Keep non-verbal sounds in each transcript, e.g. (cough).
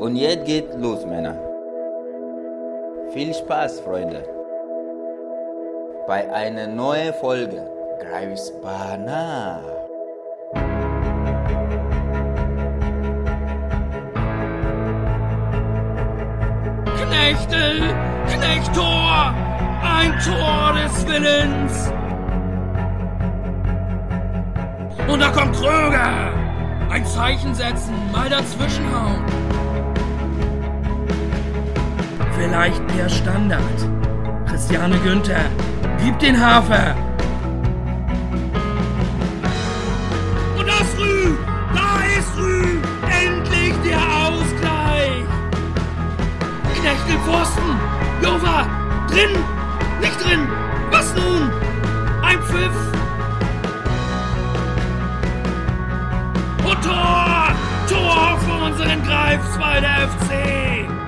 Und jetzt geht los, Männer. Viel Spaß, Freunde. Bei einer neuen Folge Greifsbana. Knechtel, Knechtor, ein Tor des Willens. Und da kommt Kröger. Ein Zeichen setzen, mal dazwischenhauen. Vielleicht der Standard. Christiane Günther, gib den Hafer. Und das Rü, da ist Rü, endlich der Ausgleich. Knechtel Pfosten, Jova, drin, nicht drin, was nun? Ein Pfiff. Und Tor, Tor für unseren Greifswalder FC.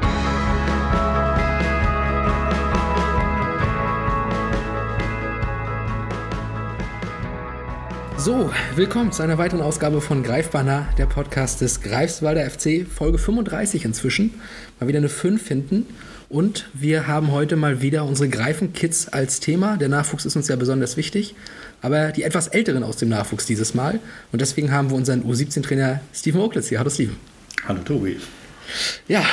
So, willkommen zu einer weiteren Ausgabe von Greifbar nah, der Podcast des Greifswalder FC, Folge 35 inzwischen. Mal wieder eine 5 hinten. Und wir haben heute mal wieder unsere Greifen-Kids als Thema. Der Nachwuchs ist uns ja besonders wichtig, aber die etwas älteren aus dem Nachwuchs dieses Mal. Und deswegen haben wir unseren U17-Trainer Steven Oaklitz hier. Hallo Steven. Hallo Tobi. Ja,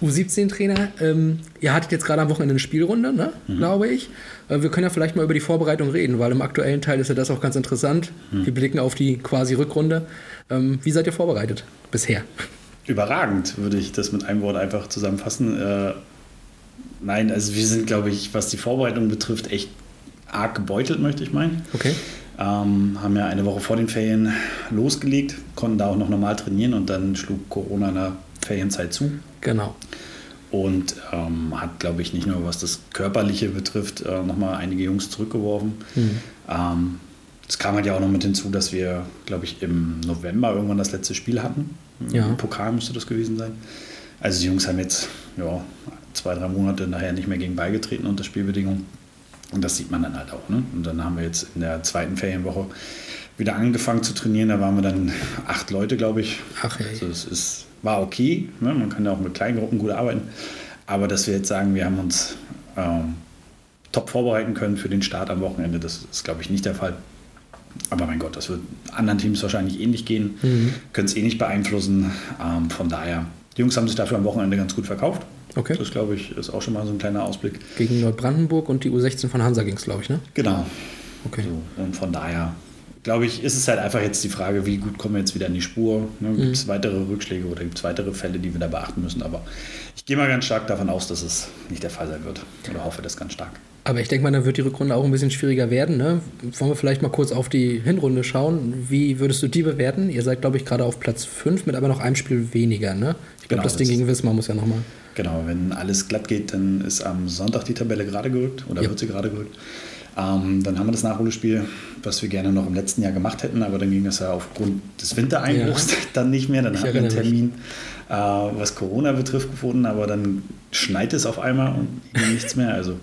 U17-Trainer. Ähm, ihr hattet jetzt gerade am Wochenende eine Spielrunde, ne? Mhm. glaube ich. Äh, wir können ja vielleicht mal über die Vorbereitung reden, weil im aktuellen Teil ist ja das auch ganz interessant. Mhm. Wir blicken auf die quasi Rückrunde. Ähm, wie seid ihr vorbereitet bisher? Überragend, würde ich das mit einem Wort einfach zusammenfassen. Äh, nein, also wir sind, glaube ich, was die Vorbereitung betrifft, echt arg gebeutelt, möchte ich meinen. Okay. Ähm, haben ja eine Woche vor den Ferien losgelegt, konnten da auch noch normal trainieren und dann schlug Corona in der Ferienzeit zu. Genau. Und ähm, hat, glaube ich, nicht nur was das Körperliche betrifft, äh, nochmal einige Jungs zurückgeworfen. Mhm. Ähm, es kam halt ja auch noch mit hinzu, dass wir, glaube ich, im November irgendwann das letzte Spiel hatten. Ja. Im Pokal müsste das gewesen sein. Also die Jungs haben jetzt ja, zwei, drei Monate nachher nicht mehr gegen beigetreten unter Spielbedingungen. Und das sieht man dann halt auch. Ne? Und dann haben wir jetzt in der zweiten Ferienwoche wieder angefangen zu trainieren. Da waren wir dann acht Leute, glaube ich. Ach, ey. Also es ist, war okay. Ne? Man kann ja auch mit kleinen Gruppen gut arbeiten. Aber dass wir jetzt sagen, wir haben uns ähm, top vorbereiten können für den Start am Wochenende, das ist, glaube ich, nicht der Fall. Aber mein Gott, das wird anderen Teams wahrscheinlich ähnlich gehen. Mhm. Können es eh nicht beeinflussen. Ähm, von daher, die Jungs haben sich dafür am Wochenende ganz gut verkauft. Okay. Das, glaube ich, ist auch schon mal so ein kleiner Ausblick. Gegen Neubrandenburg und die U16 von Hansa ging es, glaube ich, ne? Genau. Okay. So, und von daher, glaube ich, ist es halt einfach jetzt die Frage, wie gut kommen wir jetzt wieder in die Spur? Ne? Gibt es weitere Rückschläge oder gibt es weitere Fälle, die wir da beachten müssen? Aber ich gehe mal ganz stark davon aus, dass es nicht der Fall sein wird. Oder hoffe das ganz stark. Aber ich denke mal, dann wird die Rückrunde auch ein bisschen schwieriger werden. Ne? Wollen wir vielleicht mal kurz auf die Hinrunde schauen? Wie würdest du die bewerten? Ihr seid, glaube ich, gerade auf Platz 5 mit aber noch einem Spiel weniger. Ne? Ich glaube, Genau, das Ding gegen Wismar muss ja nochmal. Genau, wenn alles glatt geht, dann ist am Sonntag die Tabelle gerade gerückt oder Ja. wird sie gerade gerückt. Ähm, dann haben wir das Nachholspiel, was wir gerne noch im letzten Jahr gemacht hätten, aber dann ging das ja aufgrund des Wintereinbruchs Ja. (laughs) dann nicht mehr. Dann Ich hatten wir einen. Termin, äh, was Corona betrifft, gefunden, aber dann schneit es auf einmal und nichts mehr. Also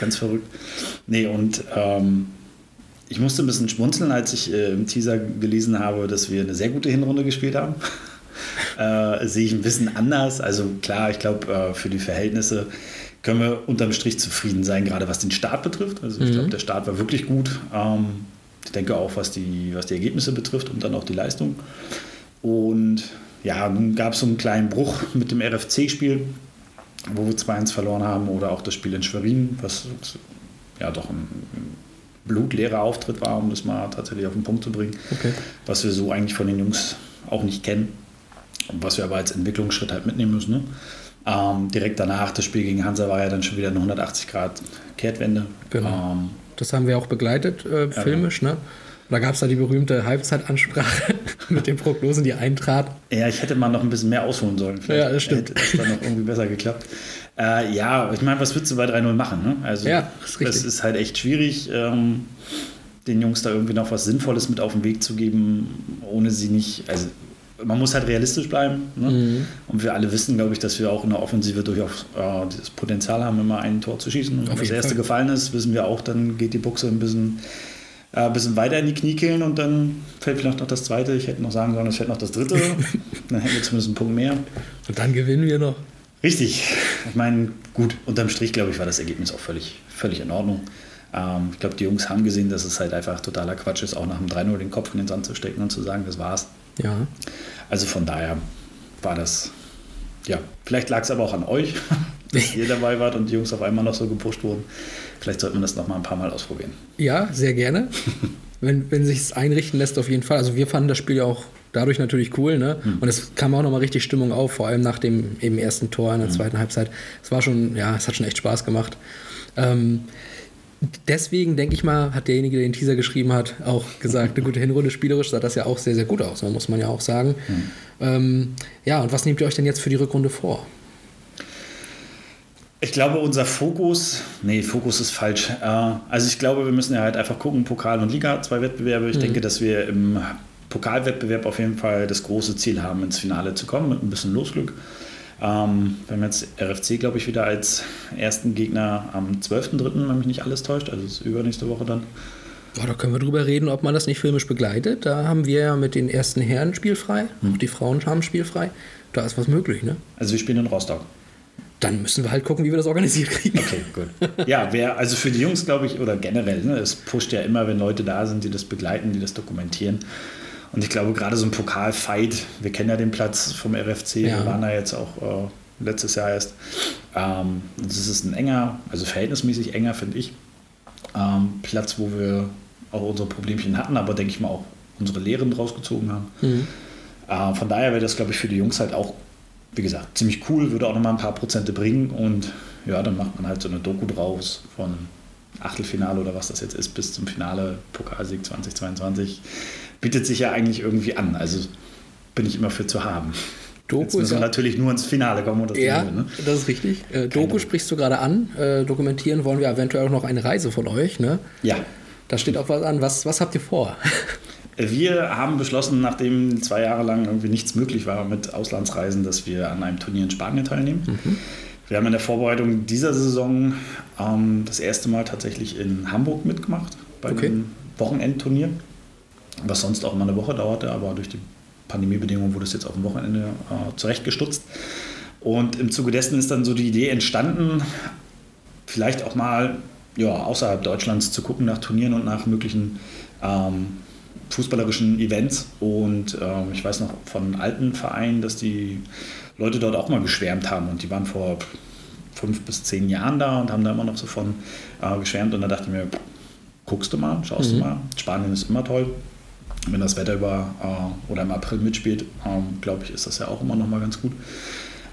ganz verrückt. Nee, und ähm, ich musste ein bisschen schmunzeln, als ich äh, im Teaser gelesen habe, dass wir eine sehr gute Hinrunde gespielt haben. (laughs) äh, sehe ich ein bisschen anders. Also klar, ich glaube, äh, für die Verhältnisse können wir unterm Strich zufrieden sein, gerade was den Start betrifft. Also ich Mhm. glaube, der Start war wirklich gut. Ähm, ich denke auch, was die, was die Ergebnisse betrifft und dann auch die Leistung. Und ja, nun gab es so einen kleinen Bruch mit dem RFC-Spiel, wo wir 2-1 verloren haben, oder auch das Spiel in Schwerin, was ja doch ein blutleerer Auftritt war, um das mal tatsächlich auf den Punkt zu bringen Okay. was wir so eigentlich von den Jungs auch nicht kennen und was wir aber als Entwicklungsschritt halt mitnehmen müssen. Ne? Ähm, direkt danach, das Spiel gegen Hansa war ja dann schon wieder eine 180 Grad Kehrtwende. Genau. Ähm, Das haben wir auch begleitet, äh, filmisch. Ne? Da gab es da die berühmte Halbzeitansprache (laughs) mit den Prognosen, die eintraten. ja, ich hätte mal noch ein bisschen mehr ausholen sollen. Vielleicht Ja, das stimmt. Hätte es dann noch irgendwie besser geklappt. Äh, ja, ich meine, was würdest du bei 3-0 machen? Ne? Also, Ja, ist richtig. das ist halt echt schwierig, ähm, den Jungs da irgendwie noch was Sinnvolles mit auf den Weg zu geben, ohne sie nicht. Also, man muss halt realistisch bleiben. Ne? Mhm. Und wir alle wissen, glaube ich, dass wir auch in der Offensive durchaus äh, das Potenzial haben, immer ein Tor zu schießen. Und wenn das erste Fall. gefallen ist, wissen wir auch, dann geht die Buchse ein bisschen, äh, ein bisschen weiter in die Kniekehlen und dann fällt vielleicht noch das zweite. Ich hätte noch sagen sollen, es fällt noch das dritte. (laughs) Dann hätten wir zumindest einen Punkt mehr. Und dann gewinnen wir noch. Richtig. Ich meine, gut, unterm Strich, glaube ich, war das Ergebnis auch völlig, völlig in Ordnung. Ähm, ich glaube, die Jungs haben gesehen, dass es halt einfach totaler Quatsch ist, auch nach dem 3-0 den Kopf in den Sand zu stecken und zu sagen, das war's. Ja. Also von daher war das, ja, vielleicht lag es aber auch an euch, (laughs) dass ihr dabei wart und die Jungs auf einmal noch so gepusht wurden. Vielleicht sollten wir das noch mal ein paar Mal ausprobieren. Ja, sehr gerne. (laughs) wenn, wenn sich es einrichten lässt, auf jeden Fall. Also wir fanden das Spiel ja auch dadurch natürlich cool, ne? Hm. Und es kam auch nochmal richtig Stimmung auf, vor allem nach dem eben ersten Tor in der zweiten Halbzeit. Es war schon, ja, es hat schon echt Spaß gemacht. Ähm, deswegen denke ich mal, hat derjenige, der den Teaser geschrieben hat, auch gesagt, eine gute Hinrunde spielerisch sah das ja auch sehr, sehr gut aus, muss man ja auch sagen. Ähm, ja, und was nehmt ihr euch denn jetzt für die Rückrunde vor? Ich glaube, unser Fokus, nee, Fokus ist falsch. Äh, Also ich glaube, wir müssen ja halt einfach gucken, Pokal und Liga, zwei Wettbewerbe. Ich denke, dass wir im Pokalwettbewerb auf jeden Fall das große Ziel haben, ins Finale zu kommen, mit ein bisschen Losglück. Ähm, wir haben jetzt RFC, glaube ich, wieder als ersten Gegner am 12.03., wenn mich nicht alles täuscht, also ist übernächste Woche dann. Boah, da können wir drüber reden, ob man das nicht filmisch begleitet. Da haben wir ja mit den ersten Herren spielfrei, auch die Frauen haben spielfrei. Da ist was möglich, ne? Also wir spielen in Rostock. Dann müssen wir halt gucken, wie wir das organisiert kriegen. Okay, gut. Ja, wer, also für die Jungs, glaube ich, oder generell, ne, es pusht ja immer, wenn Leute da sind, die das begleiten, die das dokumentieren. Und ich glaube, gerade so ein Pokalfight, wir kennen ja den Platz vom RFC, Ja. wir waren da jetzt auch äh, letztes Jahr erst. Ähm, das ist ein enger, also verhältnismäßig enger, finde ich. Ähm, Platz, wo wir auch unsere Problemchen hatten, aber denke ich mal auch unsere Lehren draus gezogen haben. Äh, von daher wäre das, glaube ich, für die Jungs halt auch, wie gesagt, ziemlich cool, würde auch nochmal ein paar Prozente bringen und ja, dann macht man halt so eine Doku draus von Achtelfinale oder was das jetzt ist, bis zum Finale Pokalsieg 2022. Bietet sich ja eigentlich irgendwie an. Also bin ich immer für zu haben. Doku Jetzt müssen wir natürlich nur ins Finale kommen und das Ja, Finale, ne? das ist richtig. Äh, Doku Doku. sprichst du gerade an. Äh, dokumentieren wollen wir eventuell auch noch eine Reise von euch. Ne? Ja. Da steht auch was an. Was, was habt ihr vor? Wir haben beschlossen, nachdem zwei Jahre lang irgendwie nichts möglich war mit Auslandsreisen, dass wir an einem Turnier in Spanien teilnehmen. Wir haben in der Vorbereitung dieser Saison ähm, das erste Mal tatsächlich in Hamburg mitgemacht bei Okay. einem Wochenendturnier, was sonst auch immer eine Woche dauerte, aber durch die Pandemiebedingungen wurde es jetzt auf dem Wochenende äh, zurechtgestutzt. Und im Zuge dessen ist dann so die Idee entstanden, vielleicht auch mal ja, außerhalb Deutschlands zu gucken nach Turnieren und nach möglichen ähm, fußballerischen Events. Und ähm, ich weiß noch von alten Vereinen, dass die Leute dort auch mal geschwärmt haben. Und die waren vor fünf bis zehn Jahren da und haben da immer noch so von äh, geschwärmt. Und da dachte ich mir, guckst du mal, schaust du mal. Spanien ist immer toll. Wenn das Wetter über äh, oder im April mitspielt, ähm, glaube ich, ist das ja auch immer noch mal ganz gut.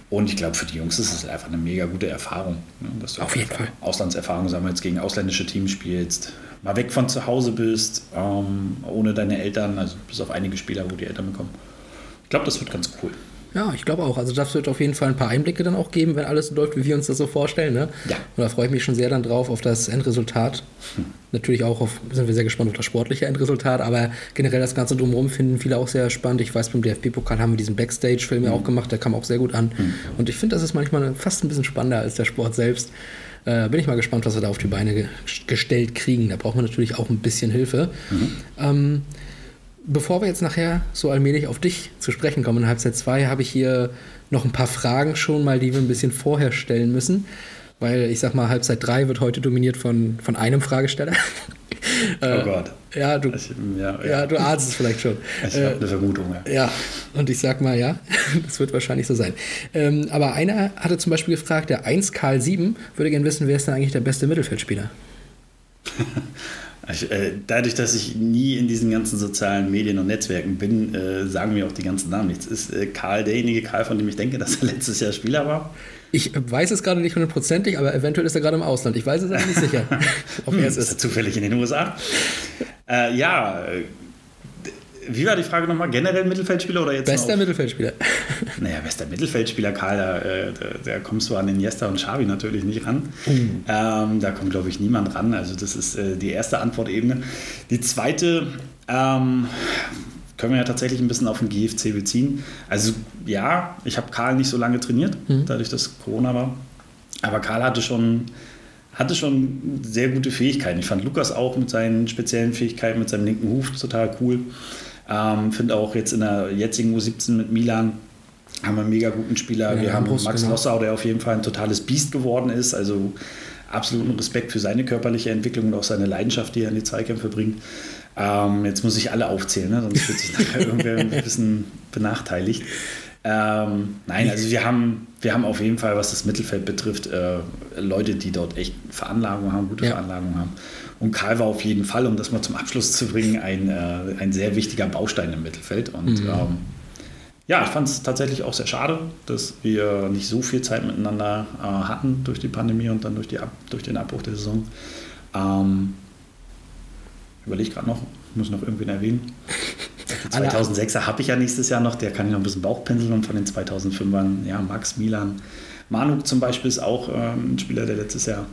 Und ich glaube, für die Jungs ist es einfach eine mega gute Erfahrung. Ne? Dass du Auf jeden Fall. Auslandserfahrung sammelst, gegen ausländische Teams spielst, mal weg von zu Hause bist, ähm, ohne deine Eltern, also bis auf einige Spieler, wo die Eltern mitkommen. Ich glaube, das wird ganz cool. Ja, ich glaube auch. Also das wird auf jeden Fall ein paar Einblicke dann auch geben, wenn alles so läuft, wie wir uns das so vorstellen. Ne? Ja. Und da freue ich mich schon sehr dann drauf auf das Endresultat. Natürlich auch auf, sind wir sehr gespannt auf das sportliche Endresultat, aber generell das Ganze drumherum finden viele auch sehr spannend. Ich weiß, beim DFB-Pokal haben wir diesen Backstage-Film ja auch gemacht, der kam auch sehr gut an. Und ich finde, das ist manchmal fast ein bisschen spannender als der Sport selbst. Äh, bin ich mal gespannt, was wir da auf die Beine ge gestellt kriegen. Da braucht man natürlich auch ein bisschen Hilfe. Ähm, Bevor wir jetzt nachher so allmählich auf dich zu sprechen kommen in Halbzeit 2, habe ich hier noch ein paar Fragen schon mal, die wir ein bisschen vorher stellen müssen. Weil ich sag mal, Halbzeit 3 wird heute dominiert von, von einem Fragesteller. (laughs) Oh Gott. Ja, du, Ich, ja, ja, ja. du ahnst es vielleicht schon. (laughs) ich Äh, habe eine Vermutung. Ja. ja, und ich sag mal, ja, (laughs) das wird wahrscheinlich so sein. Ähm, aber einer hatte zum Beispiel gefragt, der 1 Karl 7 würde gerne wissen, wer ist denn eigentlich der beste Mittelfeldspieler? Ich, äh, dadurch, dass ich nie in diesen ganzen sozialen Medien und Netzwerken bin, äh, sagen mir auch die ganzen Namen nichts. Ist äh, Karl derjenige Karl, von dem ich denke, (laughs) dass er letztes Jahr Spieler war? Ich weiß es gerade nicht hundertprozentig, aber eventuell ist er gerade im Ausland. Ich weiß es aber nicht sicher, (laughs) ob er es Ist er zufällig in den USA? Äh, ja, äh, wie war die Frage nochmal? Generell Mittelfeldspieler oder jetzt? Bester Mittelfeldspieler. (laughs) Naja, bester Mittelfeldspieler, Karl, da, äh, da, da kommst du an Iniesta und Xavi natürlich nicht ran. Ähm, da kommt, glaube ich, niemand ran. Also das ist äh, die erste Antwortebene. Die zweite ähm, können wir ja tatsächlich ein bisschen auf den GFC beziehen. Also ja, ich habe Karl nicht so lange trainiert, dadurch, dass Corona war. Aber Karl hatte schon, hatte schon sehr gute Fähigkeiten. Ich fand Lukas auch mit seinen speziellen Fähigkeiten, mit seinem linken Huf total cool. Ähm, Finde auch jetzt in der jetzigen U17 mit Milan haben wir einen mega guten Spieler. Ja, wir haben Max genau. Lossau, der auf jeden Fall ein totales Biest geworden ist. Also absoluten Respekt für seine körperliche Entwicklung und auch seine Leidenschaft, die er in die Zweikämpfe bringt. Ähm, jetzt muss ich alle aufzählen, ne? sonst wird sich (laughs) nachher irgendwer ein bisschen benachteiligt. Ähm, nein, also wir haben, wir haben auf jeden Fall, was das Mittelfeld betrifft, äh, Leute, die dort echt Veranlagung haben, gute Ja. Veranlagung haben. Und Karl war auf jeden Fall, um das mal zum Abschluss zu bringen, ein, äh, ein sehr wichtiger Baustein im Mittelfeld. Und ähm, ja, ich fand es tatsächlich auch sehr schade, dass wir nicht so viel Zeit miteinander äh, hatten durch die Pandemie und dann durch, die durch den Abbruch der Saison. Ähm, Überlege gerade noch, muss noch irgendwen erwähnen. Die Alle- 2006er habe ich ja nächstes Jahr noch, der kann ich noch ein bisschen Bauchpinseln und von den 2005ern, ja, Max, Milan, Manuk zum Beispiel ist auch ähm, ein Spieler, der letztes Jahr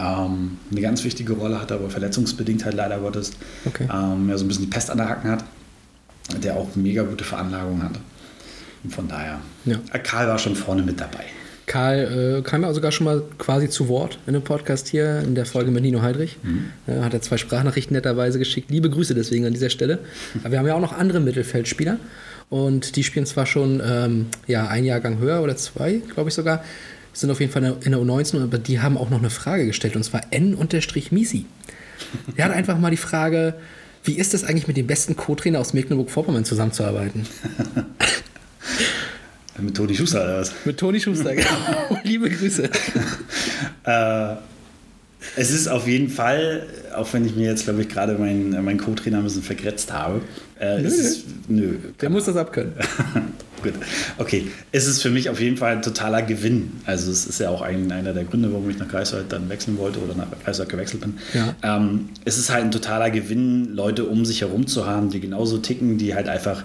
ähm, eine ganz wichtige Rolle hatte, aber verletzungsbedingt halt leider Gottes Okay. ähm, ja, so ein bisschen die Pest an der Hacken hat, der auch mega gute Veranlagung hat. Und von daher, Ja. äh, Karl war schon vorne mit dabei. Karl äh, kam ja sogar schon mal quasi zu Wort in dem Podcast hier, in der Folge mit Nino Heidrich. Äh, hat er zwei Sprachnachrichten netterweise geschickt. Liebe Grüße deswegen an dieser Stelle. (laughs) Aber wir haben ja auch noch andere Mittelfeldspieler. Und die spielen zwar schon ähm, ja, ein Jahrgang höher oder zwei, glaube ich sogar. Sind auf jeden Fall in der U19, aber die haben auch noch eine Frage gestellt. Und zwar N-Misi. Der hat einfach mal die Frage, wie ist es eigentlich mit dem besten Co-Trainer aus Mecklenburg-Vorpommern zusammenzuarbeiten? (laughs) Mit Toni Schuster oder was? Mit Toni Schuster, genau. (laughs) Liebe Grüße. Äh, es ist auf jeden Fall, auch wenn ich mir jetzt, glaube ich, gerade meinen mein Co-Trainer ein bisschen vergrätzt habe. Äh, es Nö. ist, nö. Der muss das abkönnen. (laughs) Gut. Okay. Es ist für mich auf jeden Fall ein totaler Gewinn. Also es ist ja auch ein, einer der Gründe, warum ich nach Greifswald dann wechseln wollte oder nach Greifswald gewechselt bin. Ja. Ähm, es ist halt ein totaler Gewinn, Leute um sich herum zu haben, die genauso ticken, die halt einfach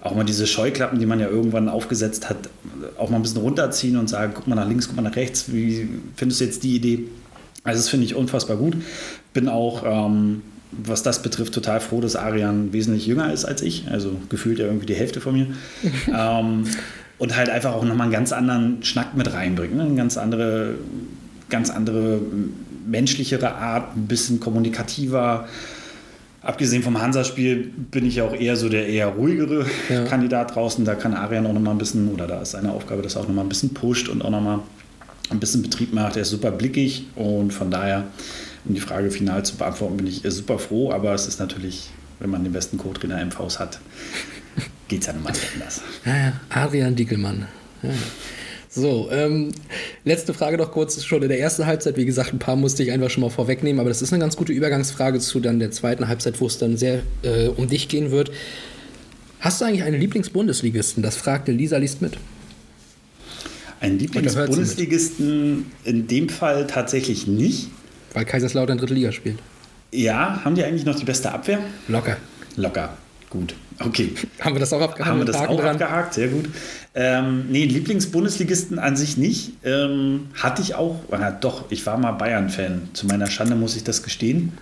auch mal diese Scheuklappen, die man ja irgendwann aufgesetzt hat, auch mal ein bisschen runterziehen und sagen, guck mal nach links, guck mal nach rechts, wie findest du jetzt die Idee? Also das finde ich unfassbar gut. Bin auch, ähm, was das betrifft, total froh, dass Arian wesentlich jünger ist als ich. Also gefühlt ja irgendwie die Hälfte von mir. (laughs) ähm, und halt einfach auch nochmal einen ganz anderen Schnack mit reinbringt. Ne? Eine ganz andere, ganz andere menschlichere Art, ein bisschen kommunikativer. Abgesehen vom Hansa-Spiel bin ich ja auch eher so der eher ruhigere Ja. Kandidat draußen. Da kann Arian auch nochmal ein bisschen, oder da ist seine Aufgabe, dass er auch nochmal ein bisschen pusht und auch nochmal ein bisschen Betrieb macht. Er ist super blickig und von daher, um die Frage final zu beantworten, bin ich super froh. Aber es ist natürlich, wenn man den besten Co-Trainer im Haus hat, (laughs) geht es ja nun mal nicht anders. Ja, ja, Adrian Diegelmann. Ja. So, ähm, letzte Frage noch kurz. Schon in der ersten Halbzeit, wie gesagt, ein paar musste ich einfach schon mal vorwegnehmen, aber das ist eine ganz gute Übergangsfrage zu dann der zweiten Halbzeit, wo es dann sehr äh, um dich gehen wird. Hast du eigentlich einen Lieblingsbundesligisten? Das fragte Lisa Liest mit. Ein hört sie mit. Lieblingsbundesligisten in dem Fall tatsächlich nicht. Weil Kaiserslautern dritte Liga spielt. Ja, haben die eigentlich noch die beste Abwehr? Locker. Locker. Gut. Okay. Haben wir das auch abgehakt? Haben wir das Haken auch abgehakt? Sehr gut. Ähm, nee, Lieblingsbundesligisten an sich nicht. Ähm, hatte ich auch. Ah, doch, ich war mal Bayern-Fan. Zu meiner Schande muss ich das gestehen.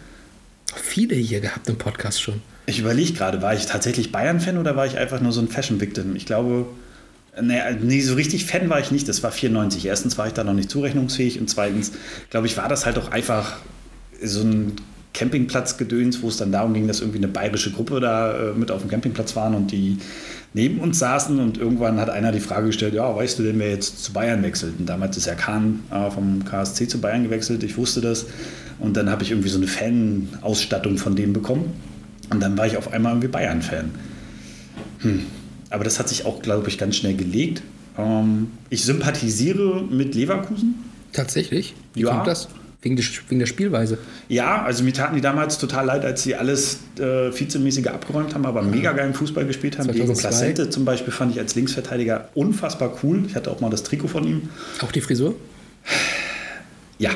Viele hier gehabt im Podcast schon. Ich überlege gerade, war ich tatsächlich Bayern-Fan oder war ich einfach nur so ein Fashion-Victim? Ich glaube, nee, nee, so richtig Fan war ich nicht. Das war 94. Erstens war ich da noch nicht zurechnungsfähig und zweitens, glaube ich, war das halt auch einfach so ein Campingplatzgedöns, wo es dann darum ging, dass irgendwie eine bayerische Gruppe da äh, mit auf dem Campingplatz waren und die neben uns saßen und irgendwann hat einer die Frage gestellt, ja, weißt du denn, wer jetzt zu Bayern wechselt? Und damals ist ja Kahn äh, vom KSC zu Bayern gewechselt, ich wusste das und dann habe ich irgendwie so eine Fan-Ausstattung von dem bekommen und dann war ich auf einmal irgendwie Bayern-Fan. Hm. Aber das hat sich auch, glaube ich, ganz schnell gelegt. Ähm, ich sympathisiere mit Leverkusen. Tatsächlich? Wie Ja. kommt das? Wegen, des, wegen der Spielweise. Ja, also mir taten die damals total leid, als sie alles äh, vizemäßige abgeräumt haben, aber mega geilen Fußball gespielt haben. Diego 2002. Placente zum Beispiel fand ich als Linksverteidiger unfassbar cool. Ich hatte auch mal das Trikot von ihm. Auch die Frisur? Ja.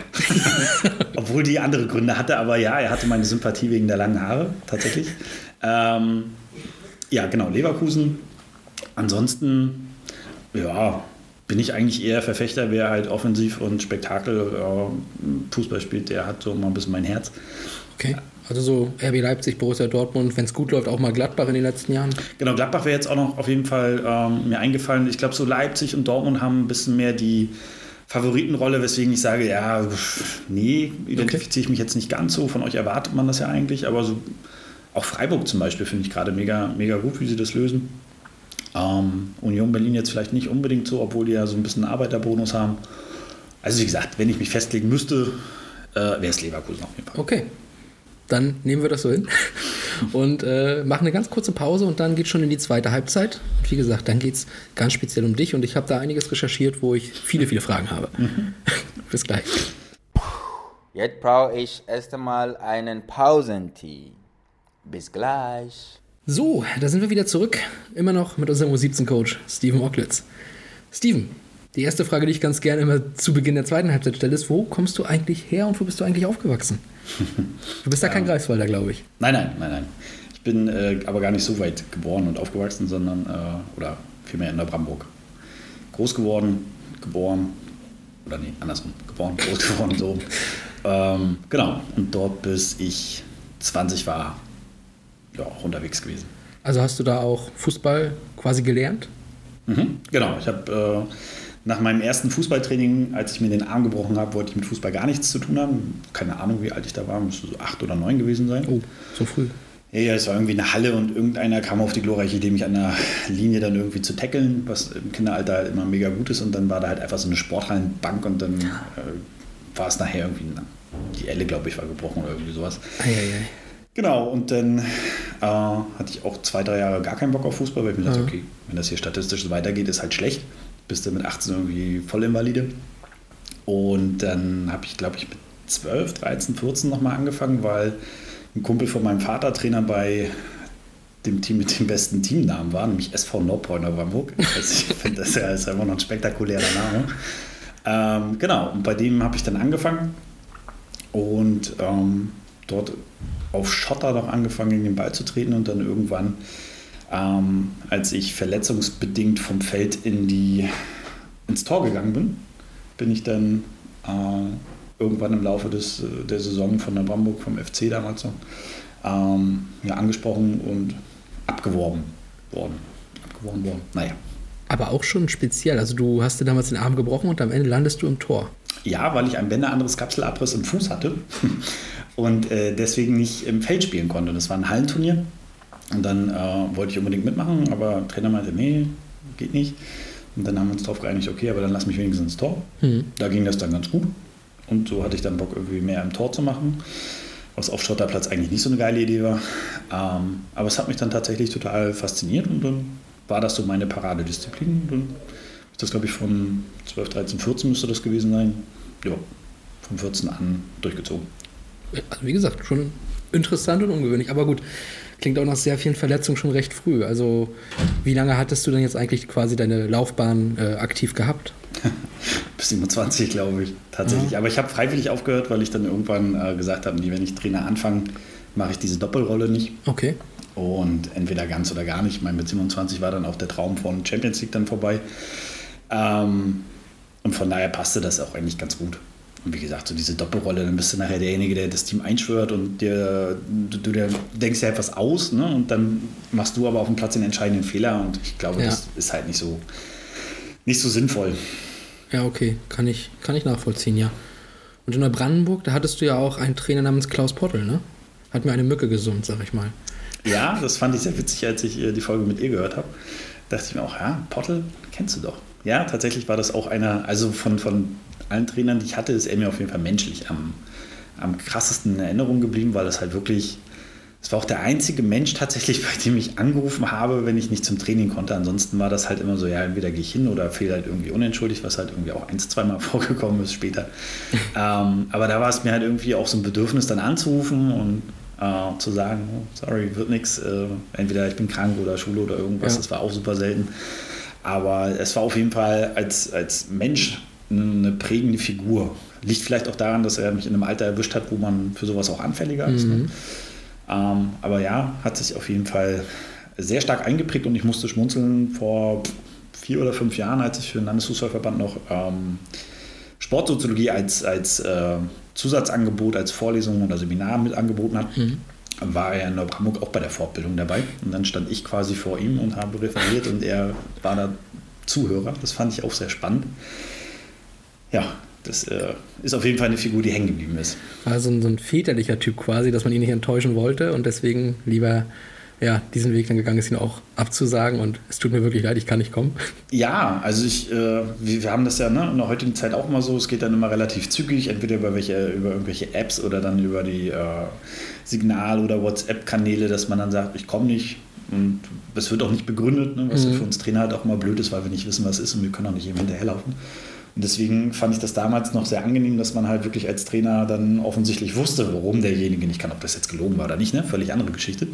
(laughs) Obwohl die andere Gründe hatte, aber ja, er hatte meine Sympathie wegen der langen Haare, tatsächlich. Ähm, ja, genau, Leverkusen. Ansonsten, ja, bin ich eigentlich eher Verfechter, wer halt offensiv und Spektakel äh, Fußball spielt, der hat so mal ein bisschen mein Herz. Okay. Also so RB Leipzig, Borussia Dortmund, wenn es gut läuft, auch mal Gladbach in den letzten Jahren. Genau, Gladbach wäre jetzt auch noch auf jeden Fall ähm, mir eingefallen. Ich glaube, so Leipzig und Dortmund haben ein bisschen mehr die Favoritenrolle, weswegen ich sage, ja, nee, identifiziere ich mich jetzt nicht ganz so. Von euch erwartet man das ja eigentlich, aber so auch Freiburg zum Beispiel finde ich gerade mega, mega gut, wie sie das lösen. Ähm, Union Berlin jetzt vielleicht nicht unbedingt so, obwohl die ja so ein bisschen Arbeiterbonus haben. Also wie gesagt, wenn ich mich festlegen müsste, äh, wäre es Leverkusen auf jeden Fall. Okay, dann nehmen wir das so hin (laughs) und äh, machen eine ganz kurze Pause und dann geht schon in die zweite Halbzeit. Und wie gesagt, dann geht es ganz speziell um dich und ich habe da einiges recherchiert, wo ich viele, viele Fragen habe. Mhm. (laughs) Bis gleich. Jetzt brauche ich erst einmal einen Pausentee. Bis gleich. So, da sind wir wieder zurück. Immer noch mit unserem U17-Coach, Steven Ocklitz. Steven, die erste Frage, die ich ganz gerne immer zu Beginn der zweiten Halbzeit stelle, ist: Wo kommst du eigentlich her und wo bist du eigentlich aufgewachsen? Du bist (laughs) ja kein Greifswalder, glaube ich. Nein, nein, nein, nein. Ich bin äh, aber gar nicht so weit geboren und aufgewachsen, sondern, äh, oder vielmehr in der Bramburg. Groß geworden, geboren, oder nee, andersrum, geboren, groß (laughs) geworden, so. Ähm, genau, und dort bis ich 20 war, ja, auch unterwegs gewesen. Also hast du da auch Fußball quasi gelernt? Mhm, genau, ich habe äh, nach meinem ersten Fußballtraining, als ich mir den Arm gebrochen habe, wollte ich mit Fußball gar nichts zu tun haben. Keine Ahnung, wie alt ich da war, müsste so acht oder neun gewesen sein. Oh, so früh. Ja, ja, es war irgendwie eine Halle und irgendeiner kam auf die glorreiche Idee, mich an der Linie dann irgendwie zu tackeln, was im Kinderalter halt immer mega gut ist. Und dann war da halt einfach so eine Sporthallenbank und dann äh, war es nachher irgendwie, die Elle, glaube ich, war gebrochen oder irgendwie sowas. Ei, ei, ei. Genau, und dann äh, hatte ich auch zwei, drei Jahre gar keinen Bock auf Fußball, weil ich mir dachte, okay, wenn das hier statistisch so weitergeht, ist halt schlecht. Bist du mit 18 irgendwie voll invalide. Und dann habe ich, glaube ich, mit 12, 13, 14 nochmal angefangen, weil ein Kumpel von meinem Vater Trainer bei dem Team mit dem besten Teamnamen war, nämlich SV Nordbräuner Bramburg. Also ich finde, das ja, ist einfach noch ein spektakulärer Name. Ähm, genau, und bei dem habe ich dann angefangen und ähm, dort auf Schotter noch angefangen, gegen den Ball zu treten und dann irgendwann, ähm, als ich verletzungsbedingt vom Feld in die, ins Tor gegangen bin, bin ich dann äh, irgendwann im Laufe des, der Saison von der Bamburg, vom FC damals noch, ähm, ja, angesprochen und abgeworben worden. Abgeworben worden. Naja. Aber auch schon speziell. Also du hast dir damals den Arm gebrochen und am Ende landest du im Tor. Ja, weil ich ein bänderanderes Kapselabriss im Fuß hatte (laughs) und äh, deswegen nicht im Feld spielen konnte. Das war ein Hallenturnier und dann äh, wollte ich unbedingt mitmachen, aber der Trainer meinte, nee, geht nicht. Und dann haben wir uns darauf geeinigt, okay, aber dann lass mich wenigstens ins Tor. Mhm. Da ging das dann ganz gut und so hatte ich dann Bock, irgendwie mehr im Tor zu machen, was auf Schotterplatz eigentlich nicht so eine geile Idee war. Ähm, aber es hat mich dann tatsächlich total fasziniert und dann war das so meine Paradedisziplin. Und dann ist das, glaube ich, von 12, 13, 14 müsste das gewesen sein. Ja, von 14 an durchgezogen. Also wie gesagt, schon interessant und ungewöhnlich. Aber gut, klingt auch nach sehr vielen Verletzungen schon recht früh. Also wie lange hattest du denn jetzt eigentlich quasi deine Laufbahn äh, aktiv gehabt? (laughs) Bis 27, glaube ich, tatsächlich. Ja. Aber ich habe freiwillig aufgehört, weil ich dann irgendwann äh, gesagt habe, wenn ich Trainer anfange, mache ich diese Doppelrolle nicht. Okay. Und entweder ganz oder gar nicht. Ich meine, mit 27 war dann auch der Traum von Champions League dann vorbei. Ähm, und von daher passte das auch eigentlich ganz gut. Und wie gesagt, so diese Doppelrolle, dann bist du nachher derjenige, der das Team einschwört und dir, du, du dir denkst ja etwas aus ne? und dann machst du aber auf dem Platz den entscheidenden Fehler und ich glaube, ja. das ist halt nicht so, nicht so sinnvoll. Ja, okay, kann ich, kann ich nachvollziehen, ja. Und in der Brandenburg, da hattest du ja auch einen Trainer namens Klaus Pottel, ne? Hat mir eine Mücke gesummt, sag ich mal. Ja, das fand ich sehr witzig, als ich äh, die Folge mit ihr gehört habe. Dachte ich mir auch, ja, Pottel kennst du doch. Ja, tatsächlich war das auch einer, also von, von allen Trainern, die ich hatte, ist er mir auf jeden Fall menschlich am, am krassesten in Erinnerung geblieben, weil das halt wirklich, es war auch der einzige Mensch tatsächlich, (laughs) bei dem ich angerufen habe, wenn ich nicht zum Training konnte. Ansonsten war das halt immer so, ja, entweder gehe ich hin oder fehle halt irgendwie unentschuldigt, was halt irgendwie auch ein, zweimal (laughs) vorgekommen ist später. (laughs) ähm, aber da war es mir halt irgendwie auch so ein Bedürfnis, dann anzurufen und äh, zu sagen, oh, sorry, wird nichts, äh, entweder ich bin krank oder Schule oder irgendwas, ja. das war auch super selten. Aber es war auf jeden Fall als, als Mensch eine prägende Figur. Liegt vielleicht auch daran, dass er mich in einem Alter erwischt hat, wo man für sowas auch anfälliger ist. Ne? Mhm. Ähm, aber ja, hat sich auf jeden Fall sehr stark eingeprägt und ich musste schmunzeln vor vier oder fünf Jahren, als ich für den Landesfußballverband noch ähm, Sportsoziologie als, als äh, Zusatzangebot, als Vorlesung oder Seminar mit angeboten hat. Mhm. War er in Neubrandenburg auch bei der Fortbildung dabei. Und dann stand ich quasi vor ihm und habe referiert und er war da Zuhörer. Das fand ich auch sehr spannend ja, das äh, ist auf jeden Fall eine Figur, die hängen geblieben ist. War so ein, so ein väterlicher Typ quasi, dass man ihn nicht enttäuschen wollte und deswegen lieber ja, diesen Weg dann gegangen ist, ihn auch abzusagen und es tut mir wirklich leid, ich kann nicht kommen. Ja, also ich, äh, wir, wir, haben das ja ne, in der heutigen Zeit auch immer so, es geht dann immer relativ zügig, entweder über, welche, über irgendwelche Apps oder dann über die äh, Signal- oder WhatsApp-Kanäle, dass man dann sagt, ich komme nicht, und das wird auch nicht begründet, ne, was mhm. für uns Trainer halt auch mal blöd ist, weil wir nicht wissen, was ist und wir können auch nicht jedem hinterherlaufen. Und deswegen fand ich das damals noch sehr angenehm, dass man halt wirklich als Trainer dann offensichtlich wusste, warum derjenige nicht kann. Ob das jetzt gelogen war oder nicht, ne? völlig andere Geschichte.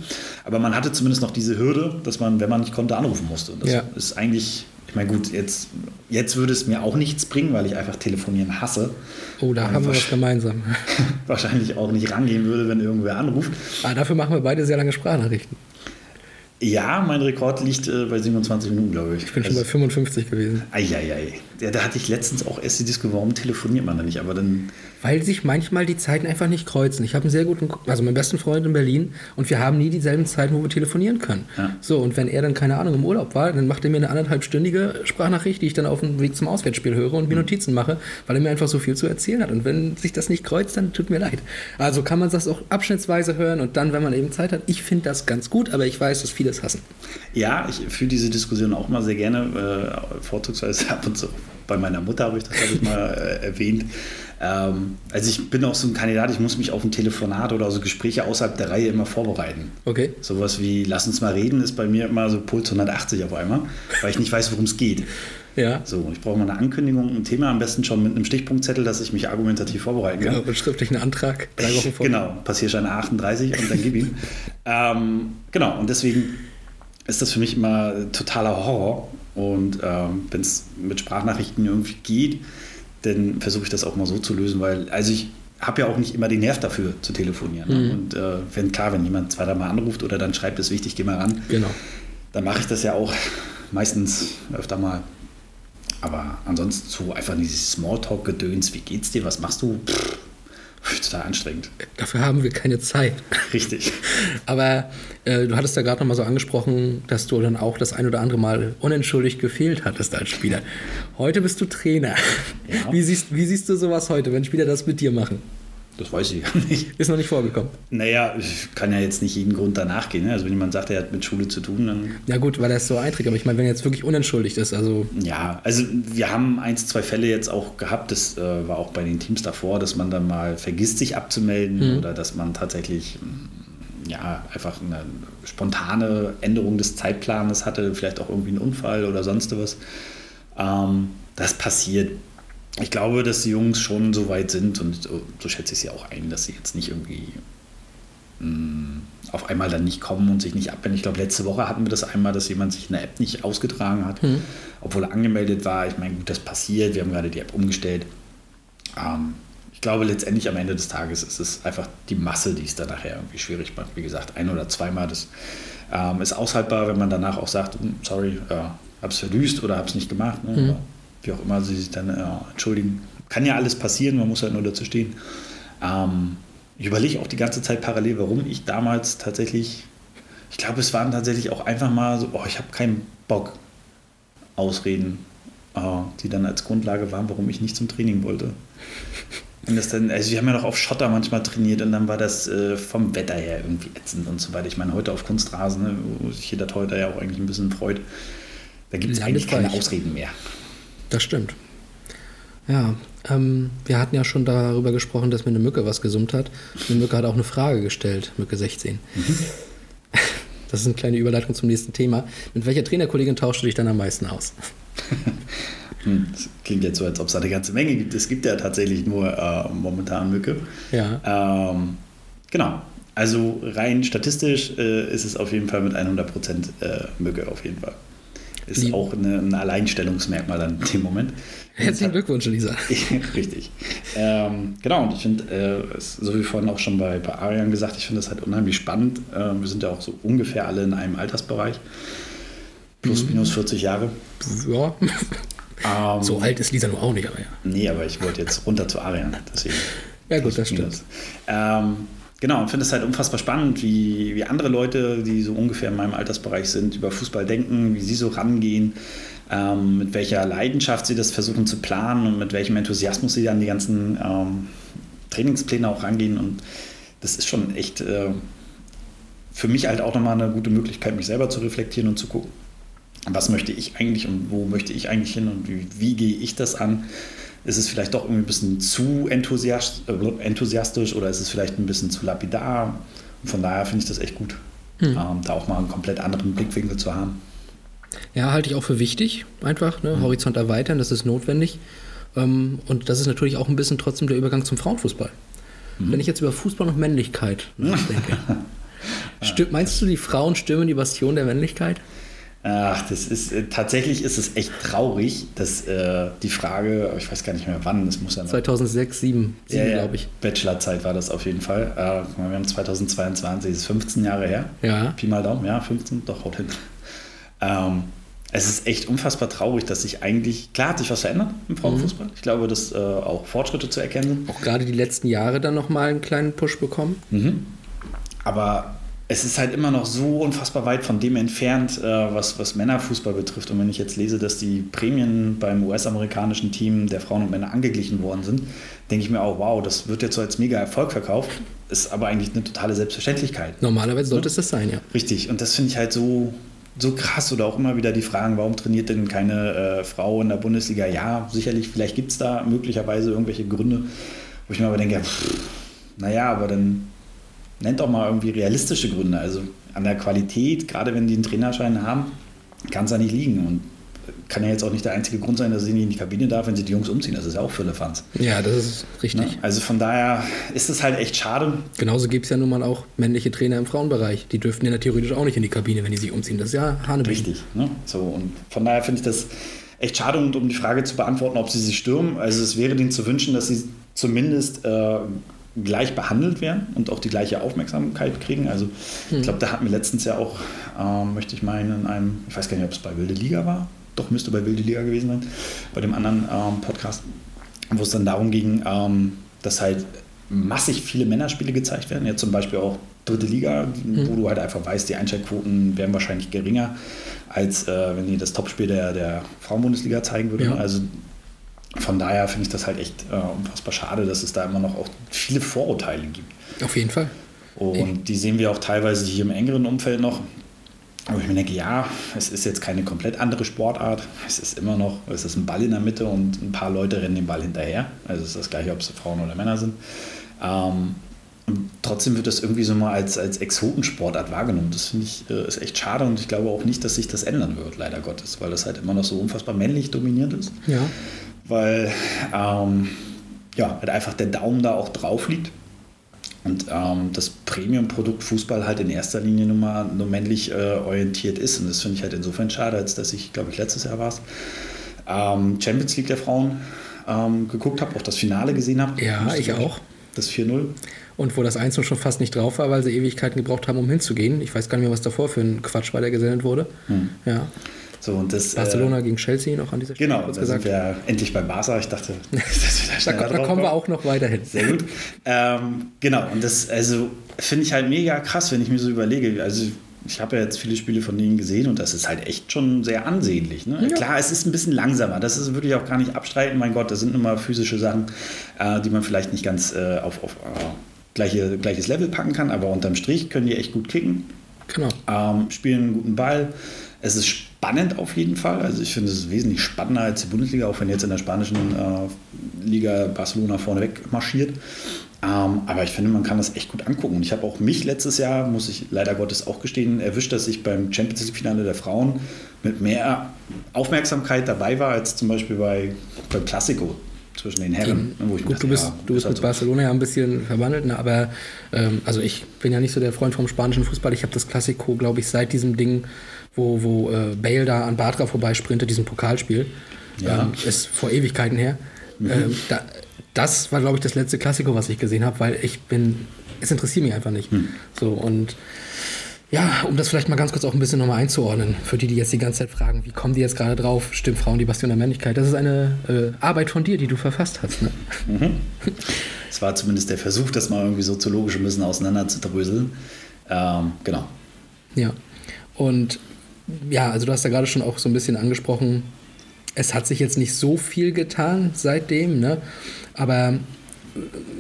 Aber man hatte zumindest noch diese Hürde, dass man, wenn man nicht konnte, anrufen musste. Und das ja. ist eigentlich, ich meine, gut, jetzt, jetzt würde es mir auch nichts bringen, weil ich einfach telefonieren hasse. Oh, da haben wir was gemeinsam. (laughs) wahrscheinlich auch nicht rangehen würde, wenn irgendwer anruft. Aber ah, dafür machen wir beide sehr lange Sprachnachrichten. Ja, mein Rekord liegt äh, bei 27 Minuten, glaube ich. Ich bin also, schon bei 55 gewesen. Eieiei. Ja, da hatte ich letztens auch erst die Disco, warum telefoniert man da nicht? Aber dann. Weil sich manchmal die Zeiten einfach nicht kreuzen. Ich habe einen sehr guten, also meinen besten Freund in Berlin und wir haben nie dieselben Zeiten, wo wir telefonieren können. Ja. So, und wenn er dann, keine Ahnung, im Urlaub war, dann macht er mir eine anderthalbstündige Sprachnachricht, die ich dann auf dem Weg zum Auswärtsspiel höre und mir mhm. Notizen mache, weil er mir einfach so viel zu erzählen hat. Und wenn sich das nicht kreuzt, dann tut mir leid. Also kann man das auch abschnittsweise hören und dann, wenn man eben Zeit hat. Ich finde das ganz gut, aber ich weiß, dass viele es hassen. Ja, ich fühle diese Diskussion auch mal sehr gerne, äh, vorzugsweise (laughs) ab und zu. Bei meiner Mutter habe ich das, glaube ich, mal äh, erwähnt. Ähm, also ich bin auch so ein Kandidat, ich muss mich auf ein Telefonat oder so Gespräche außerhalb der Reihe immer vorbereiten. Okay. Sowas wie, lass uns mal reden, ist bei mir immer so Puls 180 auf einmal, weil ich nicht weiß, worum es geht. Ja. So, ich brauche mal eine Ankündigung, ein Thema, am besten schon mit einem Stichpunktzettel, dass ich mich argumentativ vorbereiten kann. Genau, mit schriftlichen Antrag, drei Wochen vor. Genau, Passierschein 38 und dann gib ihn. ähm, genau, und deswegen ist das für mich immer totaler Horror. Und ähm, wenn es mit Sprachnachrichten irgendwie geht, dann versuche ich das auch mal so zu lösen, weil, also ich habe ja auch nicht immer den Nerv dafür zu telefonieren. Ne? Mhm. Und äh, wenn klar, wenn jemand zwei, dreimal anruft oder dann schreibt, ist wichtig, geh mal ran. Genau. Dann mache ich das ja auch meistens öfter mal. Aber ansonsten so einfach dieses Smalltalk-Gedöns, wie geht's dir, was machst du? Pff, total anstrengend. Dafür haben wir keine Zeit. Richtig. (laughs) Aber äh, du hattest da gerade nochmal so angesprochen, dass du dann auch das ein oder andere Mal unentschuldigt gefehlt hattest als Spieler. Heute bist du Trainer. Ja. Wie, siehst, wie siehst du sowas heute, wenn Spieler das mit dir machen? Das weiß ich gar (laughs) nicht. Ist noch nicht vorgekommen. Naja, ich kann ja jetzt nicht jeden Grund danach gehen. Ne? Also wenn jemand sagt, er hat mit Schule zu tun, dann. Ja gut, weil er es so einträgt. Aber ich meine, wenn er jetzt wirklich unentschuldigt ist, also. Ja, also wir haben ein, zwei Fälle jetzt auch gehabt. Das äh, war auch bei den Teams davor, dass man dann mal vergisst, sich abzumelden mhm. oder dass man tatsächlich mm, ja, einfach eine spontane Änderung des Zeitplanes hatte, vielleicht auch irgendwie einen Unfall oder sonst was. Ähm, das passiert ich glaube, dass die Jungs schon so weit sind und so schätze ich sie auch ein, dass sie jetzt nicht irgendwie mh, mm, auf einmal dann nicht kommen und sich nicht abwenden. Ich glaube, letzte Woche hatten wir das einmal, dass jemand sich eine App nicht ausgetragen hat, mhm. obwohl er angemeldet war. Ich meine, gut, das passiert. Wir haben gerade die App umgestellt. Ähm, ich glaube, letztendlich am Ende des Tages ist es einfach die Masse, die es dann nachher irgendwie schwierig macht. Wie gesagt, ein oder zweimal, das ähm, ist aushaltbar, wenn man danach auch sagt, hm, sorry, äh, hab's verdüst oder hab's nicht gemacht. Ne? Mhm wie auch immer sie sich dann äh, entschuldigen. Kann ja alles passieren, man muss ja nur dazu stehen. Ähm, ich überlege auch die ganze Zeit parallel, warum ich damals tatsächlich, ich glaube, es waren tatsächlich auch einfach mal so, oh, ich habe keinen Bock, Ausreden, äh, die dann als Grundlage waren, warum ich nicht zum Training wollte. Und das dann, also wir haben ja noch auf Schotter manchmal trainiert und dann war das äh, vom Wetter her irgendwie ätzend und so weiter. Ich meine, heute auf Kunstrasen, ne, wo sich jeder Torhüter ja auch eigentlich ein bisschen freut, da gibt es eigentlich keine Ausreden mehr. Das stimmt. Ja, ähm, wir hatten ja schon darüber gesprochen, dass mir eine Mücke was gesummt hat. Eine Mücke hat auch eine Frage gestellt, Mücke 16. Mhm. Das ist eine kleine Überleitung zum nächsten Thema. Mit welcher Trainerkollegin tauschst du dich dann am meisten aus? (laughs) Hm, das klingt jetzt so, als ob es eine ganze Menge gibt. Es gibt ja tatsächlich nur äh, momentan Mücke. Ja. Ähm, genau. Also rein statistisch äh, ist es auf jeden Fall mit 100% äh, Mücke auf jeden Fall. Ist Lieb. auch eine, ein Alleinstellungsmerkmal dann in dem Moment. Herzlichen Glückwunsch, Lisa. (laughs) Richtig. Ähm, genau, und ich finde, äh, so wie vorhin auch schon bei, bei Arian gesagt, ich finde das halt unheimlich spannend. Äh, wir sind ja auch so ungefähr alle in einem Altersbereich. Plus, mhm. minus 40 Jahre. Ja. Ähm, so alt ist Lisa nur auch nicht, aber ja. Nee, aber ich wollte jetzt runter zu Arian. Deswegen ja, gut, das stimmt. Ähm, Genau, und finde es halt unfassbar spannend, wie, wie andere Leute, die so ungefähr in meinem Altersbereich sind, über Fußball denken, wie sie so rangehen. ähm, mit welcher Leidenschaft sie das versuchen zu planen und mit welchem Enthusiasmus sie an die ganzen ähm, Trainingspläne auch rangehen. Und das ist schon echt äh, für mich halt auch nochmal eine gute Möglichkeit, mich selber zu reflektieren und zu gucken, was möchte ich eigentlich und wo möchte ich eigentlich hin und wie, wie gehe ich das an? Ist es vielleicht doch irgendwie ein bisschen zu enthusiast, äh, enthusiastisch oder ist es vielleicht ein bisschen zu lapidar? Und von daher finde ich das echt gut, hm. ähm, da auch mal einen komplett anderen Blickwinkel zu haben. Ja, halte ich auch für wichtig, einfach. Ne? Mhm. Horizont erweitern, das ist notwendig. Ähm, und das ist natürlich auch ein bisschen trotzdem der Übergang zum Frauenfußball. Mhm. Wenn ich jetzt über Fußball und Männlichkeit (laughs) nachdenke, meinst du, die Frauen stürmen die Bastion der Männlichkeit? Ach, das ist äh, tatsächlich ist es echt traurig, dass äh, die Frage, ich weiß gar nicht mehr wann, das muss ja 2006, 2007, ja, ja, glaube ich. Bachelorzeit war das auf jeden Fall. Äh, wir haben 2022, das ist 15 Jahre her. Ja. Pi mal Daumen, ja, 15, doch, haut hin. Ähm, es ist echt unfassbar traurig, dass sich eigentlich, klar hat sich was verändert im Frauenfußball. Mhm. Ich glaube, dass äh, auch Fortschritte zu erkennen sind. Auch gerade die letzten Jahre dann nochmal einen kleinen Push bekommen. Mhm. Aber es ist halt immer noch so unfassbar weit von dem entfernt, äh, was, was Männerfußball betrifft. Und wenn ich jetzt lese, dass die Prämien beim US-amerikanischen Team der Frauen und Männer angeglichen worden sind, denke ich mir auch, wow, das wird jetzt so als mega Erfolg verkauft, ist aber eigentlich eine totale Selbstverständlichkeit. Normalerweise sollte ja? es das sein, ja. Richtig. Und das finde ich halt so, so krass. Oder auch immer wieder die Fragen, warum trainiert denn keine äh, Frau in der Bundesliga? Ja, sicherlich, vielleicht gibt es da möglicherweise irgendwelche Gründe, wo ich mir aber denke, pff, naja, aber dann nennt doch mal irgendwie realistische Gründe. Also an der Qualität, gerade wenn die einen Trainerschein haben, kann es da nicht liegen. Und kann ja jetzt auch nicht der einzige Grund sein, dass sie nicht in die Kabine darf, wenn sie die Jungs umziehen. Das ist ja auch für Fans. Ja, das ist richtig. Ne? Also von daher ist es halt echt schade. Genauso gibt es ja nun mal auch männliche Trainer im Frauenbereich. Die dürften ja theoretisch auch nicht in die Kabine, wenn die sich umziehen. Das ist ja Hanebüchen. Richtig. Ne? So, und von daher finde ich das echt schade. Und um die Frage zu beantworten, ob sie sich stürmen, also es wäre denen zu wünschen, dass sie zumindest äh, gleich behandelt werden und auch die gleiche Aufmerksamkeit kriegen. Also ich hm. glaube, da hatten wir letztens ja auch, ähm, möchte ich meinen, in einem, ich weiß gar nicht, ob es bei Wilde Liga war, doch müsste bei Wilde Liga gewesen sein, bei dem anderen ähm, Podcast, wo es dann darum ging, ähm, dass halt massig viele Männerspiele gezeigt werden, ja zum Beispiel auch dritte Liga, mhm. wo du halt einfach weißt, die Einschaltquoten wären wahrscheinlich geringer, als äh, wenn die das Topspiel der, der Frauenbundesliga zeigen würden. Ja. Also von daher finde ich das halt echt äh, unfassbar schade, dass es da immer noch auch viele Vorurteile gibt. Auf jeden Fall. Und die sehen wir auch teilweise hier im engeren Umfeld noch. Aber ich mir denke, ja, es ist jetzt keine komplett andere Sportart. Es ist immer noch, es ist ein Ball in der Mitte und ein paar Leute rennen den Ball hinterher. Also es ist das gleiche, ob es Frauen oder Männer sind. Ähm, trotzdem wird das irgendwie so mal als, als Exotensportart wahrgenommen. Das finde ich äh, ist echt schade und ich glaube auch nicht, dass sich das ändern wird, leider Gottes, weil das halt immer noch so unfassbar männlich dominiert ist. Ja weil ähm, ja, halt einfach der Daumen da auch drauf liegt. Und ähm, das Premium-Produkt Fußball halt in erster Linie nur, mal, nur männlich äh, orientiert ist. Und das finde ich halt insofern schade, als dass ich, glaube ich, letztes Jahr war es, ähm, Champions League der Frauen ähm, geguckt habe, auch das Finale gesehen habe. Ja, ich auch. Das 4-0. Und wo das 1 schon fast nicht drauf war, weil sie Ewigkeiten gebraucht haben, um hinzugehen. Ich weiß gar nicht mehr, was davor für ein Quatsch war, der gesendet wurde. Hm. Ja. So, und das, Barcelona äh, gegen Chelsea noch an dieser Stelle. Genau, kurz da gesagt. sind wir endlich bei Barca. Ich dachte, (laughs) da, da kommen wir auch noch weiterhin. Sehr gut. ähm, genau, und das also, finde ich halt mega krass, wenn ich mir so überlege. Also, ich habe ja jetzt viele Spiele von denen gesehen und das ist halt echt schon sehr ansehnlich. Ne? Ja. Klar, es ist ein bisschen langsamer. Das ist wirklich auch gar nicht abstreiten. Mein Gott, das sind nun mal physische Sachen, äh, die man vielleicht nicht ganz äh, auf, auf äh, gleiche, gleiches Level packen kann, aber unterm Strich können die echt gut kicken. Genau. Ähm, spielen einen guten Ball. Es ist spannend auf jeden Fall. Also ich finde es wesentlich spannender als die Bundesliga, auch wenn jetzt in der spanischen äh, Liga Barcelona vorneweg marschiert. Ähm, aber ich finde, man kann das echt gut angucken. Und ich habe auch mich letztes Jahr, muss ich leider Gottes auch gestehen, erwischt, dass ich beim Champions League-Finale der Frauen mit mehr Aufmerksamkeit dabei war, als zum Beispiel bei, beim Classico zwischen den Herren. Wo ich Gut, dachte, du bist, ja, du bist mit so. Barcelona ja ein bisschen verwandelt, ne? aber ähm, also ich bin ja nicht so der Freund vom spanischen Fußball. Ich habe das Classico, glaube ich, seit diesem Ding wo, wo äh, Bale da an Bartra vorbeisprintet, diesem Pokalspiel. Ja. Ähm, ist vor Ewigkeiten her. Mhm. Ähm, da, das war, glaube ich, das letzte Klassiko, was ich gesehen habe, weil ich bin, es interessiert mich einfach nicht. Mhm. So und ja, um das vielleicht mal ganz kurz auch ein bisschen nochmal einzuordnen, für die, die jetzt die ganze Zeit fragen, wie kommen die jetzt gerade drauf, stimmt Frauen die Bastion der Männlichkeit? Das ist eine äh, Arbeit von dir, die du verfasst hast. Ne? Mhm. Es war zumindest der Versuch, das mal irgendwie soziologisch ein bisschen auseinander zu dröseln. Ähm, genau. Ja. Und ja, also du hast ja gerade schon auch so ein bisschen angesprochen, es hat sich jetzt nicht so viel getan seitdem, ne? aber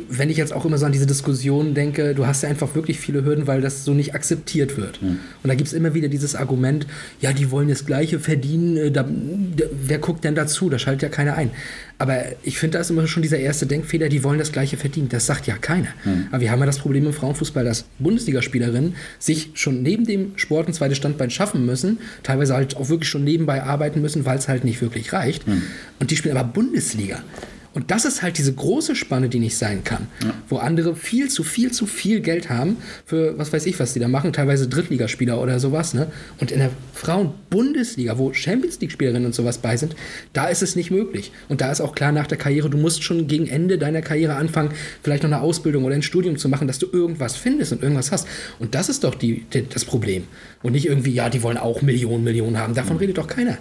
wenn ich jetzt auch immer so an diese Diskussion denke, du hast ja einfach wirklich viele Hürden, weil das so nicht akzeptiert wird. Mhm. Und da gibt es immer wieder dieses Argument, ja, die wollen das Gleiche verdienen, äh, da, da, wer guckt denn dazu? Da schaltet ja keiner ein. Aber ich finde, da ist immer schon dieser erste Denkfehler, die wollen das Gleiche verdienen. Das sagt ja keiner. Mhm. Aber wir haben ja das Problem im Frauenfußball, dass Bundesligaspielerinnen sich schon neben dem Sport ein zweites Standbein schaffen müssen, teilweise halt auch wirklich schon nebenbei arbeiten müssen, weil es halt nicht wirklich reicht. Mhm. Und die spielen aber Bundesliga. Und das ist halt diese große Spanne, die nicht sein kann. Ja. Wo andere viel zu viel zu viel Geld haben für, was weiß ich, was die da machen, teilweise Drittligaspieler oder sowas. Ne? Und in der Frauen-Bundesliga, wo Champions League-Spielerinnen und sowas bei sind, da ist es nicht möglich. Und da ist auch klar nach der Karriere, du musst schon gegen Ende deiner Karriere anfangen, vielleicht noch eine Ausbildung oder ein Studium zu machen, dass du irgendwas findest und irgendwas hast. Und das ist doch die, die das Problem. Und nicht irgendwie, ja, die wollen auch Millionen, Millionen haben. Davon mhm. redet doch keiner.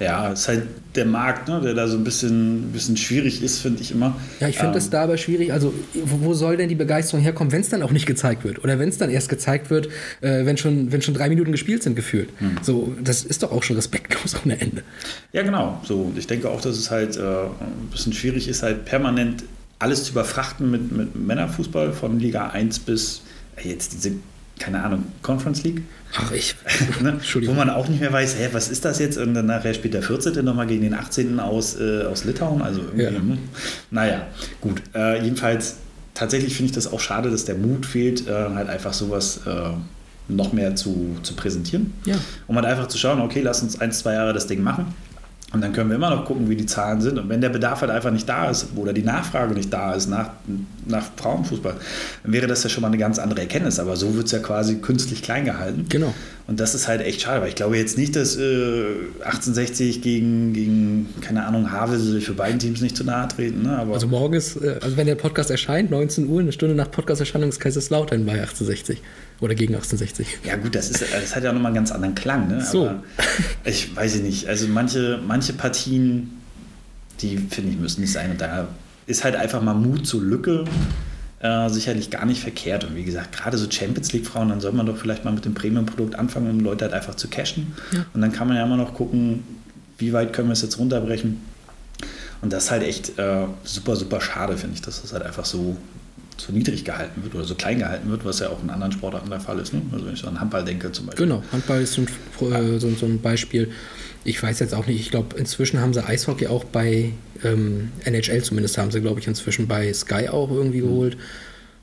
Ja, ist halt der Markt, ne, der da so ein bisschen, bisschen schwierig ist, finde ich immer. Ja, ich finde ähm, das da aber schwierig. Also, wo, wo, soll denn die Begeisterung herkommen, wenn es dann auch nicht gezeigt wird? Oder wenn es dann erst gezeigt wird, äh, wenn, schon, wenn schon drei Minuten gespielt sind, gefühlt. Hm. So, das ist doch auch schon respektlos (laughs) ohne Ende. Ja, genau. So, ich denke auch, dass es halt äh, ein bisschen schwierig ist, halt permanent alles zu überfrachten mit, mit Männerfußball von Liga 1 bis jetzt diese keine Ahnung, Conference League. Ach, ich. (laughs) ne? Wo man auch nicht mehr weiß, hä, was ist das jetzt? Und dann nachher spielt der 14. nochmal gegen den 18. aus, äh, aus Litauen. Also irgendwie, ja. Hm. naja, gut. Äh, jedenfalls, tatsächlich finde ich das auch schade, dass der Mut fehlt, äh, halt einfach sowas äh, noch mehr zu, zu präsentieren. Ja. Um halt einfach zu schauen, okay, lass uns ein, zwei Jahre das Ding machen. Und dann können wir immer noch gucken, wie die Zahlen sind. Und wenn der Bedarf halt einfach nicht da ist oder die Nachfrage nicht da ist nach, nach Frauenfußball, dann wäre das ja schon mal eine ganz andere Erkenntnis. Aber so wird es ja quasi künstlich klein gehalten. Genau. Und das ist halt echt schade, weil ich glaube jetzt nicht, dass äh, 1860 gegen, gegen, keine Ahnung, Havelse für beiden Teams nicht zu nahe treten. Ne? Aber also morgen ist, äh, also wenn der Podcast erscheint, 19 Uhr, eine Stunde nach Podcast-Erscheinung ist Kaiserslautern bei 1860 oder gegen 1860. Ja gut, das, ist, das hat ja nochmal einen ganz anderen Klang. Ne? So. Aber ich weiß nicht, also manche, manche Partien, die finde ich müssen nicht sein. Und da ist halt einfach mal Mut zur Lücke äh, sicherlich gar nicht verkehrt. Und wie gesagt, gerade so Champions League-Frauen, dann soll man doch vielleicht mal mit dem Premium-Produkt anfangen, um Leute halt einfach zu cashen. Ja. Und dann kann man ja immer noch gucken, wie weit können wir es jetzt runterbrechen. Und das ist halt echt äh, super, super schade, finde ich, dass das halt einfach so, so niedrig gehalten wird oder so klein gehalten wird, was ja auch in anderen Sportarten der Fall ist. Ne? Also wenn ich so an Handball denke zum Beispiel. Genau, Handball ist so ein, äh, so, so ein Beispiel. Ich weiß jetzt auch nicht, ich glaube, inzwischen haben sie Eishockey auch bei ähm, NHL zumindest haben sie, glaube ich, inzwischen bei Sky auch irgendwie mhm. geholt.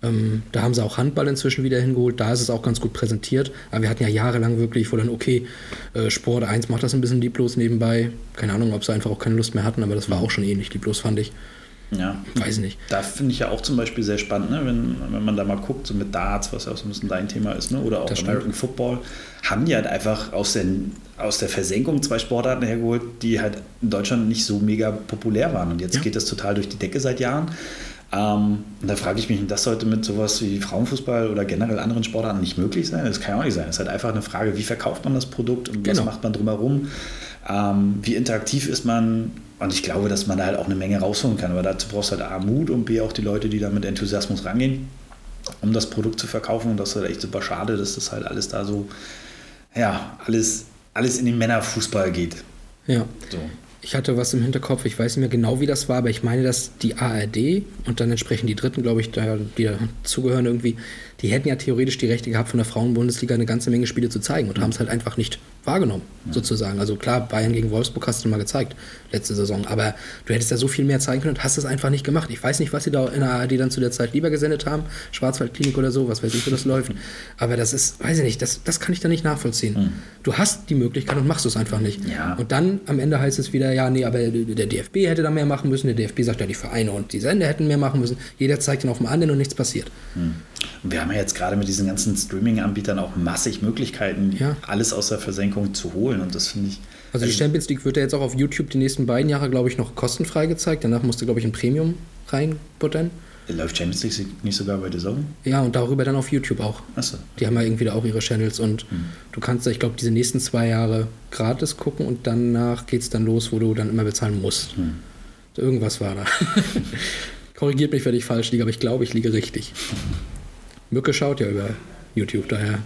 Ähm, da haben sie auch Handball inzwischen wieder hingeholt. Da ist es auch ganz gut präsentiert. Aber wir hatten ja jahrelang wirklich, wo dann, okay, äh, Sport 1 macht das ein bisschen lieblos nebenbei. Keine Ahnung, ob sie einfach auch keine Lust mehr hatten, aber das war mhm. auch schon ähnlich lieblos, fand ich. Ja. Weiß nicht. Da finde ich ja auch zum Beispiel sehr spannend, ne? wenn, wenn man da mal guckt, so mit Darts, was ja auch so ein bisschen dein Thema ist, ne? oder auch das American stimmt. Football, haben die halt einfach aus, den, aus der Versenkung zwei Sportarten hergeholt, die halt in Deutschland nicht so mega populär waren. Und jetzt ja. geht das total durch die Decke seit Jahren. Ähm, und da frage ich mich, das sollte mit sowas wie Frauenfußball oder generell anderen Sportarten nicht möglich sein? Das kann ja auch nicht sein. Es ist halt einfach eine Frage, wie verkauft man das Produkt und genau. was macht man drumherum? Ähm, wie interaktiv ist man? Und ich glaube, dass man da halt auch eine Menge rausholen kann. Aber dazu brauchst du halt A, Mut und B, auch die Leute, die da mit Enthusiasmus rangehen, um das Produkt zu verkaufen. Und das ist halt echt super schade, dass das halt alles da so, ja, alles, alles in den Männerfußball geht. Ja. So. Ich hatte was im Hinterkopf, ich weiß nicht mehr genau, wie das war, aber ich meine, dass die ARD und dann entsprechend die Dritten, glaube ich, die dazugehören irgendwie, die hätten ja theoretisch die Rechte gehabt, von der Frauenbundesliga eine ganze Menge Spiele zu zeigen und mhm. haben es halt einfach nicht wahrgenommen, ja. sozusagen. Also klar, Bayern gegen Wolfsburg hast du mal gezeigt, letzte Saison, aber du hättest ja so viel mehr zeigen können und hast es einfach nicht gemacht. Ich weiß nicht, was sie da in der ARD dann zu der Zeit lieber gesendet haben, Schwarzwaldklinik oder so, was weiß ich, wie das läuft. Aber das ist, weiß ich nicht, das, das kann ich da nicht nachvollziehen. Mhm. Du hast die Möglichkeit und machst es einfach nicht. Ja. Und dann am Ende heißt es wieder, ja, nee, aber der DFB hätte da mehr machen müssen, der DFB sagt ja, die Vereine und die Sender hätten mehr machen müssen. Jeder zeigt dann auf dem anderen und nichts passiert. Mhm. Wir haben ja jetzt gerade mit diesen ganzen Streaming-Anbietern auch massig Möglichkeiten, ja. alles aus der Versenkung zu holen. Und das finde ich. Also die Champions League wird ja jetzt auch auf YouTube die nächsten beiden Jahre, glaube ich, noch kostenfrei gezeigt. Danach musste, glaube ich, ein Premium reinbuttern. Läuft Champions League nicht sogar bei The Zone? Ja, und darüber dann auf YouTube auch. Achso. Die haben ja irgendwie da auch ihre Channels und hm. du kannst, ich glaube, diese nächsten zwei Jahre gratis gucken und danach geht es dann los, wo du dann immer bezahlen musst. Hm. Irgendwas war da. (laughs) Korrigiert mich, wenn ich falsch liege, aber ich glaube, ich liege richtig. (laughs) Mücke schaut ja über YouTube, daher.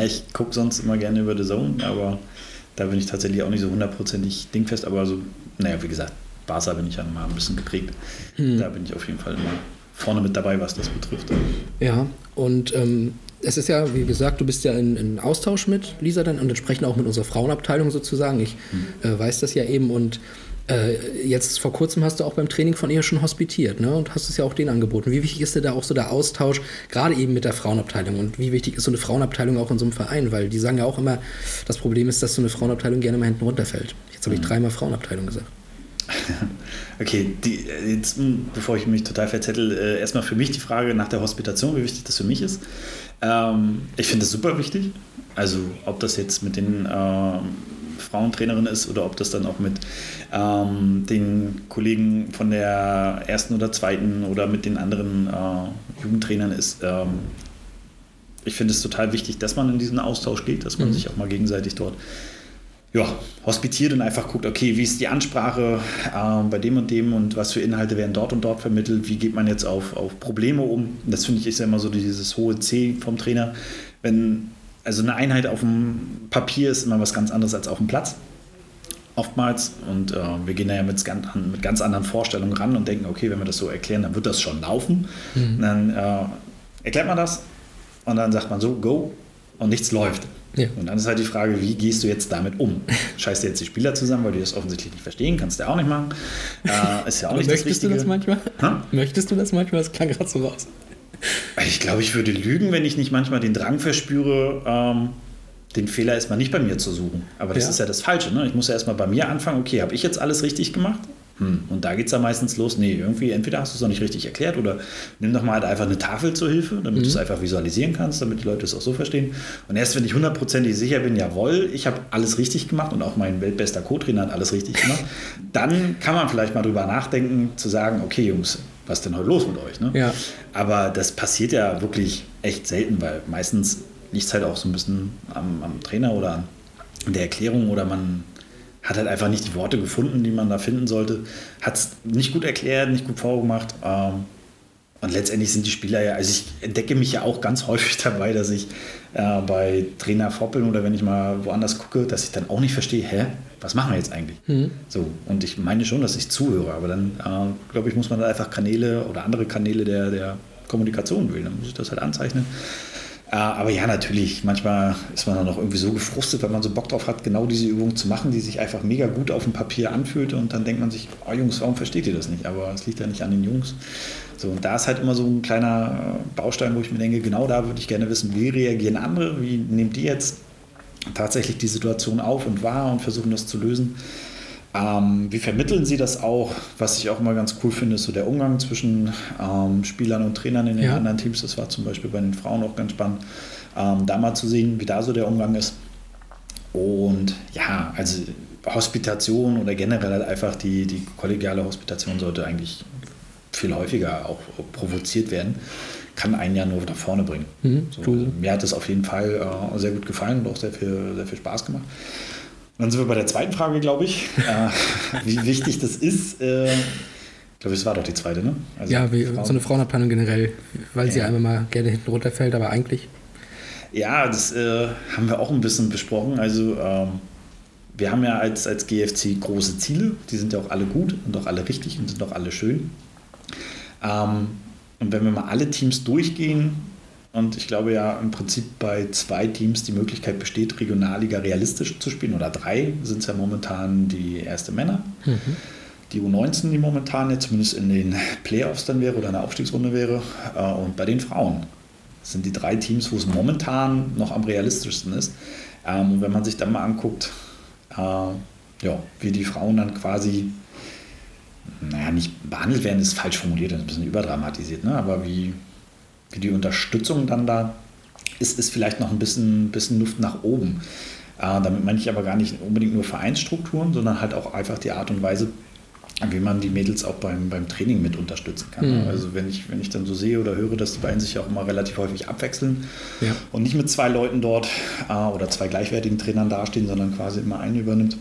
Ich gucke sonst immer gerne über The Zone, aber Da bin ich tatsächlich auch nicht so hundertprozentig dingfest, aber so, naja, wie gesagt, Barca bin ich ja mal ein bisschen geprägt. Hm. Da bin ich auf jeden Fall immer vorne mit dabei, was das betrifft. Ja, und ähm, es ist ja, wie gesagt, du bist ja in, in, Austausch mit Lisa dann und entsprechend auch mit unserer Frauenabteilung sozusagen. Ich hm. äh, weiß das ja eben und äh, jetzt vor kurzem hast du auch beim Training von ihr schon hospitiert ne? und hast es ja auch denen angeboten. Wie wichtig ist dir da auch so der Austausch, gerade eben mit der Frauenabteilung? Und wie wichtig ist so eine Frauenabteilung auch in so einem Verein? Weil die sagen ja auch immer, das Problem ist, dass so eine Frauenabteilung gerne mal hinten runterfällt. Jetzt habe ich mhm. dreimal Frauenabteilung gesagt. (laughs) Okay, die, jetzt, hm, bevor ich mich total verzettel, äh, erstmal für mich die Frage nach der Hospitation, wie wichtig das für mich ist. Ähm, ich finde es super wichtig. Also, ob das jetzt mit den ähm, Frauentrainerin ist oder ob das dann auch mit ähm, den Kollegen von der ersten oder zweiten oder mit den anderen äh, Jugendtrainern ist. Ähm, ich finde es total wichtig, dass man in diesen Austausch geht, dass man mhm. sich auch mal gegenseitig dort ja, hospitiert und einfach guckt, okay, wie ist die Ansprache äh, bei dem und dem und was für Inhalte werden dort und dort vermittelt, wie geht man jetzt auf, auf Probleme um. Das finde ich ist ja immer so dieses hohe C vom Trainer. Wenn also eine Einheit auf dem Papier ist immer was ganz anderes als auf dem Platz. Oftmals. Und äh, wir gehen da ja mit ganz, mit ganz, anderen Vorstellungen ran und denken, okay, wenn wir das so erklären, dann wird das schon laufen. Mhm. Dann äh, erklärt man das und dann sagt man so, go und nichts läuft. Ja. Und dann ist halt die Frage, wie gehst du jetzt damit um? (laughs) Scheißt du jetzt die Spieler zusammen, weil die das offensichtlich nicht verstehen? Kannst du auch nicht machen. Äh, ist ja auch nicht möchtest das Möchtest du das manchmal? Ha? Möchtest du das manchmal? Das klang gerade so raus. Ich glaube, ich würde lügen, wenn ich nicht manchmal den Drang verspüre, ähm, den Fehler erstmal nicht bei mir zu suchen. Aber das ja. ist ja das Falsche. Ne? Ich muss ja erstmal bei mir anfangen, okay, habe ich jetzt alles richtig gemacht? Hm. Und da geht es ja meistens los, nee, irgendwie entweder hast du es noch nicht richtig erklärt oder nimm doch mal halt einfach eine Tafel zur Hilfe, damit mhm. du es einfach visualisieren kannst, damit die Leute es auch so verstehen. Und erst wenn ich hundertprozentig sicher bin, jawohl, ich habe alles richtig gemacht und auch mein weltbester Co-Trainer hat alles richtig gemacht, (laughs) dann kann man vielleicht mal drüber nachdenken, zu sagen, okay, Jungs, was ist denn heute los mit euch? Ne? Ja. Aber das passiert ja wirklich echt selten, weil meistens liegt es halt auch so ein bisschen am, am Trainer oder an der Erklärung oder man hat halt einfach nicht die Worte gefunden, die man da finden sollte, hat es nicht gut erklärt, nicht gut vorgemacht. Ähm, und letztendlich sind die Spieler ja, also ich entdecke mich ja auch ganz (laughs) häufig dabei, dass ich äh, bei Trainer Foppeln oder wenn ich mal woanders gucke, dass ich dann auch nicht verstehe, hä, was machen wir jetzt eigentlich? Mhm. So, und ich meine schon, dass ich zuhöre, aber dann, äh, glaube ich, muss man da einfach Kanäle oder andere Kanäle der, der Kommunikation wählen. Dann muss ich das halt anzeichnen. Äh, aber ja, natürlich, manchmal ist man dann auch irgendwie so gefrustet, weil man so Bock drauf hat, genau diese Übung zu machen, die sich einfach mega gut auf dem Papier anfühlt und dann denkt man sich, oh Jungs, warum versteht ihr das nicht? Aber es liegt ja nicht an den Jungs. So, und da ist halt immer so ein kleiner Baustein, wo ich mir denke, genau da würde ich gerne wissen, wie reagieren andere, wie nehmen die jetzt tatsächlich die Situation auf und wahr und versuchen das zu lösen. Ähm, wie vermitteln Sie das auch? Was ich auch immer ganz cool finde, ist so der Umgang zwischen ähm, Spielern und Trainern in den ja. anderen Teams. Das war zum Beispiel bei den Frauen auch ganz spannend, ähm, da mal zu sehen, wie da so der Umgang ist. Und ja, also Hospitation oder generell halt einfach die, die kollegiale Hospitation sollte eigentlich viel häufiger auch provoziert werden. Kann einen ja nur nach vorne bringen. Mhm, so, also mir hat es auf jeden Fall äh, sehr gut gefallen und auch sehr viel, sehr viel Spaß gemacht. Dann sind wir bei der zweiten Frage, glaube ich. (laughs) Äh, wie wichtig das ist. Äh, ich glaube, es war doch die zweite, ne? Also ja, wie, so eine Frauenabteilung generell, weil ja. sie einmal mal gerne hinten runterfällt, aber eigentlich. Ja, das äh, haben wir auch ein bisschen besprochen. Also, ähm, wir haben ja als, als GFC große Ziele. Die sind ja auch alle gut und auch alle richtig und sind auch alle schön. Ähm, und wenn wir mal alle Teams durchgehen, und ich glaube ja im Prinzip bei zwei Teams die Möglichkeit besteht, Regionalliga realistisch zu spielen. Oder drei sind es ja momentan die erste Männer. Mhm. Die U19, die momentan jetzt zumindest in den Playoffs dann wäre oder in der Aufstiegsrunde wäre. Äh, und bei den Frauen sind die drei Teams, wo es momentan noch am realistischsten ist. Ähm, und wenn man sich dann mal anguckt, äh, ja, wie die Frauen dann quasi, naja, nicht behandelt werden, ist falsch formuliert, ist ein bisschen überdramatisiert, ne? aber wie wie die Unterstützung dann da ist, ist vielleicht noch ein bisschen, bisschen Luft nach oben. Äh, damit meine ich aber gar nicht unbedingt nur Vereinsstrukturen, sondern halt auch einfach die Art und Weise, wie man die Mädels auch beim, beim Training mit unterstützen kann. Mhm. Also wenn ich, wenn ich dann so sehe oder höre, dass die beiden sich ja auch immer relativ häufig abwechseln ja. und nicht mit zwei Leuten dort äh, oder zwei gleichwertigen Trainern dastehen, sondern quasi immer einen übernimmt,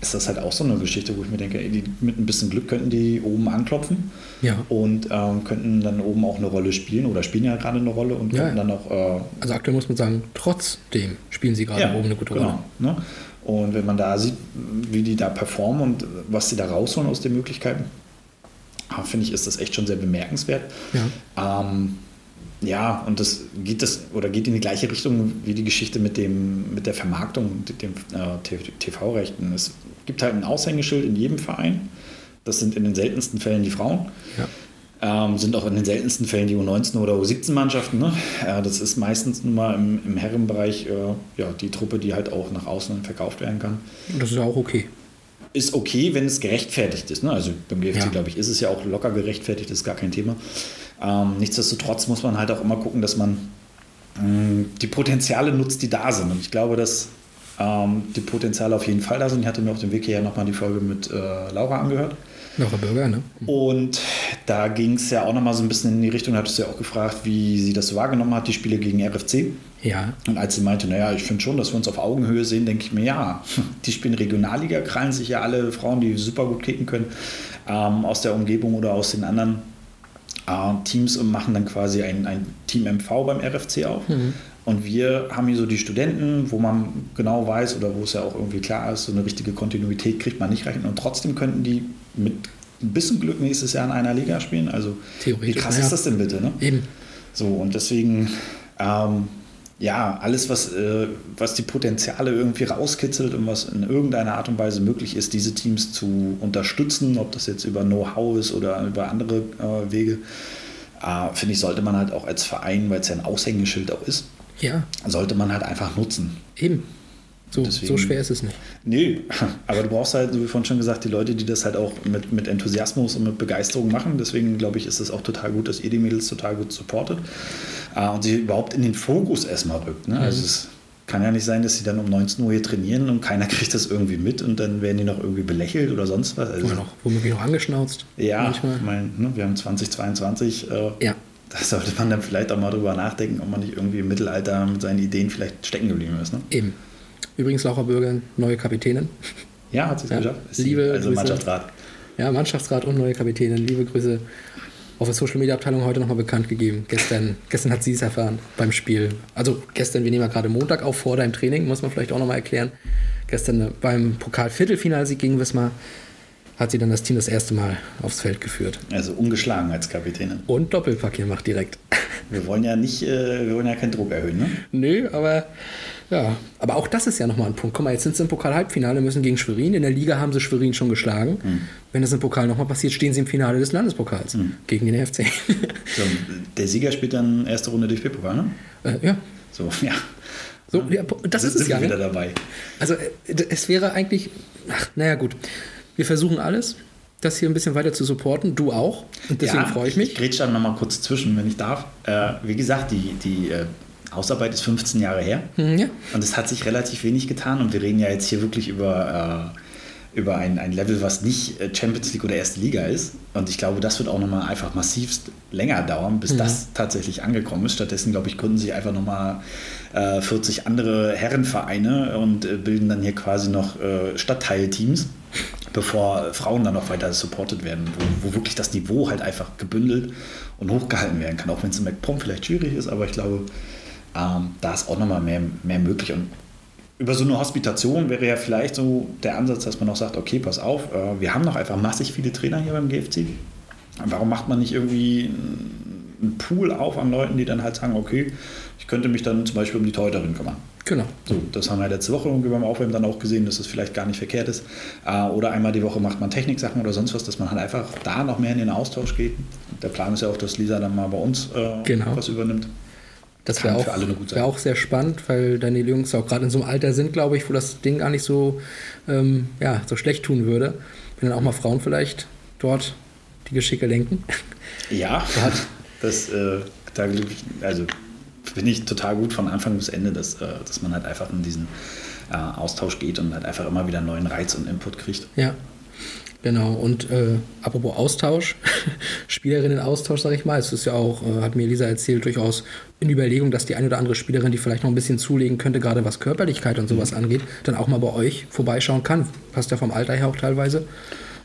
ist das halt auch so eine Geschichte, wo ich mir denke, ey, die, mit ein bisschen Glück könnten die oben anklopfen ja. und ähm, könnten dann oben auch eine Rolle spielen oder spielen ja gerade eine Rolle und ja, könnten dann auch. Äh, also aktuell muss man sagen, trotzdem spielen sie gerade ja, oben eine gute Rolle. Genau, ne? Und wenn man da sieht, wie die da performen und was sie da rausholen aus den Möglichkeiten, ah, finde ich, ist das echt schon sehr bemerkenswert. Ja. Ähm, ja, und das geht das oder geht in die gleiche Richtung wie die Geschichte mit dem mit der Vermarktung, dem äh, TV-Rechten. Es gibt halt ein Aushängeschild in jedem Verein. Das sind in den seltensten Fällen die Frauen. Ja. Ähm, sind auch in den seltensten Fällen die U19 oder U17-Mannschaften. Ne? Äh, das ist meistens nun mal im, im Herrenbereich äh, ja, die Truppe, die halt auch nach außen verkauft werden kann. Das ist auch okay. Ist okay, wenn es gerechtfertigt ist. Ne? Also beim GFC, ja. glaube ich, ist es ja auch locker gerechtfertigt, das ist gar kein Thema. Ähm, nichtsdestotrotz muss man halt auch immer gucken, dass man mh, mm, die Potenziale nutzt, die da sind. Und ich glaube, dass ähm, die Potenziale auf jeden Fall da sind. Ich hatte mir auf dem Weg hierher nochmal die Folge mit äh, Laura angehört. Laura Bürger, ne? Und da ging es ja auch nochmal so ein bisschen in die Richtung, da hattest du ja auch gefragt, wie sie das so wahrgenommen hat, die Spiele gegen RFC. Ja. Und als sie meinte, naja, ich finde schon, dass wir uns auf Augenhöhe sehen, denke ich mir, ja, (laughs) die spielen Regionalliga, krallen sich ja alle Frauen, die super gut kicken können, ähm, aus der Umgebung oder aus den anderen äh, Teams und machen dann quasi ein, ein Team MV beim RFC auf. Mhm. Und wir haben hier so die Studenten, wo man genau weiß oder wo es ja auch irgendwie klar ist, so eine richtige Kontinuität kriegt man nicht rein. Und trotzdem könnten die mit ein bisschen Glück nächstes Jahr in einer Liga spielen. Also wie krass ja. ist das denn bitte? Ne? Eben. So, und deswegen, ähm, ja, alles, was, äh, was die Potenziale irgendwie rauskitzelt und was in irgendeiner Art und Weise möglich ist, diese Teams zu unterstützen, ob das jetzt über Know-how ist oder über andere äh, Wege, äh, finde ich, sollte man halt auch als Verein, weil es ja ein Aushängeschild auch ist, ja. Sollte man halt einfach nutzen. Eben. So, Deswegen, so schwer ist es nicht. Nee, (laughs) aber du brauchst halt, wie vorhin schon gesagt, die Leute, die das halt auch mit, mit Enthusiasmus und mit Begeisterung machen. Deswegen glaube ich, ist es auch total gut, dass ihr die Mädels total gut supportet äh, und sie überhaupt in den Fokus erstmal rückt. Ne? Also mhm. Also es kann ja nicht sein, dass sie dann um 19 Uhr hier trainieren und keiner (laughs) kriegt das irgendwie mit und dann werden die noch irgendwie belächelt oder sonst was. Also, oder noch womöglich noch angeschnauzt. Ja, manchmal. Mein, ne, wir haben 2022. Äh, ja da sollte man dann vielleicht auch mal drüber nachdenken, ob man nicht irgendwie im Mittelalter mit seinen Ideen vielleicht stecken geblieben ist. Ne? Eben. Übrigens Laura Bürger, neue Kapitänin. Ja, hat sie es ja, geschafft. Ist liebe also Grüße. Mannschaftsrat. Ja, Mannschaftsrat und neue Kapitänin. Liebe Grüße. Auf der Social Media Abteilung heute nochmal bekannt gegeben. Gestern, gestern hat sie es erfahren beim Spiel. Also gestern, wir nehmen ja gerade Montag auf vor deinem Training, muss man vielleicht auch nochmal erklären. Gestern beim Pokal-Viertelfinalsieg gegen Wismar hat sie dann das Team das erste Mal aufs Feld geführt. Also ungeschlagen als Kapitänin. Und Doppelpack gemacht direkt. Wir wollen ja nicht, äh, wir wollen ja keinen Druck erhöhen, ne? Nö, aber ja, aber auch das ist ja nochmal ein Punkt. Guck mal, jetzt sind sie im Pokal-Halbfinale, müssen gegen Schwerin. In der Liga haben sie Schwerin schon geschlagen. Mhm. Wenn das im Pokal nochmal passiert, stehen sie im Finale des Landespokals mhm. gegen den FC. so, der Sieger spielt dann erste Runde DFB-Pokal, ne? Äh, ja. So, ja. So, ja, das ist es ja. wieder ne? dabei. Also, äh, es wäre eigentlich, ach, naja, gut. Wir versuchen alles, das hier ein bisschen weiter zu supporten. Du auch. Und deswegen ja, freue ich mich. Ich grätsche dann nochmal kurz zwischen, wenn ich darf. Äh, wie gesagt, die, die äh, Hausarbeit ist 15 Jahre her. Mhm, ja. Und es hat sich relativ wenig getan. Und wir reden ja jetzt hier wirklich über, äh, über ein, ein Level, was nicht äh, Champions League oder erste Liga ist. Und ich glaube, das wird auch nochmal einfach massivst länger dauern, bis mhm. das tatsächlich angekommen ist. Stattdessen, glaube ich, gründen sich einfach nochmal 40 äh, andere Herrenvereine und äh, bilden dann hier quasi noch äh, Stadtteilteams bevor Frauen dann noch weiter supported werden, wo, wo, wirklich das Niveau halt einfach gebündelt und hochgehalten werden kann, auch wenn es im MacPom vielleicht schwierig ist, aber ich glaube, ähm, da ist auch nochmal mehr, mehr möglich und über so eine Hospitation wäre ja vielleicht so der Ansatz, dass man auch sagt, okay, pass auf, äh, wir haben noch einfach massig viele Trainer hier beim GFC. Warum macht man nicht irgendwie einen Pool auf an Leuten, die dann halt sagen, okay, ich könnte mich dann zum Beispiel um die Teuterin kümmern. Genau. So, das haben wir letzte Woche irgendwie beim Aufwärmen dann auch gesehen, dass das vielleicht gar nicht verkehrt ist. Äh, oder einmal die Woche macht man Techniksachen oder sonst was, dass man halt einfach da noch mehr in den Austausch geht. Der Plan ist ja auch, dass Lisa dann mal bei uns äh, genau. was übernimmt. Das wäre auch, wär auch sehr spannend, weil deine Jungs auch gerade in so einem Alter sind, glaube ich, wo das Ding gar nicht so, ähm, ja, so schlecht tun würde. Wenn dann auch mal Frauen vielleicht dort die Geschicke lenken. (laughs) Ja, das, äh, da, also finde ich total gut von Anfang bis Ende, dass, äh, dass man halt einfach in diesen äh, Austausch geht und halt einfach immer wieder neuen Reiz und Input kriegt. Ja. Genau, und äh, apropos Austausch, (laughs) Spielerinnen-Austausch, sage ich mal. Es ist ja auch, äh, hat mir Lisa erzählt, durchaus in Überlegung, dass die eine oder andere Spielerin, die vielleicht noch ein bisschen zulegen könnte, gerade was Körperlichkeit und sowas mhm. angeht, dann auch mal bei euch vorbeischauen kann. Passt ja vom Alter her auch teilweise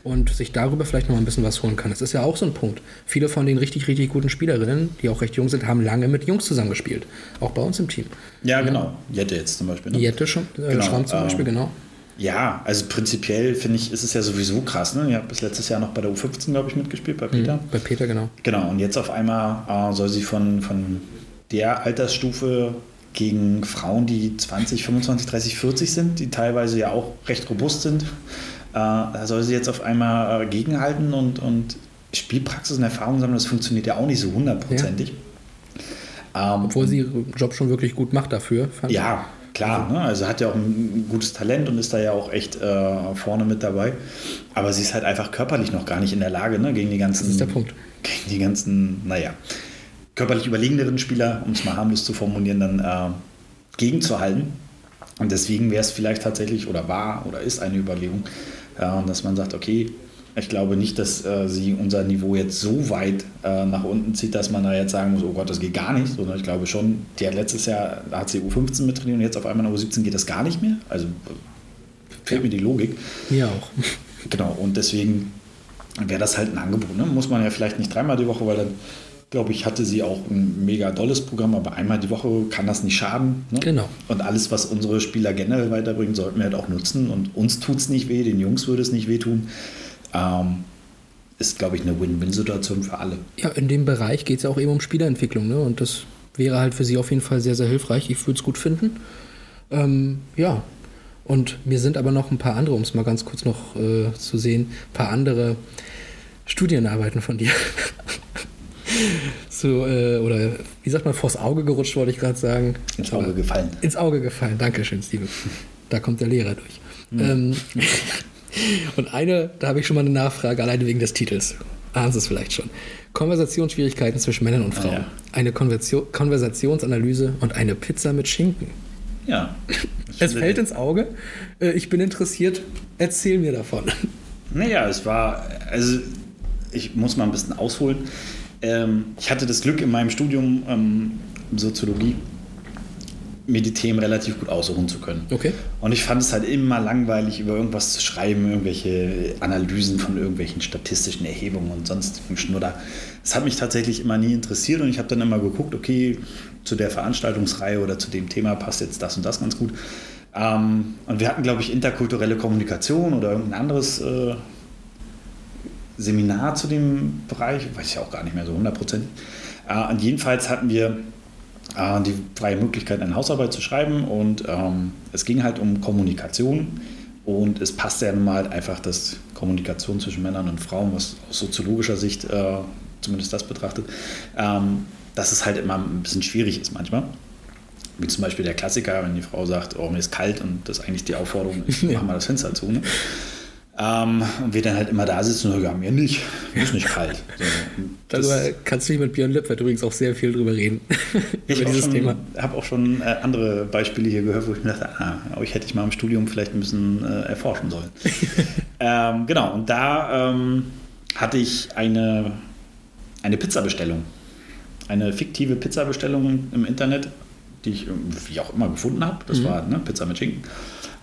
und sich darüber vielleicht noch ein bisschen was holen kann. Das ist ja auch so ein Punkt. Viele von den richtig, richtig guten Spielerinnen, die auch recht jung sind, haben lange mit Jungs zusammengespielt. Auch bei uns im Team. Ja, genau. Jette jetzt zum Beispiel. Ne? Jette schon, äh, genau. Schramm zum Beispiel, ähm, genau. Ja, also prinzipiell finde ich, ist es ja sowieso krass. Ne? Ihr habt bis letztes Jahr noch bei der U15, glaube ich, mitgespielt, bei Peter. Mhm, bei Peter, genau. Genau, und jetzt auf einmal äh, soll sie von, von der Altersstufe gegen Frauen, die 20, 25, 30, 40 sind, die teilweise ja auch recht robust sind, äh, da soll sie jetzt auf einmal äh, gegenhalten und, und Spielpraxis und Erfahrung sammeln. Das funktioniert ja auch nicht so hundertprozentig. Ja. Ähm, Obwohl sie ihren Job schon wirklich gut macht dafür. ja, klar. Ne? Also hat ja auch ein gutes Talent und ist da ja auch echt äh, vorne mit dabei. Aber sie ist halt einfach körperlich noch gar nicht in der Lage, ne? gegen die ganzen. Das ist der Punkt. Gegen die ganzen, naja, körperlich überlegeneren Spieler, um es mal harmlos zu formulieren, dann äh, gegenzuhalten. Und deswegen wäre es vielleicht tatsächlich oder war oder ist eine Überlegung, äh, dass man sagt, okay, ich glaube nicht, dass äh, sie unser Niveau jetzt so weit äh, nach unten zieht, dass man da jetzt sagen muss, oh Gott, das geht gar nicht, sondern ich glaube schon, die hat letztes Jahr, da hat sie U15 mit trainiert und jetzt auf einmal in U17 geht das gar nicht mehr. Also fehlt ja. mir die Logik. Mir auch. (laughs) Genau, und deswegen wäre das halt ein Angebot. Ne? Muss man ja vielleicht nicht dreimal die Woche, weil dann glaube ich, hatte sie auch ein mega dolles Programm, aber einmal die Woche kann das nicht schaden. Ne? Genau. Und alles, was unsere Spieler generell weiterbringen, sollten wir halt auch nutzen. Und uns tut es nicht weh, den Jungs würde es nicht wehtun. Ähm, ist, glaube ich, eine Win-Win-Situation für alle. Ja, in dem Bereich geht es ja auch eben um Spielerentwicklung. Ne? Und das wäre halt für sie auf jeden Fall sehr, sehr hilfreich. Ich würde es gut finden. Ähm, ja. Und mir sind aber noch ein paar andere, um es mal ganz kurz noch äh, zu sehen, ein paar andere Studienarbeiten von dir (laughs) so, äh, oder wie sagt man, vors Auge gerutscht, wollte ich gerade sagen. Ins Auge gefallen. Ins Auge gefallen, Dankeschön, Steven. Da kommt der Lehrer durch. Mhm. Ähm, (laughs) und eine, da habe ich schon mal eine Nachfrage, alleine wegen des Titels. Ahnen Sie es vielleicht schon. Konversationsschwierigkeiten zwischen Männern und Frauen. Ah, ja. Eine Konversation, Konversationsanalyse und eine Pizza mit Schinken. Ja. (laughs) Es fällt ins Auge. Äh, ich bin interessiert. Erzähl mir davon. Naja, es war, also ich muss mal ein bisschen ausholen ähm, ich hatte das Glück in meinem Studium ähm, Soziologie mir die Themen relativ gut aussuchen zu können. Okay. Und ich fand es halt immer langweilig, über irgendwas zu schreiben, irgendwelche Analysen von irgendwelchen statistischen Erhebungen und sonstigen Schnudder. Das hat mich tatsächlich immer nie interessiert und ich habe dann immer geguckt, okay, zu der Veranstaltungsreihe oder zu dem Thema passt jetzt das und das ganz gut. Ähm, und wir hatten, glaube ich, interkulturelle Kommunikation oder irgendein anderes äh, Seminar zu dem Bereich, weiß ich auch gar nicht mehr so 100 Prozent. Äh, und jedenfalls hatten wir die freie Möglichkeit, eine Hausarbeit zu schreiben und ähm, es ging halt um Kommunikation und es passte ja nun mal einfach, dass Kommunikation zwischen Männern und Frauen, was aus soziologischer Sicht äh, zumindest das betrachtet, ähm, dass es halt immer ein bisschen schwierig ist manchmal. Wie zum Beispiel der Klassiker, wenn die Frau sagt, oh, mir ist kalt und das ist eigentlich die Aufforderung, ich (laughs) mach mal das Fenster zu. Ne? Ähm, und wir dann halt immer da sitzen und sagen, ja, mir nicht, mir ist nicht kalt. (laughs) So, Darüber kannst du nicht mit Björn Lippert übrigens auch sehr viel drüber reden. (laughs) ich habe auch schon äh, andere Beispiele hier gehört, wo ich mir dachte, ah, euch hätte ich mal im Studium vielleicht ein bisschen äh, erforschen sollen. (laughs) ähm, genau, und da ähm, hatte ich eine, eine Pizzabestellung. Eine fiktive Pizzabestellung im Internet, die ich wie auch immer gefunden habe. Das mhm. war ne, Pizza mit Schinken.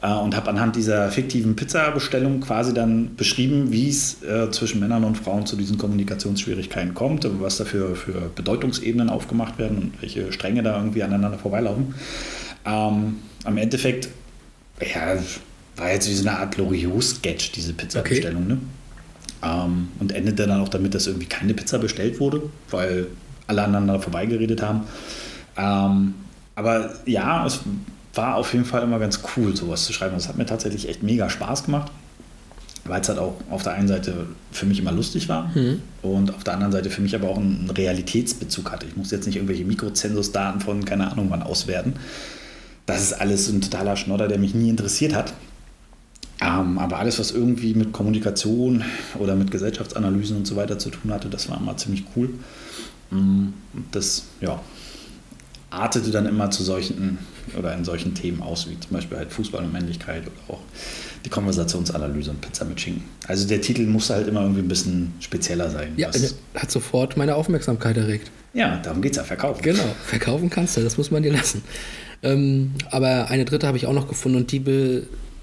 Äh, und habe anhand dieser fiktiven Pizza-Bestellung quasi dann beschrieben, wie es äh, zwischen Männern und Frauen zu diesen Kommunikationsschwierigkeiten kommt was dafür für Bedeutungsebenen aufgemacht werden und welche Stränge da irgendwie aneinander vorbeilaufen. Ähm, am Endeffekt, ja, war jetzt wie so eine Art Loriot-Sketch, diese Pizza-Bestellung. Okay. Ne? Ähm, und endete dann auch damit, dass irgendwie keine Pizza bestellt wurde, weil alle aneinander vorbeigeredet haben. Ähm, aber ja, es war auf jeden Fall immer ganz cool, sowas zu schreiben. Das hat mir tatsächlich echt mega Spaß gemacht, weil es halt auch auf der einen Seite für mich immer lustig war mhm. und auf der anderen Seite für mich aber auch einen Realitätsbezug hatte. Ich muss jetzt nicht irgendwelche Mikrozensusdaten von keine Ahnung wann auswerten. Das ist alles ein totaler Schnodder, der mich nie interessiert hat. Ähm, aber alles, was irgendwie mit Kommunikation oder mit Gesellschaftsanalysen und so weiter zu tun hatte, das war immer ziemlich cool. Mm, das, ja, artete dann immer zu solchen oder in solchen Themen aus, wie zum Beispiel halt Fußball und Männlichkeit oder auch die Konversationsanalyse und Pizza mit Schinken. Also der Titel musste halt immer irgendwie ein bisschen spezieller sein. Ja, hat sofort meine Aufmerksamkeit erregt. Ja, darum geht es ja, verkaufen. Genau, verkaufen kannst du, das muss man dir lassen. Ähm, aber eine dritte habe ich auch noch gefunden und die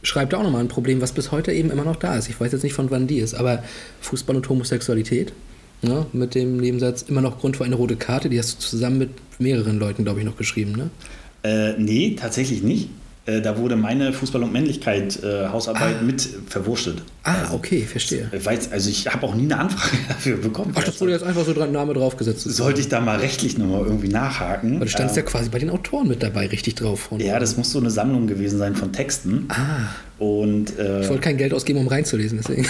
beschreibt auch nochmal ein Problem, was bis heute eben immer noch da ist. Ich weiß jetzt nicht, von wann die ist, aber Fußball und Homosexualität Ne? Mit dem Nebensatz immer noch Grund für eine rote Karte. Die hast du zusammen mit mehreren Leuten, glaube ich, noch geschrieben, ne? Äh, nee, tatsächlich nicht. äh, da wurde meine Fußball und Männlichkeit äh, Hausarbeit Ah. mit verwurstet. Ah, okay, verstehe. Ich weiß, also ich habe auch nie eine Anfrage (laughs) dafür bekommen. Ach, das wurde jetzt einfach so dran Name draufgesetzt. Sollte ich da mal rechtlich nochmal irgendwie nachhaken? Aber du standst Äh, ja quasi bei den Autoren mit dabei richtig drauf. Von ja, das muss so eine Sammlung gewesen sein von Texten. Ah, Und äh, ich wollte kein Geld ausgeben, um reinzulesen, deswegen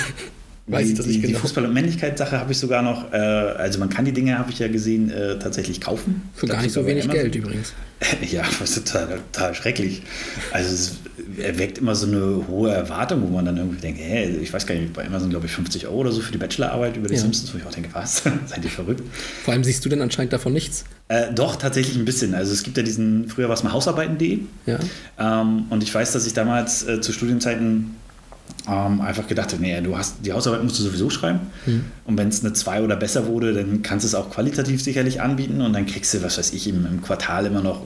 weiß die, ich das die, nicht die genau. Fußball- und Männlichkeit-Sache habe ich sogar noch, äh, also man kann die Dinge, habe ich ja gesehen, äh, tatsächlich kaufen. Für gar nicht so wenig Amazon. Geld übrigens. (laughs) Ja, das ist total, total schrecklich. Also es erweckt immer so eine hohe Erwartung, wo man dann irgendwie denkt, hä, ich weiß gar nicht, bei Amazon glaube ich 50 Euro oder so für die Bachelorarbeit über die Ja. Simpsons, wo ich auch denke, was, (laughs) seid ihr verrückt? Vor allem siehst du denn anscheinend davon nichts. Äh, doch, tatsächlich ein bisschen. Also es gibt ja diesen, früher war es mal Hausarbeiten.de Ja. ähm, und ich weiß, dass ich damals äh, zu Studienzeiten ähm, einfach gedacht habe, nee, du hast die Hausarbeit musst du sowieso schreiben. Hm. Und wenn es eine 2 oder besser wurde, dann kannst du es auch qualitativ sicherlich anbieten und dann kriegst du, was weiß ich, im, im Quartal immer noch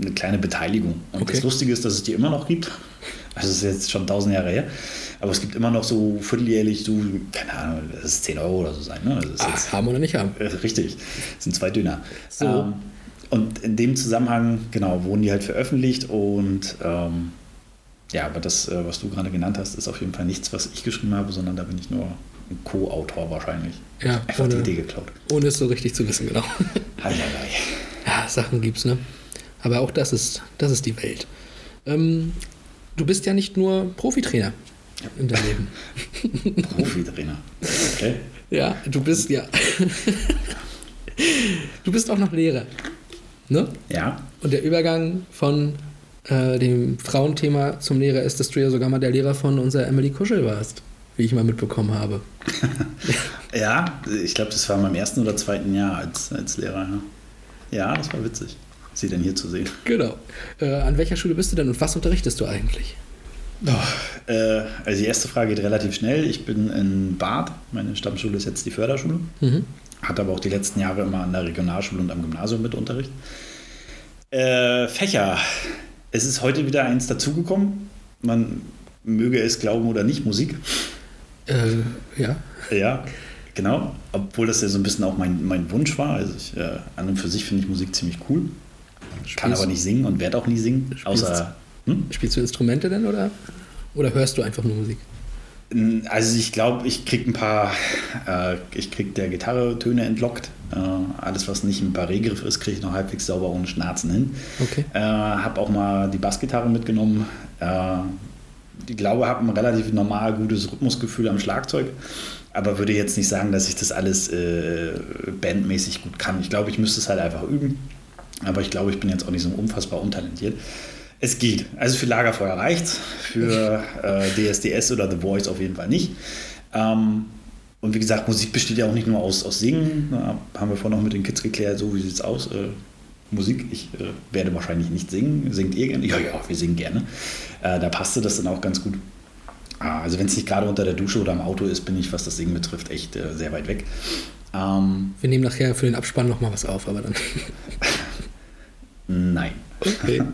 eine kleine Beteiligung. Und Okay. das Lustige ist, dass es die immer noch gibt. Also es ist jetzt schon tausend Jahre her. Aber es gibt immer noch so vierteljährlich so, keine Ahnung, das ist 10 Euro oder so sein. Ne? Ist Ah, jetzt- haben oder nicht haben. äh, Richtig, das sind zwei Döner. So. Ähm, und in dem Zusammenhang, genau, wurden die halt veröffentlicht und ähm, ja, aber das, äh, was du gerade genannt hast, ist auf jeden Fall nichts, was ich geschrieben habe, sondern da bin ich nur ein Co-Autor wahrscheinlich. Ja, Einfach ohne- die Idee geklaut. Ohne es so richtig zu wissen, genau. (laughs) Heieiei. Ja, Sachen gibt's, ne? Aber auch das ist, das ist die Welt. Ähm, du bist ja nicht nur Profitrainer in deinem Leben. (laughs) Profi-Trainer. Okay. Ja, du bist, ja. (laughs) du bist auch noch Lehrer. Ne? Ja, Und der Übergang von äh, dem Frauenthema zum Lehrer ist, dass du ja sogar mal der Lehrer von unserer Emily Kuschel warst, wie ich mal mitbekommen habe. (laughs) ja, ich glaube, das war in meinem ersten oder zweiten Jahr als, als Lehrer. Ja. ja, das war witzig, sie denn hier zu sehen. Genau. Äh, an welcher Schule bist du denn und was unterrichtest du eigentlich? Äh, also die erste Frage geht relativ schnell. Ich bin in Bad. Meine Stammschule ist jetzt die Förderschule. Mhm. Hatte aber auch die letzten Jahre immer an der Regionalschule und am Gymnasium mit Unterricht. Äh, Fächer. Es ist heute wieder eins dazugekommen. Man möge es glauben oder nicht, Musik. Äh, ja. Ja, genau. Obwohl das ja so ein bisschen auch mein, mein Wunsch war. Also ich, äh, an und für sich finde ich Musik ziemlich cool. Kann Spielst- aber nicht singen und werde auch nie singen. Außer. Hm? Spielst du Instrumente denn oder, oder hörst du einfach nur Musik? Also ich glaube, ich krieg ein paar, äh, ich krieg der Gitarre Töne entlockt. Äh, alles, was nicht im Barré-Griff ist, kriege ich noch halbwegs sauber ohne Schnarzen hin. Okay. Äh, habe auch mal die Bassgitarre mitgenommen. Äh, ich glaube, habe ein relativ normal gutes Rhythmusgefühl am Schlagzeug, aber würde jetzt nicht sagen, dass ich das alles äh, bandmäßig gut kann. Ich glaube, ich müsste es halt einfach üben. Aber ich glaube, ich bin jetzt auch nicht so unfassbar untalentiert. Es geht. Also für Lagerfeuer reicht's, für äh, DSDS oder The Voice auf jeden Fall nicht. Ähm, und wie gesagt, Musik besteht ja auch nicht nur aus, aus Singen. Da haben wir vorhin noch mit den Kids geklärt, so wie sieht's aus. Äh, Musik, ich äh, werde wahrscheinlich nicht singen. Singt ihr gerne? Ja, ja, wir singen gerne. Äh, da passte das dann auch ganz gut. Ah, Also wenn es nicht gerade unter der Dusche oder im Auto ist, bin ich, was das Singen betrifft, echt äh, sehr weit weg. Ähm, Wir nehmen nachher für den Abspann nochmal was auf, aber dann. nein. Okay. (laughs)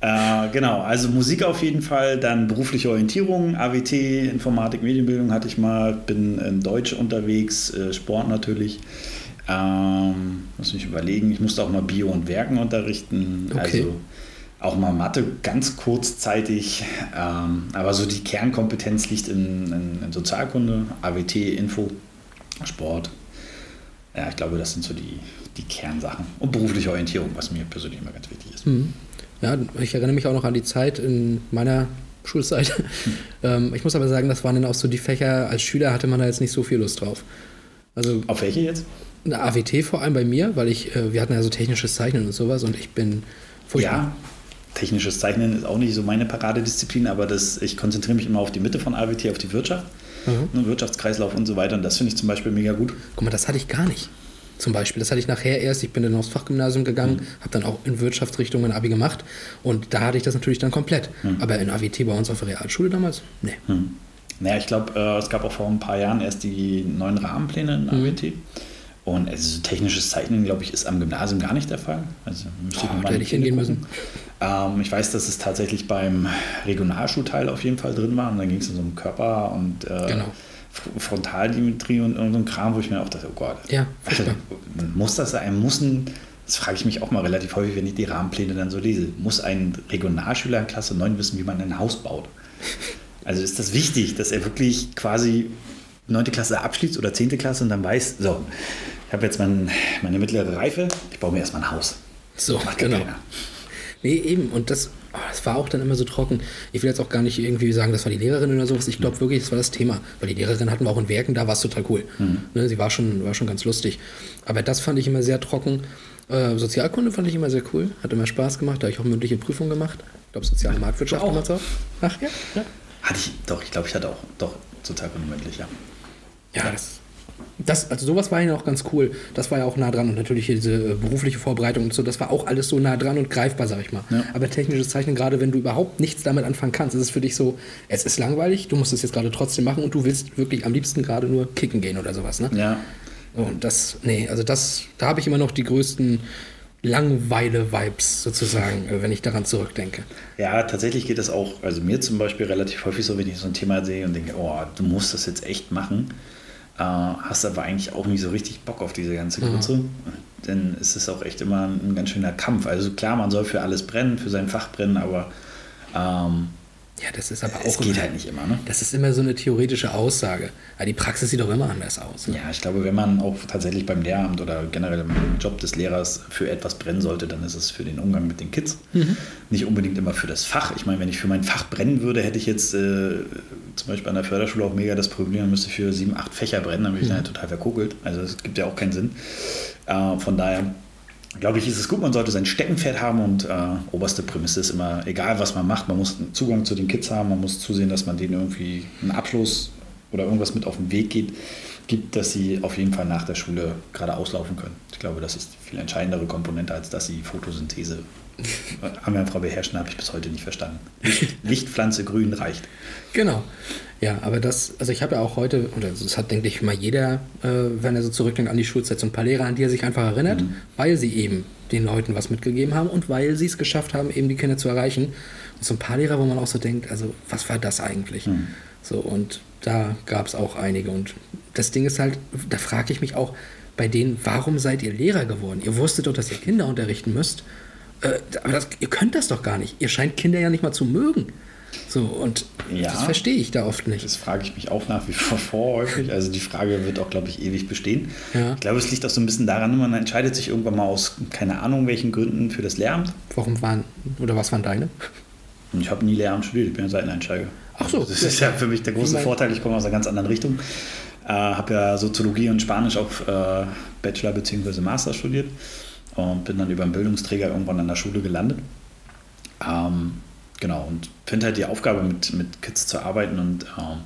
Äh, genau, also Musik auf jeden Fall, dann berufliche Orientierung, AWT, Informatik, Medienbildung hatte ich mal, bin in Deutsch unterwegs, äh, Sport natürlich. Ähm, muss mich überlegen, ich musste auch mal Bio und Werken unterrichten, Okay. also auch mal Mathe ganz kurzzeitig, ähm, aber so die Kernkompetenz liegt in, in, in Sozialkunde, AWT, Info, Sport. Ja, ich glaube, das sind so die, die Kernsachen. Und berufliche Orientierung, was mir persönlich immer ganz wichtig ist. Mhm. Ja, ich erinnere mich auch noch an die Zeit in meiner Schulzeit. ähm, ich muss aber sagen, das waren dann auch so die Fächer, als Schüler hatte man da jetzt nicht so viel Lust drauf. Also Auf welche jetzt? eine AWT vor allem bei mir, weil ich, äh, wir hatten ja so technisches Zeichnen und sowas und ich bin furchtbar. Ja, technisches Zeichnen ist auch nicht so meine Paradedisziplin, aber das, ich konzentriere mich immer auf die Mitte von AWT, auf die Wirtschaft, Mhm. Wirtschaftskreislauf und so weiter. Und das finde ich zum Beispiel mega gut. Guck mal, das hatte ich gar nicht. Zum Beispiel, das hatte ich nachher erst. Ich bin dann aufs Fachgymnasium gegangen, habe dann auch in Wirtschaftsrichtung ein Abi gemacht und da hatte ich das natürlich dann komplett. Aber in AWT bei uns auf der Realschule damals, nee. Hm. Naja, ich glaube, äh, es gab auch vor ein paar Jahren erst die neuen Rahmenpläne in AWT. Und also so technisches Zeichnen, glaube ich, ist am Gymnasium gar nicht der Fall. Also müsste ich Oh, mal ich hingehen gucken. Ähm, ich weiß, dass es tatsächlich beim Regionalschulteil auf jeden Fall drin war. Und dann ging es um so um Körper und äh, Genau. Frontaldimetrie und, und so ein Kram, wo ich mir auch dachte, oh Gott, Ja, furchtbar. muss das sein? Muss ein Das frage ich mich auch mal relativ häufig, wenn ich die Rahmenpläne dann so lese. Muss ein Regionalschüler in Klasse 9 wissen, wie man ein Haus baut? Also ist das wichtig, dass er wirklich quasi 9. Klasse abschließt oder 10. Klasse und dann weiß, so, ich habe jetzt mein, meine mittlere Reife, ich baue mir erstmal ein Haus. So, genau. keiner. Nee, eben. Und das, oh, das war auch dann immer so trocken. Ich will jetzt auch gar nicht irgendwie sagen, das war die Lehrerin oder sowas. Ich glaube wirklich, das war das Thema. Weil die Lehrerin hatten wir auch in Werken, da war es total cool. Ne, sie war schon, war schon ganz lustig. Aber das fand ich immer sehr trocken. Äh, Sozialkunde fand ich immer sehr cool. Hat immer Spaß gemacht. Da habe ich auch mündliche Prüfungen gemacht. Ich glaube, soziale Marktwirtschaft Auch. gemacht auch. Ach ja? Ja, Hatte ich, doch, ich glaube, ich hatte auch, doch, Sozialkunde mündlich, ja. ja das, das, also sowas war ja auch ganz cool. Das war ja auch nah dran. Und natürlich diese äh, berufliche Vorbereitung und so, das war auch alles so nah dran und greifbar, sag ich mal. Ja. Aber technisches Zeichnen, gerade wenn du überhaupt nichts damit anfangen kannst, ist es für dich so, es ist langweilig, du musst es jetzt gerade trotzdem machen und du willst wirklich am liebsten gerade nur kicken gehen oder sowas, ne? Ja, Und das, nee, also das, da habe ich immer noch die größten Langweile-Vibes sozusagen, äh, wenn ich daran zurückdenke. Ja, tatsächlich geht das auch, also mir zum Beispiel relativ häufig so, wenn ich so ein Thema sehe und denke, oh, du musst das jetzt echt machen, äh, hast aber eigentlich auch nicht so richtig Bock auf diese ganze Grütze. Dann ist es auch echt immer ein, ganz schöner Kampf. Also klar, man soll für alles brennen, für sein Fach brennen, aber ähm, Ja, das ist aber es auch geht immer, halt nicht immer. Ne? Das ist immer so eine theoretische Aussage. Aber die Praxis sieht doch immer anders aus. Ne? Ja, ich glaube, wenn man auch tatsächlich beim Lehramt oder generell im Job des Lehrers für etwas brennen sollte, dann ist es für den Umgang mit den Kids. Nicht unbedingt immer für das Fach. Ich meine, wenn ich für mein Fach brennen würde, hätte ich jetzt äh, zum Beispiel an der Förderschule auch mega das Problem, dann müsste ich für sieben, acht Fächer brennen, dann bin ich dann ja total verkokelt. Also das gibt ja auch keinen Sinn. Äh, von daher glaube ich, ist es gut, man sollte sein Steckenpferd haben und äh, oberste Prämisse ist immer, egal was man macht, man muss Zugang zu den Kids haben, man muss zusehen, dass man denen irgendwie einen Abschluss oder irgendwas mit auf den Weg geht, gibt, dass sie auf jeden Fall nach der Schule gerade auslaufen können. Ich glaube, das ist die viel entscheidendere Komponente, als dass sie Photosynthese (laughs) äh, Frau beherrschen, habe ich bis heute nicht verstanden. Licht, Lichtpflanze grün reicht. Genau. Ja, aber das, also ich habe ja auch heute, oder das hat, denke ich, mal jeder, äh, wenn er so zurückdenkt an die Schulzeit, so ein paar Lehrer, an die er sich einfach erinnert, weil sie eben den Leuten was mitgegeben haben und weil sie es geschafft haben, eben die Kinder zu erreichen. Und so ein paar Lehrer, wo man auch so denkt, also was war das eigentlich? So, und da gab es auch einige. Und das Ding ist halt, da frage ich mich auch bei denen, warum seid ihr Lehrer geworden? Ihr wusstet doch, dass ihr Kinder unterrichten müsst. Äh, aber das, ihr könnt das doch gar nicht. Ihr scheint Kinder ja nicht mal zu mögen. So, und Ja. das verstehe ich da oft nicht. Das frage ich mich auch nach wie vor (laughs) vor häufig. Also die Frage wird auch, glaube ich, ewig bestehen. Ja. Ich glaube, es liegt auch so ein bisschen daran, man entscheidet sich irgendwann mal aus, keine Ahnung, welchen Gründen für das Lehramt. Warum waren, oder was waren deine? Ich habe nie Lehramt studiert, ich bin ja Seiteneinsteiger. Ach so. Das ist ja für mich der große Vorteil, ich komme aus einer ganz anderen Richtung. Äh, habe ja Soziologie und Spanisch auf äh, Bachelor bzw. Master studiert und bin dann über einen Bildungsträger irgendwann an der Schule gelandet. Ähm, genau, und finde halt die Aufgabe, mit, mit Kids zu arbeiten und ähm,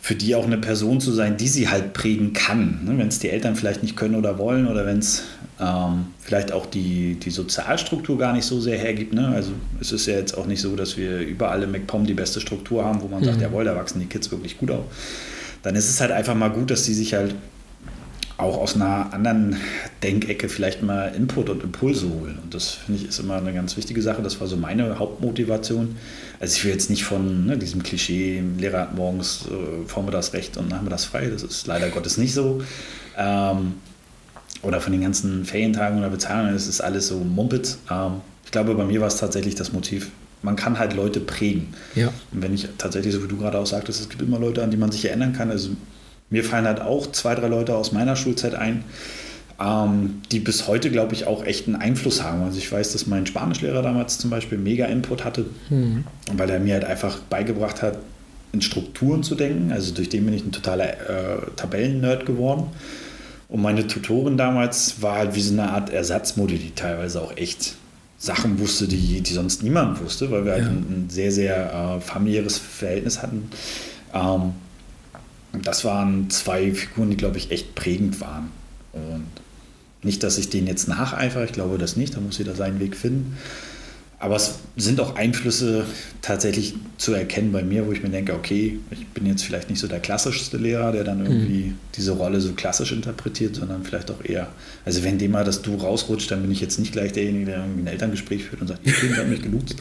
für die auch eine Person zu sein, die sie halt prägen kann. Ne? Wenn es die Eltern vielleicht nicht können oder wollen oder wenn es ähm, vielleicht auch die, die Sozialstruktur gar nicht so sehr hergibt. Ne? Also es ist ja jetzt auch nicht so, dass wir überall im MacPom die beste Struktur haben, wo man sagt, jawohl, da wachsen die Kids wirklich gut auf. Dann ist es halt einfach mal gut, dass die sich halt auch aus einer anderen Denkecke vielleicht mal Input und Impulse holen. Und das finde ich ist immer eine ganz wichtige Sache. Das war so meine Hauptmotivation. Also ich will jetzt nicht von ne, diesem Klischee, Lehrer hat morgens äh, vormittags recht und nachmittags frei. Das ist leider Gottes nicht so. Ähm, oder von den ganzen Ferientagen oder Bezahlungen, das ist alles so Mumpitz. Ähm, ich glaube, bei mir war es tatsächlich das Motiv, man kann halt Leute prägen. Ja. Und wenn ich tatsächlich, so wie du gerade auch sagtest, es gibt immer Leute, an die man sich erinnern kann. Also mir fallen halt auch zwei, drei Leute aus meiner Schulzeit ein, ähm, die bis heute, glaube ich, auch echt einen Einfluss haben. Also ich weiß, dass mein Spanischlehrer damals zum Beispiel mega Input hatte, weil er mir halt einfach beigebracht hat, in Strukturen zu denken. Also durch den bin ich ein totaler äh, Tabellennerd geworden. Und meine Tutorin damals war halt wie so eine Art Ersatzmodi, die teilweise auch echt Sachen wusste, die, die sonst niemand wusste, weil wir halt Ja. ein, ein sehr, sehr äh, familiäres Verhältnis hatten. Ähm, und das waren zwei Figuren, die, glaube ich, echt prägend waren. Und nicht, dass ich denen jetzt nacheifere, ich glaube das nicht, da muss jeder seinen Weg finden. Aber es sind auch Einflüsse tatsächlich zu erkennen bei mir, wo ich mir denke, okay, ich bin jetzt vielleicht nicht so der klassischste Lehrer, der dann irgendwie diese Rolle so klassisch interpretiert, sondern vielleicht auch eher, also wenn dem mal das Du rausrutscht, dann bin ich jetzt nicht gleich derjenige, der irgendwie ein Elterngespräch führt und sagt, ihr Kind hat mich geduzt.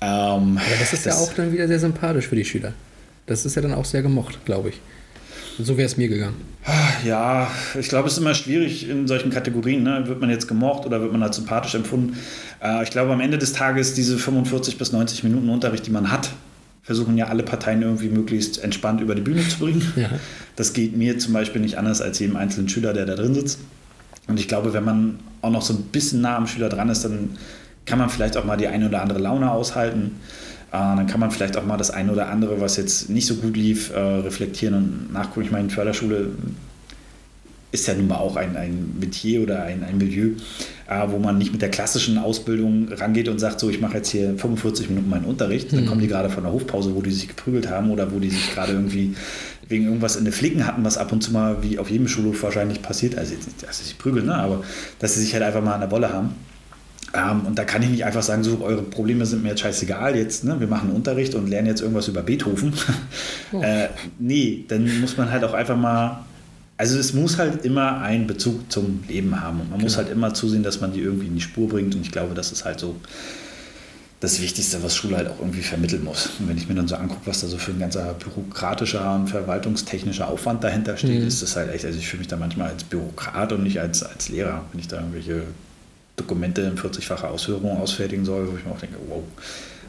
Ähm, Aber das ist ja auch dann wieder sehr sympathisch für die Schüler. Das ist ja dann auch sehr gemocht, glaube ich. So wäre es mir gegangen. Ja, ich glaube, es ist immer schwierig in solchen Kategorien. Ne? Wird man jetzt gemocht oder wird man als sympathisch empfunden? Äh, ich glaube, am Ende des Tages diese 45 bis 90 Minuten Unterricht, die man hat, versuchen ja alle Parteien irgendwie möglichst entspannt über die Bühne zu bringen. Ja. Das geht mir zum Beispiel nicht anders als jedem einzelnen Schüler, der da drin sitzt. Und ich glaube, wenn man auch noch so ein bisschen nah am Schüler dran ist, dann kann man vielleicht auch mal die eine oder andere Laune aushalten. Äh, dann kann man vielleicht auch mal das eine oder andere, was jetzt nicht so gut lief, äh, reflektieren und nachgucken. Ich meine, in Förderschule ist ja nun mal auch ein, ein Metier oder ein, ein Milieu, äh, wo man nicht mit der klassischen Ausbildung rangeht und sagt, so, ich mache jetzt hier 45 Minuten meinen Unterricht. Dann mhm. kommen die gerade von der Hofpause, wo die sich geprügelt haben oder wo die sich gerade irgendwie wegen irgendwas in den Flicken hatten, was ab und zu mal wie auf jedem Schulhof wahrscheinlich passiert. Also jetzt nicht, dass sie sich prügeln, ne? aber dass sie sich halt einfach mal an der Wolle haben. Ähm, und da kann ich nicht einfach sagen, so, eure Probleme sind mir jetzt scheißegal, jetzt, ne, wir machen Unterricht und lernen jetzt irgendwas über Beethoven. (laughs) Oh. äh, nee, dann muss man halt auch einfach mal, also es muss halt immer einen Bezug zum Leben haben und man genau. muss halt immer zusehen, dass man die irgendwie in die Spur bringt und ich glaube, das ist halt so das Wichtigste, was Schule halt auch irgendwie vermitteln muss. Und wenn ich mir dann so angucke, was da so für ein ganzer bürokratischer und verwaltungstechnischer Aufwand dahinter steht, mhm. ist das halt echt, also ich fühle mich da manchmal als Bürokrat und nicht als, als Lehrer, wenn ich da irgendwelche Dokumente in 40-facher Ausführung ausfertigen soll, wo ich mir auch denke, wow,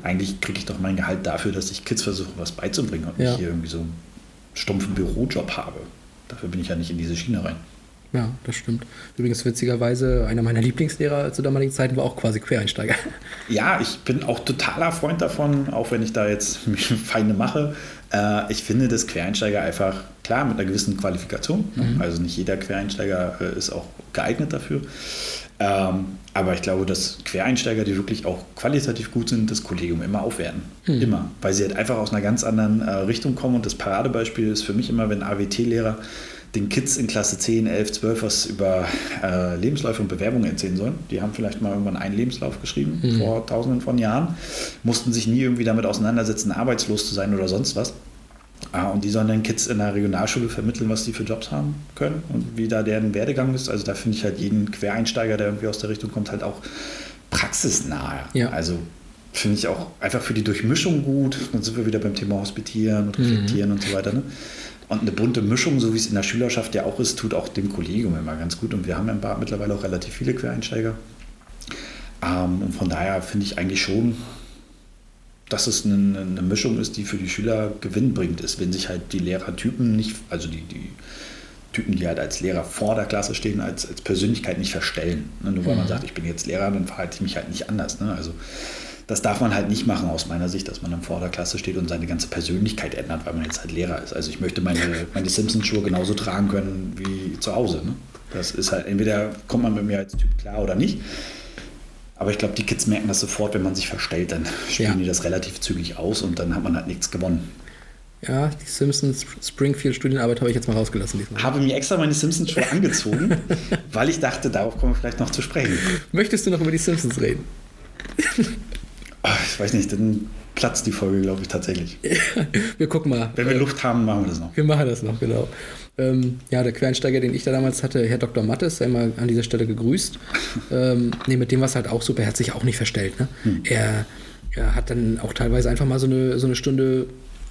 eigentlich kriege ich doch mein Gehalt dafür, dass ich Kids versuche, was beizubringen und ja. nicht hier irgendwie so einen stumpfen Bürojob habe. Dafür bin ich ja nicht in diese Schiene rein. Ja, das stimmt. Übrigens witzigerweise, einer meiner Lieblingslehrer zu damaligen Zeiten war auch quasi Quereinsteiger. (laughs) Ja, ich bin auch totaler Freund davon, auch wenn ich da jetzt (laughs) Feinde mache. Äh, ich finde, dass Quereinsteiger einfach, klar, mit einer gewissen Qualifikation, mhm. also nicht jeder Quereinsteiger äh, ist auch geeignet dafür, ähm, aber ich glaube, dass Quereinsteiger, die wirklich auch qualitativ gut sind, das Kollegium immer aufwerten. Mhm. Immer. Weil sie halt einfach aus einer ganz anderen äh, Richtung kommen. Und das Paradebeispiel ist für mich immer, wenn AWT-Lehrer den Kids in Klasse 10, 11, 12 was über äh, Lebensläufe und Bewerbungen erzählen sollen. Die haben vielleicht mal irgendwann einen Lebenslauf geschrieben, mhm. vor tausenden von Jahren, mussten sich nie irgendwie damit auseinandersetzen, arbeitslos zu sein oder sonst was. Ah, und die sollen dann Kids in der Regionalschule vermitteln, was die für Jobs haben können und wie da deren Werdegang ist. Also da finde ich halt jeden Quereinsteiger, der irgendwie aus der Richtung kommt, halt auch praxisnah. Ja. Also finde ich auch einfach für die Durchmischung gut. Dann sind wir wieder beim Thema Hospitieren und Reflektieren mhm. und so weiter. Ne? Und eine bunte Mischung, so wie es in der Schülerschaft ja auch ist, tut auch dem Kollegium immer ganz gut. Und wir haben ja im Bad mittlerweile auch relativ viele Quereinsteiger. Ähm, und von daher finde ich eigentlich schon, dass es eine, eine, Mischung ist, die für die Schüler gewinnbringend ist, wenn sich halt die Lehrertypen nicht, also die, die Typen, die halt als Lehrer vor der Klasse stehen, als, als Persönlichkeit nicht verstellen. Ne? Nur weil mhm. man sagt, ich bin jetzt Lehrer, dann verhalte ich mich halt nicht anders. Ne? Also das darf man halt nicht machen aus meiner Sicht, dass man dann vor der Klasse steht und seine ganze Persönlichkeit ändert, weil man jetzt halt Lehrer ist. Also ich möchte meine, (laughs) meine Simpsons-Schuhe genauso tragen können wie zu Hause. Ne? Das ist halt, entweder kommt man mit mir als Typ klar oder nicht. Aber ich glaube, die Kids merken das sofort, wenn man sich verstellt, dann spielen ja. die das relativ zügig aus und dann hat man halt nichts gewonnen. Ja, die Simpsons Springfield Studienarbeit habe ich jetzt mal rausgelassen diesmal. Habe mir extra meine Simpsons Schuhe angezogen, (laughs) weil ich dachte, darauf kommen wir vielleicht noch zu sprechen. Möchtest du noch über die Simpsons reden? Ach, ich weiß nicht, dann platzt die Folge, glaube ich, tatsächlich. (laughs) wir gucken mal. Wenn wir Luft haben, machen wir das noch. Wir machen das noch, genau. Ähm, ja, der Quereinsteiger, den ich da damals hatte, Herr Dr. Mattes, sei mal an dieser Stelle gegrüßt. ähm, nee, mit dem war es halt auch super. Er hat sich auch nicht verstellt. Ne? Hm. Er, er, hat dann auch teilweise einfach mal so eine, so eine Stunde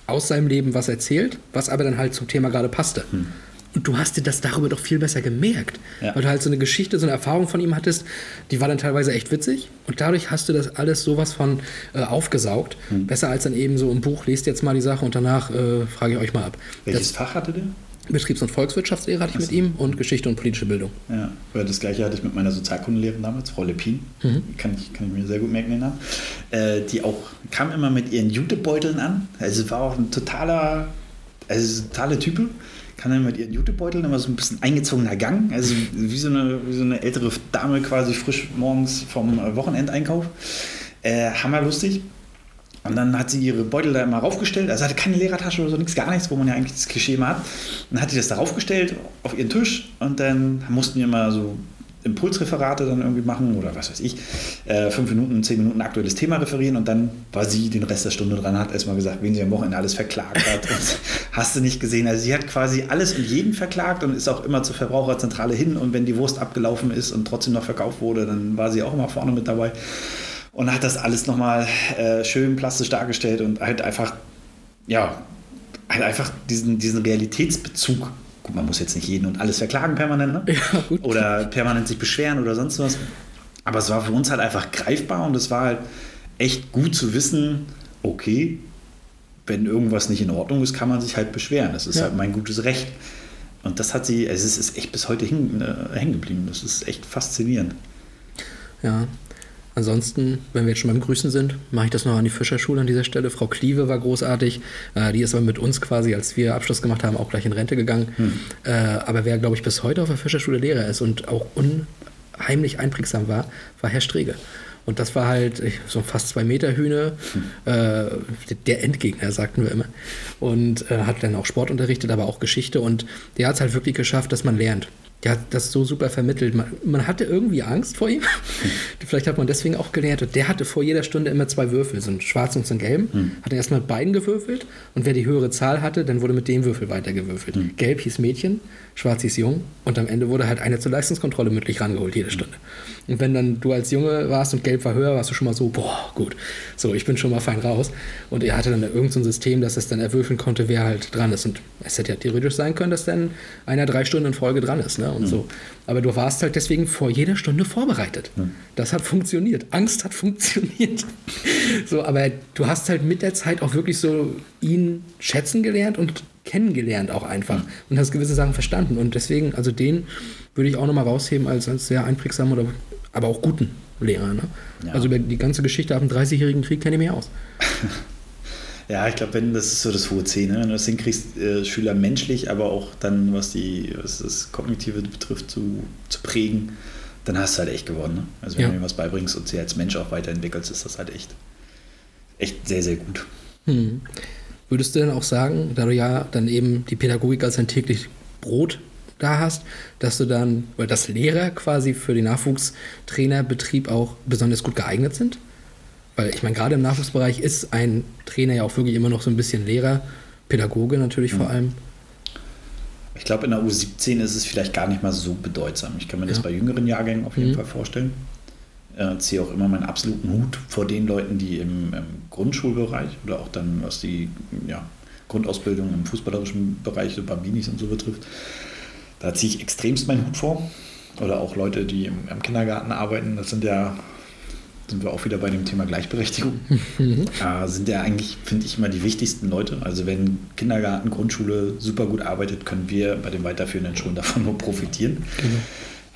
aus seinem Leben was erzählt, was aber dann halt zum Thema gerade passte. Hm. Und du hast dir das darüber doch viel besser gemerkt. Ja. Weil du halt so eine Geschichte, so eine Erfahrung von ihm hattest, die war dann teilweise echt witzig. Und dadurch hast du das alles sowas von äh, aufgesaugt. Hm. Besser als dann eben so im Buch, lest jetzt mal die Sache und danach äh, frage ich euch mal ab. Welches das, Fach hatte der? Betriebs- und Volkswirtschaftslehre hatte ich mit ihm und Geschichte und politische Bildung. Ja, das gleiche hatte ich mit meiner Sozialkundelehrerin damals, Frau Lepin. Mhm. Kann, ich, kann ich mir sehr gut merken, den Namen. Äh, die auch kam immer mit ihren Jutebeuteln an. Also war auch ein totaler, also totale Type kann dann mit ihren Jutebeuteln immer so ein bisschen eingezogener Gang, also wie so eine, wie so eine ältere Dame quasi frisch morgens vom Wochenendeinkauf. Äh, hammerlustig. Und dann hat sie ihre Beutel da immer raufgestellt. Also hatte keine Lehrertasche oder so, nichts, gar nichts, wo man ja eigentlich das Klischee immer hat. dann hat sie das da raufgestellt auf ihren Tisch und dann mussten wir immer so Impulsreferate dann irgendwie machen oder was weiß ich, äh, fünf Minuten, zehn Minuten aktuelles Thema referieren und dann war sie den Rest der Stunde dran, hat erstmal gesagt, wen sie am Wochenende alles verklagt hat. (laughs) hast du nicht gesehen. Also sie hat quasi alles und jeden verklagt und ist auch immer zur Verbraucherzentrale hin und wenn die Wurst abgelaufen ist und trotzdem noch verkauft wurde, dann war sie auch immer vorne mit dabei und hat das alles nochmal äh, schön plastisch dargestellt und halt einfach, ja, halt einfach diesen, diesen Realitätsbezug. Gut, man muss jetzt nicht jeden und alles verklagen permanent, ne? (laughs) Ja, gut. Oder permanent sich beschweren oder sonst was. Aber es war für uns halt einfach greifbar und es war halt echt gut zu wissen, okay, wenn irgendwas nicht in Ordnung ist, kann man sich halt beschweren. Das ist Ja. halt mein gutes Recht. Und das hat sie, also es ist echt bis heute hängen, äh, hängen geblieben. Das ist echt faszinierend. Ja. Ansonsten, wenn wir jetzt schon beim Grüßen sind, mache ich das noch an die Fischerschule an dieser Stelle. Frau Klieve war großartig. Äh, die ist aber mit uns quasi, als wir Abschluss gemacht haben, auch gleich in Rente gegangen. Äh, aber wer, glaube ich, bis heute auf der Fischerschule Lehrer ist und auch unheimlich einprägsam war, war Herr Strege. Und das war halt so ein fast zwei Meter Hühne, äh, der Endgegner, sagten wir immer. Und äh, hat dann auch Sport unterrichtet, aber auch Geschichte. Und der hat es halt wirklich geschafft, dass man lernt. Der hat das so super vermittelt. Man, man hatte irgendwie Angst vor ihm. Vielleicht hat man deswegen auch gelernt. Und der hatte vor jeder Stunde immer zwei Würfel, so einen schwarzen und so einen gelben. Hat er erstmal mit beiden gewürfelt. Und wer die höhere Zahl hatte, dann wurde mit dem Würfel weitergewürfelt. Gelb hieß Mädchen, schwarz hieß Jung. Und am Ende wurde halt eine zur Leistungskontrolle mündlich rangeholt, jede Stunde. Und wenn dann du als Junge warst und gelb war höher, warst du schon mal so, boah, gut. So, ich bin schon mal fein raus. Und er hatte dann irgend so ein System, dass es dann erwürfeln konnte, wer halt dran ist. Und es hätte ja theoretisch sein können, dass dann einer drei Stunden in Folge dran ist. Ne? Und so. Aber du warst halt deswegen vor jeder Stunde vorbereitet. Das hat funktioniert. Angst hat (laughs) funktioniert. so, aber du hast halt mit der Zeit auch wirklich so ihn schätzen gelernt und kennengelernt auch einfach und hast gewisse Sachen verstanden. Und deswegen, also den würde ich auch nochmal rausheben als, als sehr einprägsamen oder aber auch guten Lehrer. Ne? Ja. Also über die ganze Geschichte ab dem 30-jährigen Krieg kenne ich mich aus. (laughs) Ja, ich glaube, wenn das ist so das hohe C, ne? wenn du das hinkriegst, äh, Schüler menschlich, aber auch dann, was die, was das Kognitive betrifft, zu, zu prägen, dann hast du halt echt gewonnen. Ne? Also wenn Ja. du ihm was beibringst und sie als Mensch auch weiterentwickelst, ist das halt echt, echt sehr, sehr gut. Hm. Würdest du denn auch sagen, da du ja dann eben die Pädagogik als ein täglich Brot da hast, dass du dann, oder dass Lehrer quasi für den Nachwuchstrainerbetrieb auch besonders gut geeignet sind? Weil ich meine, gerade im Nachwuchsbereich ist ein Trainer ja auch wirklich immer noch so ein bisschen Lehrer, Pädagoge natürlich vor allem. Ich glaube, in der U17 ist es vielleicht gar nicht mal so bedeutsam. Ich kann mir das Ja. bei jüngeren Jahrgängen auf jeden Mhm. Fall vorstellen. Äh, ziehe auch immer meinen absoluten Hut vor den Leuten, die im, im Grundschulbereich oder auch dann, was die ja, Grundausbildung im fußballerischen Bereich, so Bambinis und so betrifft, da ziehe ich extremst meinen Hut vor. Oder auch Leute, die im, im Kindergarten arbeiten, das sind ja, sind wir auch wieder bei dem Thema Gleichberechtigung. (laughs) äh, sind ja eigentlich, finde ich, immer die wichtigsten Leute. Also wenn Kindergarten, Grundschule super gut arbeitet, können wir bei den weiterführenden Schulen davon nur profitieren.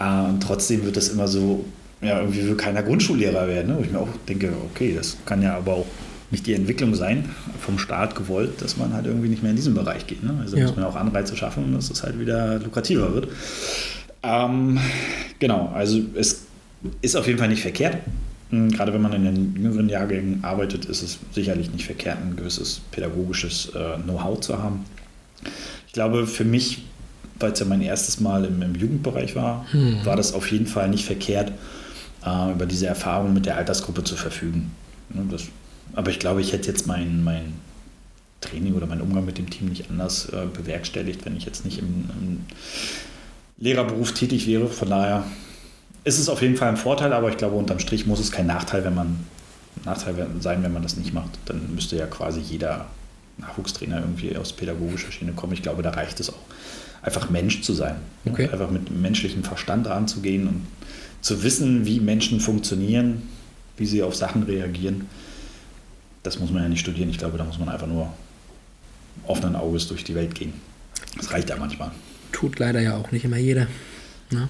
Äh, und trotzdem wird das immer so, ja, irgendwie will keiner Grundschullehrer werden. Ne? Wo ich mir auch denke, okay, das kann ja aber auch nicht die Entwicklung sein, vom Staat gewollt, dass man halt irgendwie nicht mehr in diesen Bereich geht. Ne? Also Ja. muss man auch Anreize schaffen, dass es halt wieder lukrativer wird. Ähm, genau, also es ist auf jeden Fall nicht verkehrt. Mhm, Gerade wenn man in den jüngeren Jahrgängen arbeitet, ist es sicherlich nicht verkehrt, ein gewisses pädagogisches äh, Know-how zu haben. Ich glaube, für mich, weil es ja mein erstes Mal im, im Jugendbereich war, war das auf jeden Fall nicht verkehrt, äh, über diese Erfahrung mit der Altersgruppe zu verfügen. Ne, das, aber ich glaube, ich hätte jetzt mein, mein Training oder meinen Umgang mit dem Team nicht anders äh, bewerkstelligt, wenn ich jetzt nicht im, im Lehrerberuf tätig wäre. Von daher ist es auf jeden Fall ein Vorteil, aber ich glaube, unterm Strich muss es kein Nachteil, wenn man Nachteil sein, wenn man das nicht macht. Dann müsste ja quasi jeder Nachwuchstrainer irgendwie aus pädagogischer Schiene kommen. Ich glaube, da reicht es auch, einfach Mensch zu sein. Okay. Einfach mit menschlichem Verstand ranzugehen und zu wissen, wie Menschen funktionieren, wie sie auf Sachen reagieren. Das muss man ja nicht studieren. Ich glaube, da muss man einfach nur offenen Auges durch die Welt gehen. Das reicht ja manchmal. Tut leider ja auch nicht immer jeder. Ne?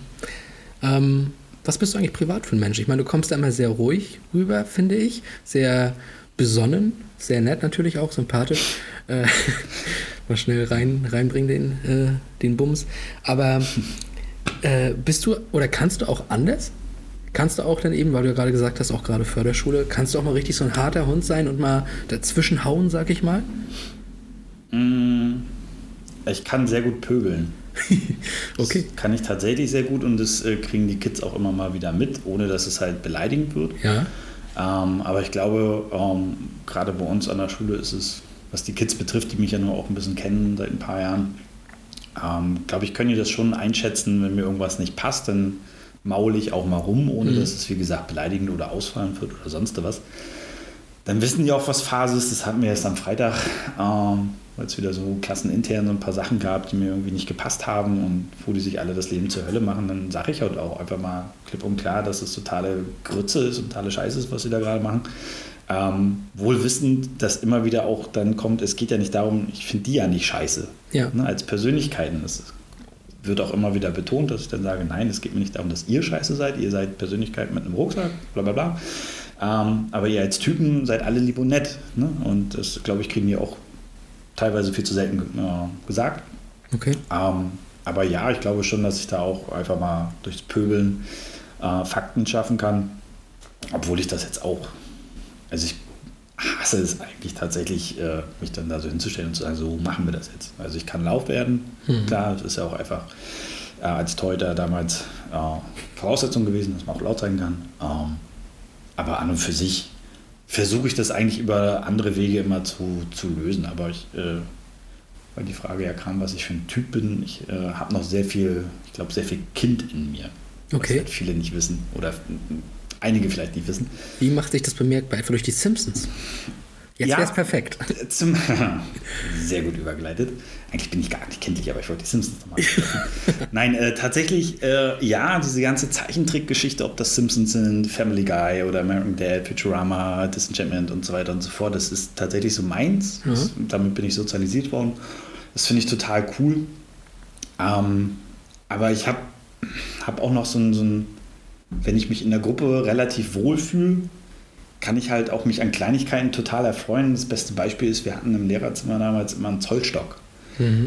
Ähm, was bist du eigentlich privat für ein Mensch? Ich meine, du kommst da immer sehr ruhig rüber, finde ich. Sehr besonnen, sehr nett natürlich auch, sympathisch. Äh, (laughs) mal schnell rein, reinbringen den, äh, den Bums. Aber äh, bist du oder kannst du auch anders? Kannst du auch dann eben, weil du ja gerade gesagt hast, auch gerade Förderschule, kannst du auch mal richtig so ein harter Hund sein und mal dazwischen hauen, sag ich mal? Ich kann sehr gut pöbeln. (laughs) Okay. Das kann ich tatsächlich sehr gut und das äh, kriegen die Kids auch immer mal wieder mit, ohne dass es halt beleidigend wird. Ja. Ähm, aber ich glaube, ähm, gerade bei uns an der Schule ist es, was die Kids betrifft, die mich ja nur auch ein bisschen kennen seit ein paar Jahren, ähm, glaube ich, können die das schon einschätzen, wenn mir irgendwas nicht passt, dann maule ich auch mal rum, ohne dass es, wie gesagt, beleidigend oder ausfallen wird oder sonst was. dann wissen die auch, was Phase ist. Das hatten wir erst am Freitag, ähm, weil es wieder so klassenintern so ein paar Sachen gab, die mir irgendwie nicht gepasst haben und wo die sich alle das Leben zur Hölle machen. Dann sage ich halt auch einfach mal klipp und klar, dass es totale Grütze ist und totale Scheiße ist, was sie da gerade machen. Ähm, wohl wissend, dass immer wieder auch dann kommt, es geht ja nicht darum, ich finde die ja nicht scheiße. Ja. Ne, als Persönlichkeiten. Das wird auch immer wieder betont, dass ich dann sage, nein, es geht mir nicht darum, dass ihr scheiße seid, ihr seid Persönlichkeiten mit einem Rucksack, bla bla bla. Ähm, aber ihr als Typen seid alle lieb und nett. Ne? Und das, glaube ich, kriegen die auch teilweise viel zu selten äh, gesagt. Okay. Ähm, aber ja, ich glaube schon, dass ich da auch einfach mal durchs Pöbeln äh, Fakten schaffen kann. Obwohl ich das jetzt auch, also ich hasse es eigentlich tatsächlich, äh, mich dann da so hinzustellen und zu sagen, so machen wir das jetzt. Also ich kann Lauf werden, klar, das ist ja auch einfach äh, als Torhüter damals äh, Voraussetzung gewesen, dass man auch laut sein kann. Ähm, aber an und für sich versuche ich das eigentlich über andere Wege immer zu, zu lösen. Aber ich, weil die Frage ja kam, was ich für ein Typ bin, ich habe noch sehr viel, ich glaube, sehr viel Kind in mir. Okay. Was halt viele nicht wissen oder einige vielleicht nicht wissen. Wie macht sich das bemerkbar? Etwa durch die Simpsons. Jetzt Ja. wäre es perfekt. Zum, (laughs) sehr gut übergeleitet. Eigentlich bin ich gar nicht kenntlich, aber ich wollte die Simpsons nochmal. (laughs) Nein, äh, tatsächlich, äh, ja, diese ganze Zeichentrickgeschichte, ob das Simpsons sind, Family Guy oder American Dad, Futurama, Disenchantment und so weiter und so fort, das ist tatsächlich so meins. Das, damit bin ich sozialisiert worden. Das finde ich total cool. Ähm, aber ich habe hab auch noch so ein, so ein, wenn ich mich in der Gruppe relativ wohl fühle, kann ich halt auch mich an Kleinigkeiten total erfreuen. Das beste Beispiel ist, wir hatten im Lehrerzimmer damals immer einen Zollstock.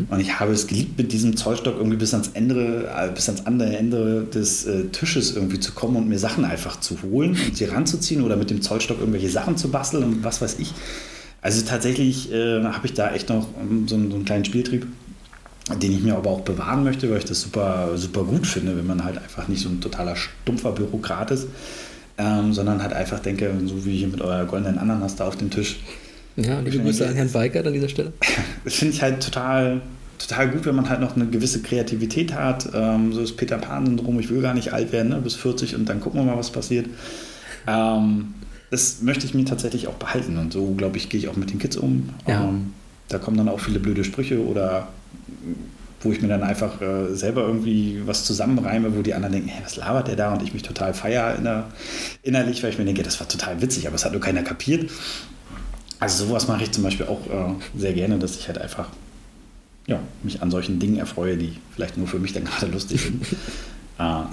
Und ich habe es geliebt, mit diesem Zollstock irgendwie bis ans Ende, äh, bis ans andere Ende des äh, Tisches irgendwie zu kommen und mir Sachen einfach zu holen und sie ranzuziehen oder mit dem Zollstock irgendwelche Sachen zu basteln und was weiß ich. Also tatsächlich äh, habe ich da echt noch ähm, so, einen, so einen kleinen Spieltrieb, den ich mir aber auch bewahren möchte, weil ich das super, super gut finde, wenn man halt einfach nicht so ein totaler stumpfer Bürokrat ist, ähm, sondern halt einfach denke, so wie hier mit eurer goldenen Ananas da auf dem Tisch, Ja, liebe Grüße an Herrn Weigert an dieser Stelle. das (laughs) finde ich halt total, total gut, wenn man halt noch eine gewisse Kreativität hat. Ähm, so das Peter Pan-Syndrom, ich will gar nicht alt werden, ne, bis 40 und dann gucken wir mal, was passiert. Ähm, das möchte ich mir tatsächlich auch behalten und so, glaube ich, gehe ich auch mit den Kids um. Ja. Ähm, da kommen dann auch viele blöde Sprüche oder wo ich mir dann einfach äh, selber irgendwie was zusammenreime, wo die anderen denken, hey, was labert der da? Und ich mich total feier inner, innerlich, weil ich mir denke, das war total witzig, aber es hat nur keiner kapiert. Also sowas mache ich zum Beispiel auch äh, sehr gerne, dass ich halt einfach ja, mich an solchen Dingen erfreue, die vielleicht nur für mich dann (laughs) gerade lustig sind. (laughs) äh,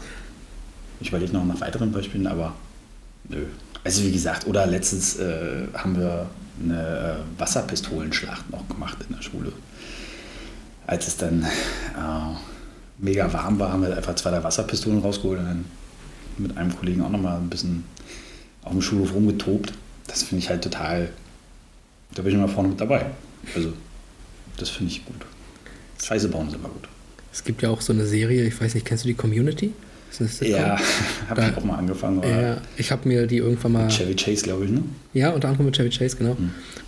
ich überlege noch nach weiteren Beispielen, aber nö. Also wie gesagt, oder letztens äh, haben wir eine äh, Wasserpistolenschlacht noch gemacht in der Schule. Als es dann äh, mega warm war, haben wir einfach zwei der Wasserpistolen rausgeholt und dann mit einem Kollegen auch nochmal ein bisschen auf dem Schulhof rumgetobt. Das finde ich halt total, da bin ich immer vorne mit dabei. Also das finde ich gut. Scheiße bauen ist immer gut. Es gibt ja auch so eine Serie, ich weiß nicht, kennst du die Community? Ja, (laughs) habe ich auch mal angefangen. Ja, ich habe mir die irgendwann mal. Chevy Chase, glaube ich, ne? Ja, unter anderem mit Chevy Chase, genau.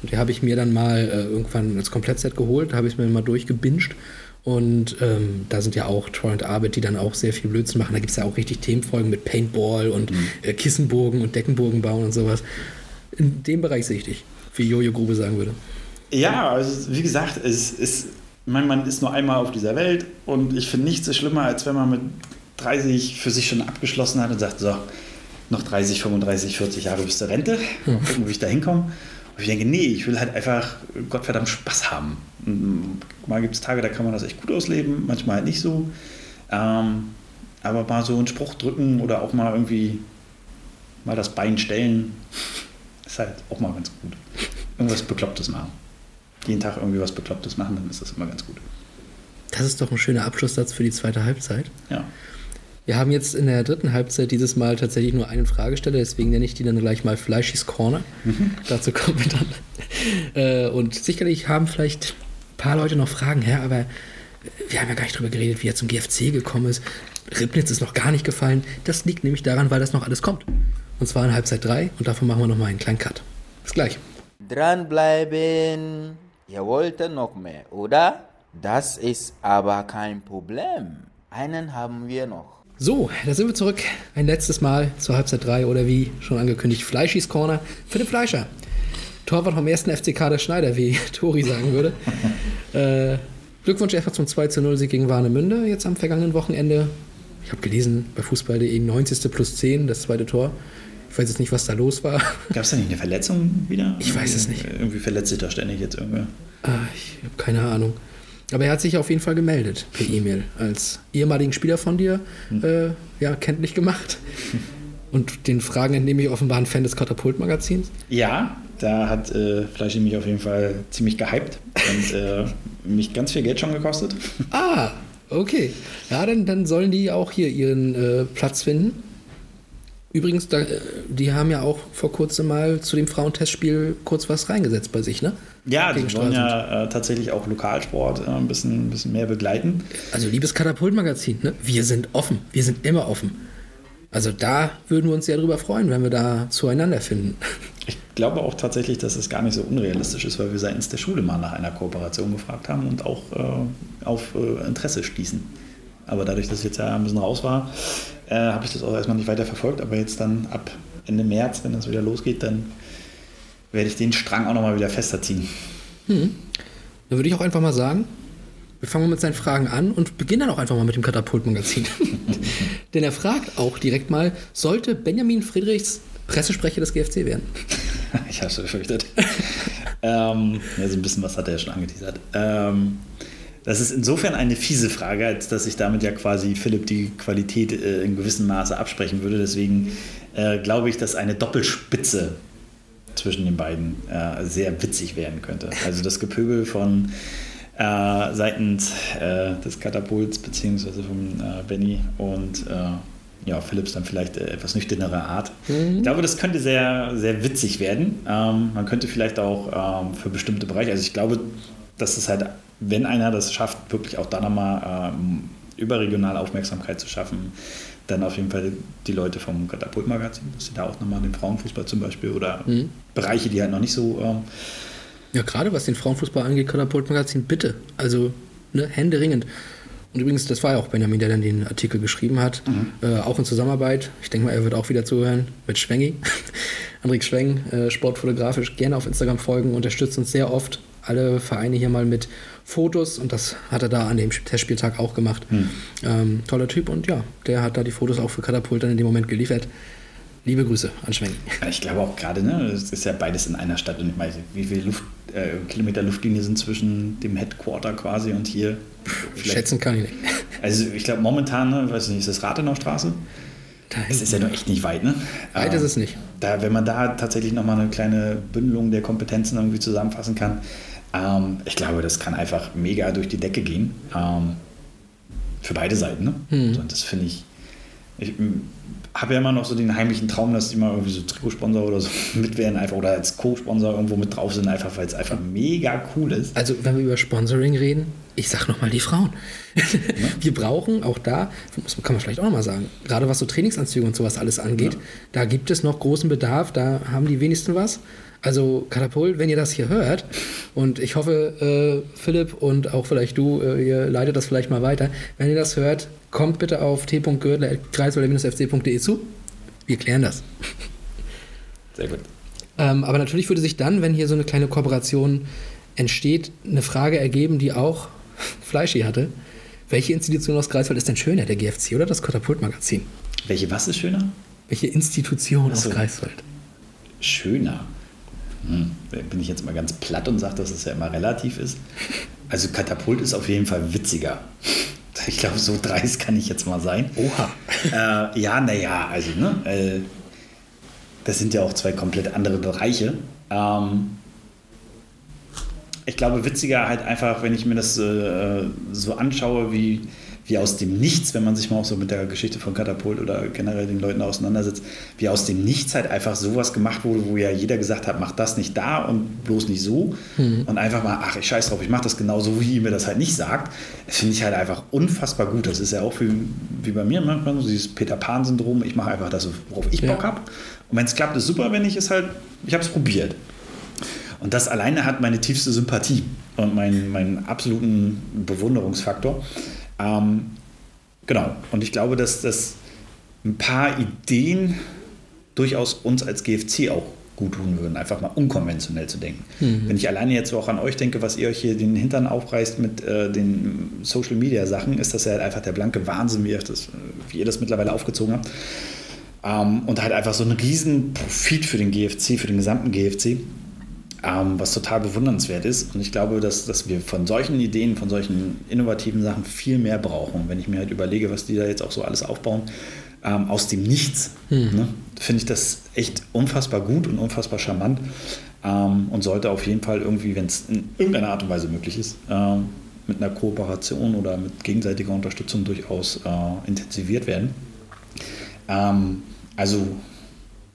Und die habe ich mir dann mal äh, irgendwann als Komplettset geholt, habe ich es mir mal durchgebinged. Und ähm, da sind ja auch Troy und Arbeit, die dann auch sehr viel Blödsinn machen. Da gibt es ja auch richtig Themenfolgen mit Paintball und äh, Kissenburgen und Deckenburgen bauen und sowas. In dem Bereich sehe ich dich, wie Jojo Grube sagen würde. Ja, also wie gesagt, es ist, mein Mann ist nur einmal auf dieser Welt und ich finde nichts so schlimmer, als wenn man mit 30 für sich schon abgeschlossen hat und sagt, so, noch 30, 35, 40 Jahre bis zur Rente, mal gucken, wie ich da hinkomme. Und ich denke, nee, ich will halt einfach Gottverdammt Spaß haben. Und mal gibt es Tage, da kann man das echt gut ausleben, manchmal halt nicht so. Ähm, aber mal so einen Spruch drücken oder auch mal irgendwie mal das Bein stellen, ist halt auch mal ganz gut. Irgendwas Beklopptes machen. Jeden Tag irgendwie was Beklopptes machen, dann ist das immer ganz gut. Das ist doch ein schöner Abschlusssatz für die zweite Halbzeit. Ja. Wir haben jetzt in der dritten Halbzeit dieses Mal tatsächlich nur einen Fragesteller, deswegen nenne ich die dann gleich mal Fleischis Corner. Dazu kommen wir dann. Äh, und sicherlich haben vielleicht ein paar Leute noch Fragen, Herr, aber wir haben ja gar nicht drüber geredet, wie er zum GFC gekommen ist. Ribnitz ist noch gar nicht gefallen. Das liegt nämlich daran, weil das noch alles kommt. Und zwar in Halbzeit 3 und davon machen wir nochmal einen kleinen Cut. Bis gleich. Dranbleiben. Ihr wollt noch mehr, oder? Das ist aber kein Problem. Einen haben wir noch. So, da sind wir zurück. Ein letztes Mal zur Halbzeit 3 oder wie schon angekündigt, Fleischis Corner für den Fleischer. Torwart vom ersten FC Kader Schneider, wie (laughs) Tori sagen würde. (laughs) äh, Glückwunsch erstmal zum 2 zu 0 Sieg gegen Warnemünde jetzt am vergangenen Wochenende. Ich habe gelesen bei Fußball.de 90. plus 10, das zweite Tor. Ich weiß jetzt nicht, was da los war. Gab es da nicht eine Verletzung wieder? Ich weiß es nicht. Irgendwie verletzt sich da ständig jetzt irgendwer. Ah, ich habe keine Ahnung. Aber er hat sich auf jeden Fall gemeldet per E-Mail als ehemaligen Spieler von dir äh, ja, kenntlich gemacht. (laughs) Und den Fragen entnehme ich offenbar ein Fan des Katapult-Magazins. Ja, da hat äh, Fleischig mich auf jeden Fall ziemlich gehypt und äh, (laughs) mich ganz viel Geld schon gekostet. Ah, okay. Ja, dann, dann sollen die auch hier ihren äh, Platz finden. Übrigens, da, äh, die haben ja auch vor kurzem mal zu dem Frauentestspiel kurz was reingesetzt bei sich, ne? Ja, die Gegen wollen Stralsund. ja äh, tatsächlich auch Lokalsport äh, ein, bisschen, ein bisschen mehr begleiten. Also, liebes Katapult-Magazin, ne? wir sind offen. Wir sind immer offen. Also, da würden wir uns sehr drüber freuen, wenn wir da zueinander finden. (laughs) Ich glaube auch tatsächlich, dass es gar nicht so unrealistisch ist, weil wir seitens der Schule mal nach einer Kooperation gefragt haben und auch äh, auf äh, Interesse stießen. Aber dadurch, dass ich jetzt ja ein bisschen raus war, äh, habe ich das auch erstmal nicht weiter verfolgt. Aber jetzt dann ab Ende März, wenn das wieder losgeht, dann werde ich den Strang auch nochmal wieder fester ziehen. Dann würde ich auch einfach mal sagen, wir fangen mit seinen Fragen an und beginnen dann auch einfach mal mit dem Katapult-Magazin. (laughs) Denn er fragt auch direkt mal, sollte Benjamin Friedrichs Pressesprecher des GFC werden? (laughs) Ich habe es befürchtet. (laughs) ähm, ja, so ein bisschen was hat er ja schon angeteasert. Ähm, das ist insofern eine fiese Frage, als dass ich damit ja quasi Philipp die Qualität äh, in gewissem Maße absprechen würde. Deswegen äh, glaube ich, dass eine Doppelspitze zwischen den beiden äh, sehr witzig werden könnte. Also das Gepöbel von äh, seitens äh, des Katapults beziehungsweise von äh, Benny und ja, Philipps dann vielleicht etwas nüchternere Art. Ich glaube, das könnte sehr, sehr witzig werden. Ähm, man könnte vielleicht auch ähm, für bestimmte Bereiche, also ich glaube, dass es halt, wenn einer das schafft, wirklich auch da nochmal ähm, überregional Aufmerksamkeit zu schaffen, dann auf jeden Fall die Leute vom Katapult-Magazin, dass sie da auch nochmal den Frauenfußball zum Beispiel oder Bereiche, die halt noch nicht so ähm, Ja, gerade was den Frauenfußball angeht, Katapult-Magazin, bitte. Also, ne, händeringend. Und übrigens, das war ja auch Benjamin, der dann den Artikel geschrieben hat, äh, auch in Zusammenarbeit. Ich denke mal, er wird auch wieder zuhören mit Schwengi. (laughs) Andrik Schweng, äh, sportfotografisch, gerne auf Instagram folgen, unterstützt uns sehr oft. Alle Vereine hier mal mit Fotos und das hat er da an dem Testspieltag auch gemacht. Ähm, toller Typ und ja, der hat da die Fotos auch für Katapult dann in dem Moment geliefert. Liebe Grüße an Schweng. Ja, Ich glaube auch gerade, ne, es ist ja beides in einer Stadt und ich meine, wie viele Luft, äh, Kilometer Luftlinie sind zwischen dem Headquarter quasi und hier? Vielleicht- Schätzen kann ich nicht. Also ich glaube momentan, ne, weiß nicht, ist das Rathenaustraße? Es ist ja noch echt nicht weit, ne? Weit Ähm, ist es nicht. Da, wenn man da tatsächlich nochmal eine kleine Bündelung der Kompetenzen irgendwie zusammenfassen kann, ähm, ich glaube, das kann einfach mega durch die Decke gehen. Ähm, für beide Seiten, ne? Hm. So, Und das finde ich. Ich habe ja immer noch so den heimlichen Traum, dass die mal irgendwie so Trikotsponsor oder so (laughs) mit werden, einfach oder als Co-Sponsor irgendwo mit drauf sind, einfach weil es einfach mega cool ist. Also, wenn wir über Sponsoring reden, ich sag nochmal die Frauen. (laughs) wir brauchen auch da, kann man vielleicht auch nochmal sagen, gerade was so Trainingsanzüge und sowas alles angeht, da gibt es noch großen Bedarf, da haben die wenigsten was. Also, Katapult, wenn ihr das hier hört, und ich hoffe, äh, Philipp und auch vielleicht du, äh, ihr leitet das vielleicht mal weiter, wenn ihr das hört, kommt bitte auf t.görtler.kreiswalder-fc.de zu. Wir klären das. Sehr gut. Ähm, aber natürlich würde sich dann, wenn hier so eine kleine Kooperation entsteht, eine Frage ergeben, die auch (laughs) Fleischi hatte. Welche Institution aus Greifswald ist denn schöner, der GFC oder das Katapult-Magazin? Welche, was ist schöner? Welche Institution so. aus Greifswald? Schöner. Hm. da Bin ich jetzt mal ganz platt und sage, dass es ja immer relativ ist. Also Katapult ist auf jeden Fall witziger. Ich glaube, so dreist kann ich jetzt mal sein. Oha. Äh, ja, naja, also, ne? Äh, das sind ja auch zwei komplett andere Bereiche. Ähm, ich glaube, witziger halt einfach, wenn ich mir das äh, so anschaue, wie, wie aus dem Nichts, wenn man sich mal auch so mit der Geschichte von Katapult oder generell den Leuten auseinandersetzt, wie aus dem Nichts halt einfach sowas gemacht wurde, wo ja jeder gesagt hat, mach das nicht da und bloß nicht so. Und einfach mal, ach, ich scheiß drauf, ich mach das genauso, wie ihr mir das halt nicht sagt. Das finde ich halt einfach unfassbar gut. Das ist ja auch wie, wie bei mir manchmal so dieses Peter Pan-Syndrom. Ich mache einfach das, worauf ich Bock Ja. habe. Und wenn es klappt, ist super. Wenn nicht, ist halt, ich habe es probiert. Und das alleine hat meine tiefste Sympathie und meinen, meinen absoluten Bewunderungsfaktor. Ähm, genau. Und ich glaube, dass das ein paar Ideen durchaus uns als GFC auch gut tun würden, einfach mal unkonventionell zu denken. Wenn ich alleine jetzt so auch an euch denke, was ihr euch hier den Hintern aufreißt mit äh, den Social Media Sachen, ist das ja einfach der blanke Wahnsinn, wie ihr das, wie ihr das mittlerweile aufgezogen habt. Ähm, und halt einfach so ein riesen Profit für den GFC, für den gesamten GFC, ähm, was total bewundernswert ist. Und ich glaube, dass, dass wir von solchen Ideen, von solchen innovativen Sachen viel mehr brauchen. Wenn ich mir halt überlege, was die da jetzt auch so alles aufbauen, ähm, aus dem Nichts, ne, finde ich das echt unfassbar gut und unfassbar charmant. Ähm, und sollte auf jeden Fall irgendwie, wenn es in irgendeiner Art und Weise möglich ist, ähm, mit einer Kooperation oder mit gegenseitiger Unterstützung durchaus äh, intensiviert werden. Ähm, also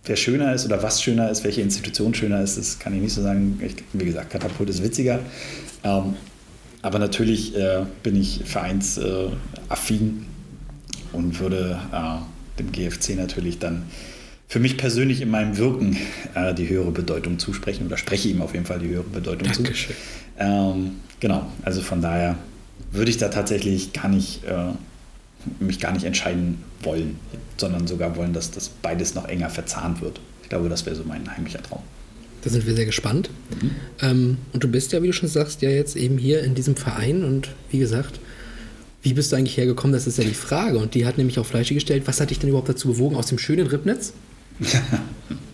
wer schöner ist oder was schöner ist, welche Institution schöner ist, das kann ich nicht so sagen. Ich, wie gesagt, Katapult ist witziger. Ähm, aber natürlich äh, bin ich vereinsaffin und würde äh, dem GFC natürlich dann für mich persönlich in meinem Wirken äh, die höhere Bedeutung zusprechen oder spreche ihm auf jeden Fall die höhere Bedeutung Dankeschön. zu. Ähm, genau, also von daher würde ich da tatsächlich gar nicht, äh, mich gar nicht entscheiden wollen, sondern sogar wollen, dass das beides noch enger verzahnt wird. Ich glaube, das wäre so mein heimlicher Traum. Da sind wir sehr gespannt. Ähm, und du bist ja, wie du schon sagst, ja jetzt eben hier in diesem Verein und wie gesagt, wie bist du eigentlich hergekommen? Das ist ja die Frage. Und die hat nämlich auch Fleischi gestellt. Was hat dich denn überhaupt dazu bewogen, aus dem schönen Ribnitz (laughs)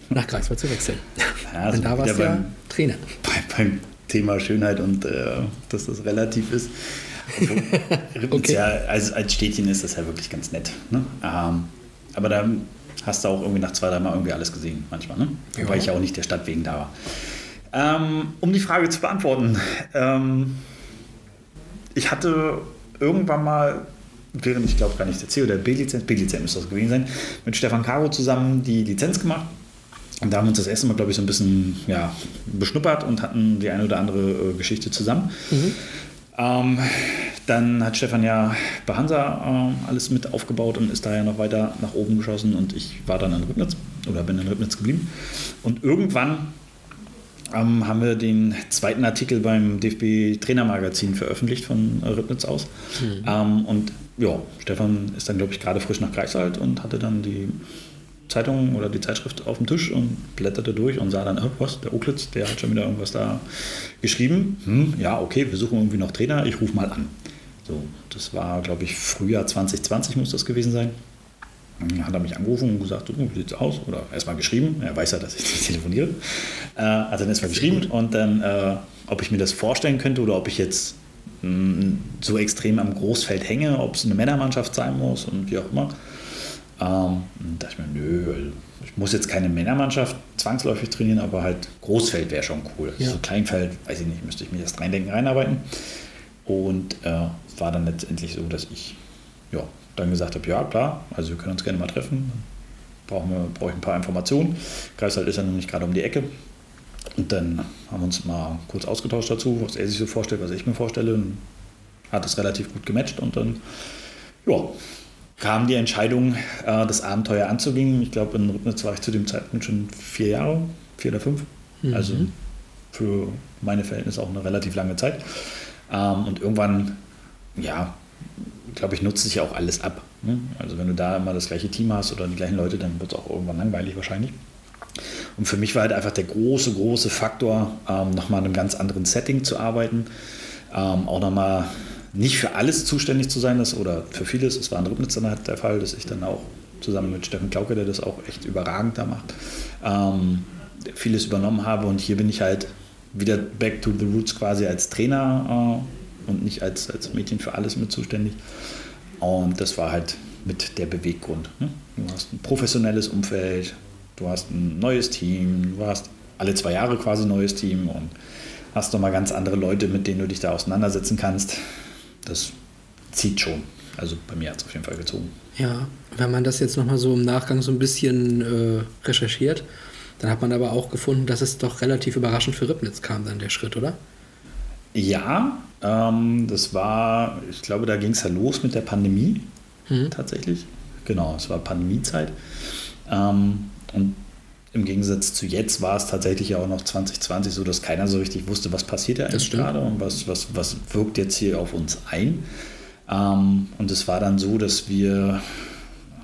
nach Greifswald zu wechseln? Ja, Denn also da warst du ja beim- Trainer. bei, (laughs) beim Thema Schönheit und äh, dass das relativ ist. (laughs) Okay. ja, als, als Städtchen ist das ja wirklich ganz nett. Ne? Ähm, aber da hast du auch irgendwie nach zwei, drei Mal irgendwie alles gesehen, manchmal. Ne? Wobei Ja. ich ja auch nicht der Stadt wegen da war. Ähm, um die Frage zu beantworten, ähm, ich hatte irgendwann mal, während ich glaube gar nicht der C- oder B-Lizenz, B-Lizenz müsste das gewesen sein, mit Stefan Caro zusammen die Lizenz gemacht. Und da haben wir uns das erste Mal, glaube ich, so ein bisschen ja, beschnuppert und hatten die eine oder andere äh, Geschichte zusammen. Ähm, dann hat Stefan ja bei Hansa ähm, alles mit aufgebaut und ist da ja noch weiter nach oben geschossen und ich war dann in Ribnitz oder bin in Ribnitz geblieben. Und irgendwann ähm, haben wir den zweiten Artikel beim DFB Trainermagazin veröffentlicht von äh, Ribnitz aus. Ähm, und ja, Stefan ist dann, glaube ich, gerade frisch nach Greifswald und hatte dann die Zeitung oder die Zeitschrift auf dem Tisch und blätterte durch und sah dann, oh, was, der Oklitz, der hat schon wieder irgendwas da geschrieben. Hm, ja, okay, wir suchen irgendwie noch Trainer, ich rufe mal an. So, das war, glaube ich, Frühjahr 2020 muss das gewesen sein. Dann hat er mich angerufen und gesagt, so, wie sieht's aus? Oder erstmal geschrieben, er weiß ja, dass ich (laughs) nicht telefoniere. Äh, hat dann erstmal geschrieben und dann, äh, ob ich mir das vorstellen könnte oder ob ich jetzt mh, so extrem am Großfeld hänge, ob es eine Männermannschaft sein muss und wie auch immer. Ähm, und dachte ich mir, nö, also ich muss jetzt keine Männermannschaft zwangsläufig trainieren, aber halt Großfeld wäre schon cool. Also Ja. So Kleinfeld, weiß ich nicht, müsste ich mich erst reindenken, reinarbeiten. Und äh, war dann letztendlich so, dass ich ja, dann gesagt habe, ja klar, also wir können uns gerne mal treffen. Brauchen wir, brauche ich ein paar Informationen. Greifswald ist ja noch nicht gerade um die Ecke. Und dann haben wir uns mal kurz ausgetauscht dazu, was er sich so vorstellt, was ich mir vorstelle. Und hat es relativ gut gematcht und dann ja, kam die Entscheidung, äh, das Abenteuer anzugehen. Ich glaube, in Ribnitz war ich zu dem Zeitpunkt schon vier Jahre, vier oder fünf. Also für meine Verhältnisse auch eine relativ lange Zeit. Ähm, und irgendwann, ja, glaube ich, nutzt sich ja auch alles ab. Ne? Also wenn du da immer das gleiche Team hast oder die gleichen Leute, dann wird es auch irgendwann langweilig wahrscheinlich. Und für mich war halt einfach der große, große Faktor, ähm, nochmal in einem ganz anderen Setting zu arbeiten. Ähm, auch nochmal nicht für alles zuständig zu sein, das, oder für vieles. Es war in Ribnitz dann halt der Fall, dass ich dann auch zusammen mit Steffen Klauke, der das auch echt überragend da macht, ähm, vieles übernommen habe. Und hier bin ich halt wieder back to the roots quasi als Trainer äh, und nicht als, als Mädchen für alles mit zuständig. Und das war halt mit der Beweggrund. Ne? Du hast ein professionelles Umfeld, du hast ein neues Team, du hast alle zwei Jahre quasi ein neues Team und hast nochmal ganz andere Leute, mit denen du dich da auseinandersetzen kannst. Das zieht schon. Also bei mir hat es auf jeden Fall gezogen. Ja, wenn man das jetzt nochmal so im Nachgang so ein bisschen äh, recherchiert, dann hat man aber auch gefunden, dass es doch relativ überraschend für Ribnitz kam, dann der Schritt, oder? Ja, ähm, das war, ich glaube, da ging es ja los mit der Pandemie tatsächlich. Genau, es war Pandemiezeit. Ähm, und im Gegensatz zu jetzt war es tatsächlich ja auch noch 2020 so, dass keiner so richtig wusste, was passiert da eigentlich gerade und was, was, was wirkt jetzt hier auf uns ein. Ähm, und es war dann so, dass wir,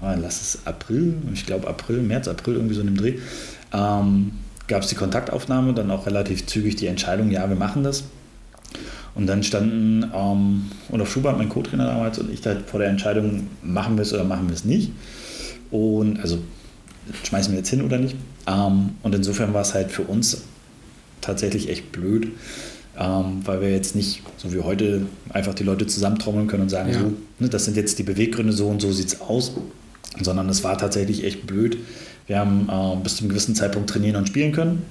ah, lass es April, ich glaube April, März, April, irgendwie so in dem Dreh, ähm, gab es die Kontaktaufnahme, dann auch relativ zügig die Entscheidung, ja, wir machen das. Und dann standen ähm, Olaf Schubert, mein Co-Trainer damals, und ich da vor der Entscheidung, machen wir es oder machen wir es nicht. Und also schmeißen wir jetzt hin oder nicht. Ähm, und insofern war es halt für uns tatsächlich echt blöd, ähm, weil wir jetzt nicht, so wie heute, einfach die Leute zusammentrommeln können und sagen, Ja. so, ne, das sind jetzt die Beweggründe, so und so sieht es aus, sondern es war tatsächlich echt blöd. Wir haben äh, bis zu einem gewissen Zeitpunkt trainieren und spielen können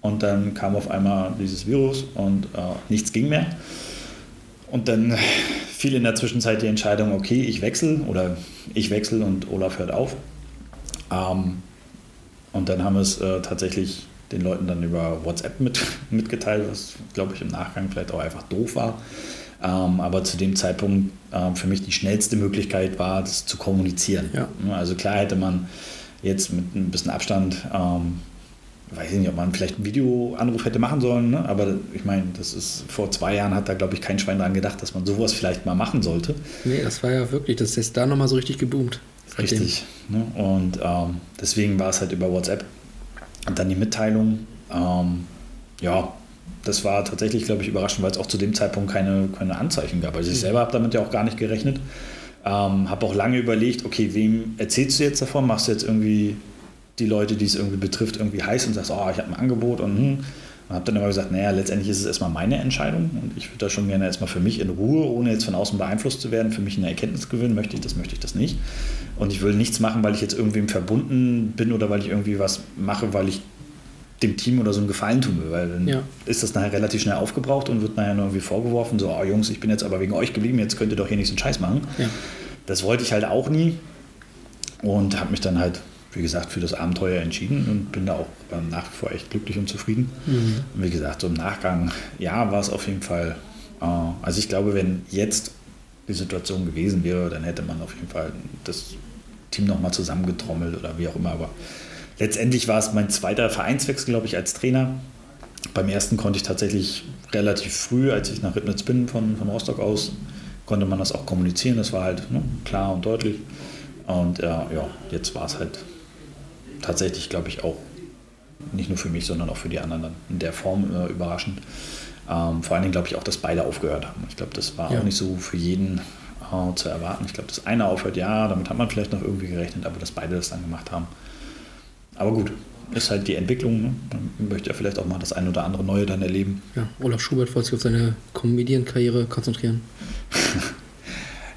und dann kam auf einmal dieses Virus und äh, nichts ging mehr. Und dann fiel in der Zwischenzeit die Entscheidung, okay, ich wechsle oder ich wechsle und Olaf hört auf. Ähm, und dann haben wir es äh, tatsächlich den Leuten dann über WhatsApp mit, (laughs) mitgeteilt, was, glaube ich, im Nachgang vielleicht auch einfach doof war. Ähm, aber zu dem Zeitpunkt ähm, für mich die schnellste Möglichkeit war, das zu kommunizieren. Ja. Also klar hätte man jetzt mit ein bisschen Abstand, ähm, weiß ich nicht, ob man vielleicht einen Videoanruf hätte machen sollen, ne? aber ich meine, das ist vor zwei Jahren hat da, glaube ich, kein Schwein dran gedacht, dass man sowas vielleicht mal machen sollte. Nee, das war ja wirklich, das ist da nochmal so richtig geboomt. Richtig. Ne? Und ähm, deswegen war es halt über WhatsApp. Und dann die Mitteilung. Ähm, ja, das war tatsächlich, glaube ich, überraschend, weil es auch zu dem Zeitpunkt keine, keine Anzeichen gab. Also ich selber habe damit ja auch gar nicht gerechnet. Ähm, habe auch lange überlegt, okay, wem erzählst du jetzt davon? Machst du jetzt irgendwie die Leute, die es irgendwie betrifft, irgendwie heiß und sagst, oh, ich habe ein Angebot und hm. Und habe dann immer gesagt, naja, letztendlich ist es erstmal meine Entscheidung und ich würde da schon gerne erstmal für mich in Ruhe, ohne jetzt von außen beeinflusst zu werden, für mich eine Erkenntnis gewinnen, möchte ich das, möchte ich das nicht. Und ich will nichts machen, weil ich jetzt irgendwem verbunden bin oder weil ich irgendwie was mache, weil ich dem Team oder so einen Gefallen tun will, weil dann Ja. ist das nachher relativ schnell aufgebraucht und wird nachher nur irgendwie vorgeworfen, so, oh Jungs, ich bin jetzt aber wegen euch geblieben, jetzt könnt ihr doch hier nicht so einen Scheiß machen. Ja. Das wollte ich halt auch nie und habe mich dann halt, wie gesagt, für das Abenteuer entschieden und bin da auch nach wie vor echt glücklich und zufrieden. Und wie gesagt, so im Nachgang, ja, war es auf jeden Fall, äh, also ich glaube, wenn jetzt die Situation gewesen wäre, dann hätte man auf jeden Fall das Team nochmal zusammengetrommelt oder wie auch immer, aber letztendlich war es mein zweiter Vereinswechsel, glaube ich, als Trainer. Beim ersten konnte ich tatsächlich relativ früh, als ich nach Ribnitz bin, von, von Rostock aus, konnte man das auch kommunizieren. Das war halt ne, klar und deutlich. Und äh, ja, jetzt war es halt tatsächlich, glaube ich, auch nicht nur für mich, sondern auch für die anderen in der Form äh, überraschend. Ähm, vor allen Dingen glaube ich auch, dass beide aufgehört haben. Ich glaube, das war Ja. auch nicht so für jeden äh, zu erwarten. Ich glaube, dass einer aufhört, ja, damit hat man vielleicht noch irgendwie gerechnet, aber dass beide das dann gemacht haben. Aber gut, ist halt die Entwicklung. Ne? Man möchte ja vielleicht auch mal das ein oder andere Neue dann erleben. Ja, Olaf Schubert wollte sich auf seine Comedian-Karriere konzentrieren. (laughs)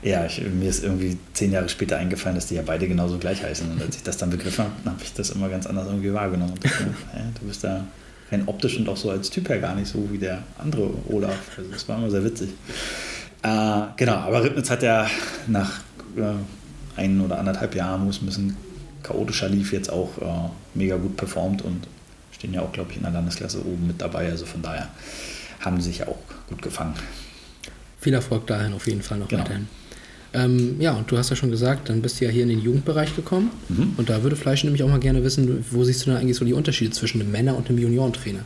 Ja, ich, mir ist irgendwie zehn Jahre später eingefallen, dass die ja beide genauso gleich heißen. Und als ich das dann begriffen habe, habe ich das immer ganz anders irgendwie wahrgenommen. Dachte, (laughs) hä, du bist da rein optisch und auch so als Typ her gar nicht so wie der andere Olaf. Also das war immer sehr witzig. Äh, genau, aber Ribnitz hat ja nach äh, ein oder anderthalb Jahren, wo es ein bisschen chaotischer lief, jetzt auch äh, mega gut performt und stehen ja auch, glaube ich, in der Landesklasse oben mit dabei. Also von daher haben sie sich ja auch gut gefangen. Viel Erfolg dahin auf jeden Fall noch Genau. weiterhin. Ähm, ja, und du hast ja schon gesagt, dann bist du ja hier in den Jugendbereich gekommen. Mhm. Und da würde Fleisch nämlich auch mal gerne wissen, wo siehst du denn eigentlich so die Unterschiede zwischen dem Männer- und dem Juniorentrainer?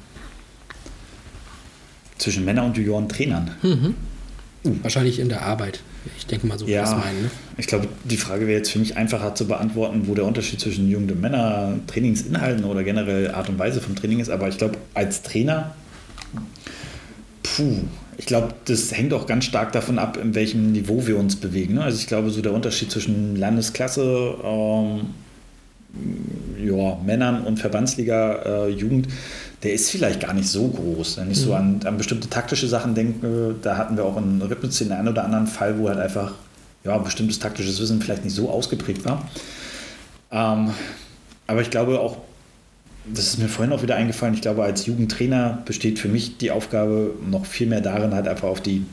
Zwischen Männer- und Junioren-Trainern. Wahrscheinlich in der Arbeit. Ich denke mal so, wie wir das meinen. Ne? ich glaube, die Frage wäre jetzt für mich einfacher zu beantworten, wo der Unterschied zwischen Jugend und Männer, Trainingsinhalten oder generell Art und Weise vom Training ist. Aber ich glaube, als Trainer, puh, ich glaube, das hängt auch ganz stark davon ab, in welchem Niveau wir uns bewegen. ne? Also ich glaube, so der Unterschied zwischen Landesklasse, ähm, ja, Männern und Verbandsliga äh, Jugend, der ist vielleicht gar nicht so groß. Wenn ich so an, an bestimmte taktische Sachen denke, da hatten wir auch in Ribnitz den einen oder anderen Fall, wo halt einfach ja, bestimmtes taktisches Wissen vielleicht nicht so ausgeprägt war. Ähm, aber ich glaube auch, das ist mir vorhin auch wieder eingefallen, ich glaube, als Jugendtrainer besteht für mich die Aufgabe noch viel mehr darin, halt einfach auf die,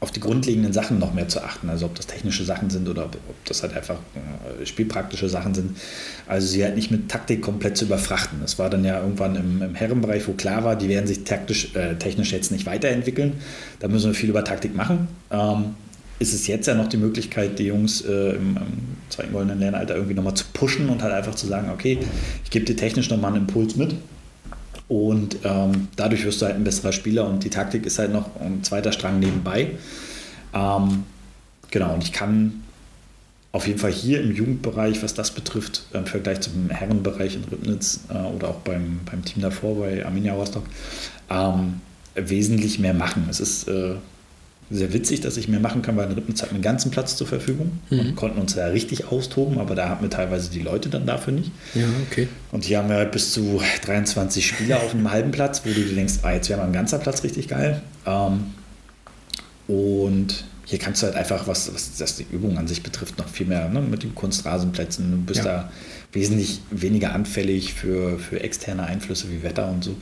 auf die grundlegenden Sachen noch mehr zu achten. Also ob das technische Sachen sind oder ob, ob das halt einfach äh, spielpraktische Sachen sind. Also sie halt nicht mit Taktik komplett zu überfrachten. Das war dann ja irgendwann im, im Herrenbereich, wo klar war, die werden sich taktisch, äh, technisch jetzt nicht weiterentwickeln. Da müssen wir viel über Taktik machen. Ähm, ist es jetzt ja noch die Möglichkeit, die Jungs äh, im, im zweiten goldenen Lernalter irgendwie nochmal zu pushen und halt einfach zu sagen, okay, ich gebe dir technisch nochmal einen Impuls mit. Und ähm, dadurch wirst du halt ein besserer Spieler und die Taktik ist halt noch ein zweiter Strang nebenbei. Ähm, genau, und ich kann auf jeden Fall hier im Jugendbereich, was das betrifft, im Vergleich zum Herrenbereich in Ribnitz äh, oder auch beim, beim Team davor bei Arminia Rostock, ähm, wesentlich mehr machen. Es ist äh, sehr witzig, dass ich mehr machen kann, weil in Ribnitz hat einen ganzen Platz zur Verfügung mhm. und konnten uns da richtig austoben, aber da hatten wir teilweise die Leute dann dafür nicht. Ja, okay. Und hier haben wir halt bis zu 23 Spieler auf einem halben Platz, wo du dir denkst, ah, jetzt wäre mal ein ganzer Platz richtig geil. Ähm, und hier kannst du halt einfach, was, was das die Übung an sich betrifft, noch viel mehr ne, mit den Kunstrasenplätzen. Du bist ja. da wesentlich weniger anfällig für, für externe Einflüsse wie Wetter und so.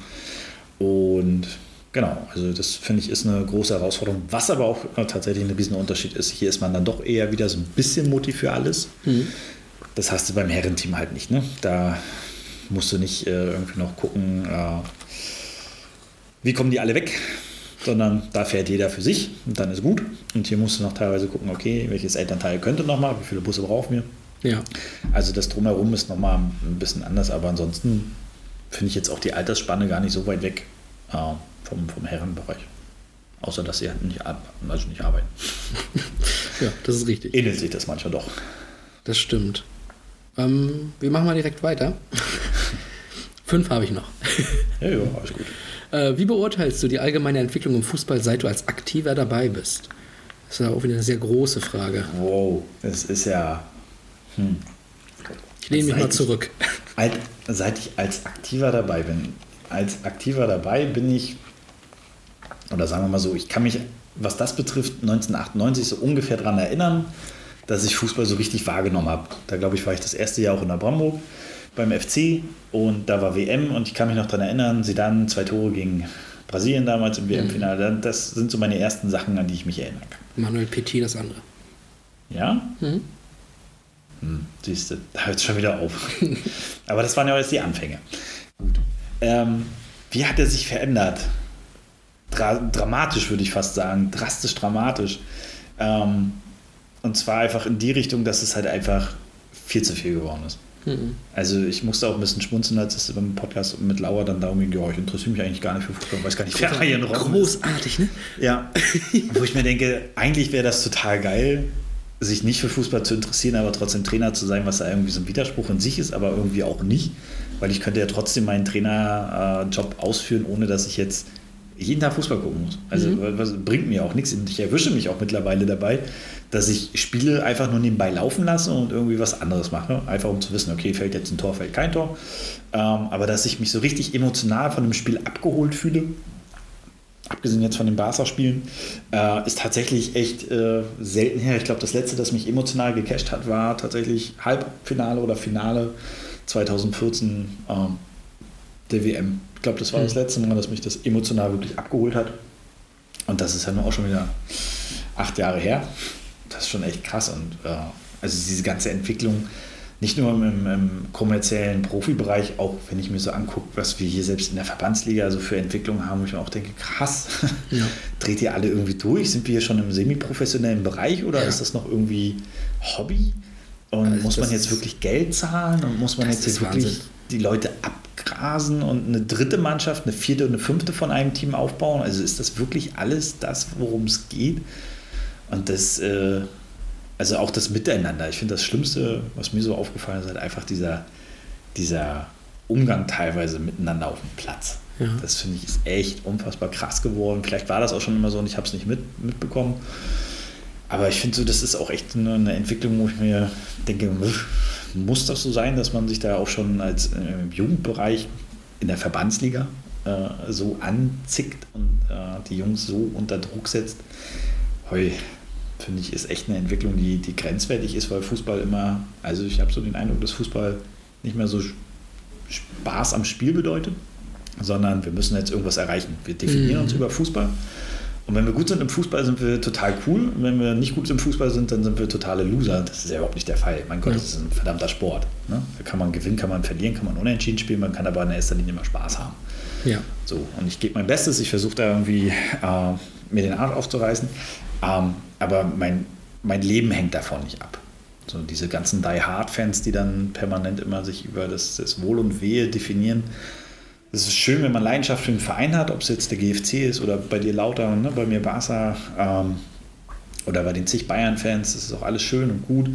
Und genau, also das finde ich ist eine große Herausforderung. Was aber auch tatsächlich ein riesen Unterschied ist, hier ist man dann doch eher wieder so ein bisschen Mutti für alles. Mhm. Das hast du beim Herrenteam halt nicht. Ne? Da musst du nicht äh, irgendwie noch gucken, äh, wie kommen die alle weg, sondern da fährt jeder für sich und dann ist gut. Und hier musst du noch teilweise gucken, okay, welches Elternteil könnte nochmal, wie viele Busse brauchen wir. Ja. Also das drumherum ist nochmal ein bisschen anders, aber ansonsten finde ich jetzt auch die Altersspanne gar nicht so weit weg äh, vom, vom Herrenbereich. Außer dass sie halt nicht, also nicht arbeiten. (laughs) ja, das ist richtig. Ähnelt sich das manchmal doch. Das stimmt. Ähm, wir machen mal direkt weiter. (laughs) Fünf habe ich noch. (laughs) ja, ja, alles gut. Äh, wie beurteilst du die allgemeine Entwicklung im Fußball, seit du als Aktiver dabei bist? Das ist ja auch wieder eine sehr große Frage. Wow, das ist ja. Hm. Ich lehne mich mal zurück. Als, seit ich als Aktiver dabei bin, als Aktiver dabei bin ich, oder sagen wir mal so, ich kann mich, was das betrifft, 1998 so ungefähr daran erinnern, dass ich Fußball so richtig wahrgenommen habe. Da glaube ich, war ich das erste Jahr auch in der Bramburg beim FC und da war WM und ich kann mich noch daran erinnern, sie dann zwei Tore gegen Brasilien damals im WM-Finale. Mhm. Das sind so meine ersten Sachen, an die ich mich erinnern kann. Manuel Petit das andere. Ja? Mhm. Hm, siehst du, da hört es schon wieder auf. (laughs) Aber das waren ja jetzt die Anfänge. Gut. Ähm, wie hat er sich verändert? Dra dramatisch würde ich fast sagen, drastisch dramatisch. Ähm, und zwar einfach in die Richtung, dass es halt einfach viel zu viel geworden ist. Mhm. Also ich musste auch ein bisschen schmunzeln, als es beim Podcast mit Lauer dann darum ging, ja, ich interessiere mich eigentlich gar nicht für Fußball, weiß gar nicht, wer hier noch Großartig, ne? Ja, wo ich mir denke, eigentlich wäre das total geil, sich nicht für Fußball zu interessieren, aber trotzdem Trainer zu sein, was da irgendwie so ein Widerspruch in sich ist, aber irgendwie auch nicht, weil ich könnte ja trotzdem meinen Trainerjob ausführen, ohne dass ich jetzt jeden Tag Fußball gucken muss. Also mhm. was bringt mir auch nichts. Ich erwische mich auch mittlerweile dabei, dass ich Spiele einfach nur nebenbei laufen lasse und irgendwie was anderes mache. Einfach um zu wissen, okay, fällt jetzt ein Tor, fällt kein Tor. Ähm, aber dass ich mich so richtig emotional von dem Spiel abgeholt fühle, abgesehen jetzt von den Barca-Spielen, äh, ist tatsächlich echt äh, selten her. Ich glaube, das letzte, das mich emotional gecasht hat, war tatsächlich Halbfinale oder Finale 2014 äh, der WM. Ich glaube, das war mhm. das letzte Mal, dass mich das emotional wirklich abgeholt hat. Und das ist ja nur auch schon wieder acht Jahre her. Das ist schon echt krass. Und äh, also diese ganze Entwicklung, nicht nur im, im, kommerziellen Profibereich, auch wenn ich mir so angucke, was wir hier selbst in der Verbandsliga so für Entwicklungen haben, wo ich mir auch denke, krass, (laughs) ja. dreht ihr alle irgendwie durch? Sind wir hier schon im semi-professionellen Bereich oder ja. ist das noch irgendwie Hobby? Und also muss man jetzt wirklich Geld zahlen und muss man jetzt wirklich Wahnsinn. die Leute abgrasen und eine dritte Mannschaft, eine vierte und eine fünfte von einem Team aufbauen? Also ist das wirklich alles das, worum es geht? Und das, äh, also auch das Miteinander. Ich finde das Schlimmste, was mir so aufgefallen ist, halt einfach dieser, dieser Umgang teilweise miteinander auf dem Platz. Ja. Das finde ich ist echt unfassbar krass geworden. Vielleicht war das auch schon immer so und ich habe es nicht mit, mitbekommen. Aber ich finde so, das ist auch echt eine, eine, Entwicklung, wo ich mir denke, muss das so sein, dass man sich da auch schon als äh, im Jugendbereich in der Verbandsliga äh, so anzickt und äh, die Jungs so unter Druck setzt? Heu, finde ich, ist echt eine Entwicklung, die, die grenzwertig ist, weil Fußball immer, also ich habe so den Eindruck, dass Fußball nicht mehr so Spaß am Spiel bedeutet, sondern wir müssen jetzt irgendwas erreichen. Wir definieren mhm. uns über Fußball. Und wenn wir gut sind im Fußball, sind wir total cool. Und wenn wir nicht gut im Fußball sind, dann sind wir totale Loser. Das ist ja überhaupt nicht der Fall. Mein Gott, das ist ein verdammter Sport. Ne? Da kann man gewinnen, kann man verlieren, kann man unentschieden spielen, man kann aber in erster Linie immer Spaß haben. Ja. So, und ich gebe mein Bestes, ich versuche da irgendwie äh, mir den Arsch aufzureißen. Ähm, aber mein, mein Leben hängt davon nicht ab. So diese ganzen Die Hard-Fans, die dann permanent immer sich über das, das Wohl und Wehe definieren. Es ist schön, wenn man Leidenschaft für einen Verein hat, ob es jetzt der GFC ist oder bei dir Lauter, ne, bei mir Barca ähm, oder bei den zig Bayern-Fans. Das ist auch alles schön und gut.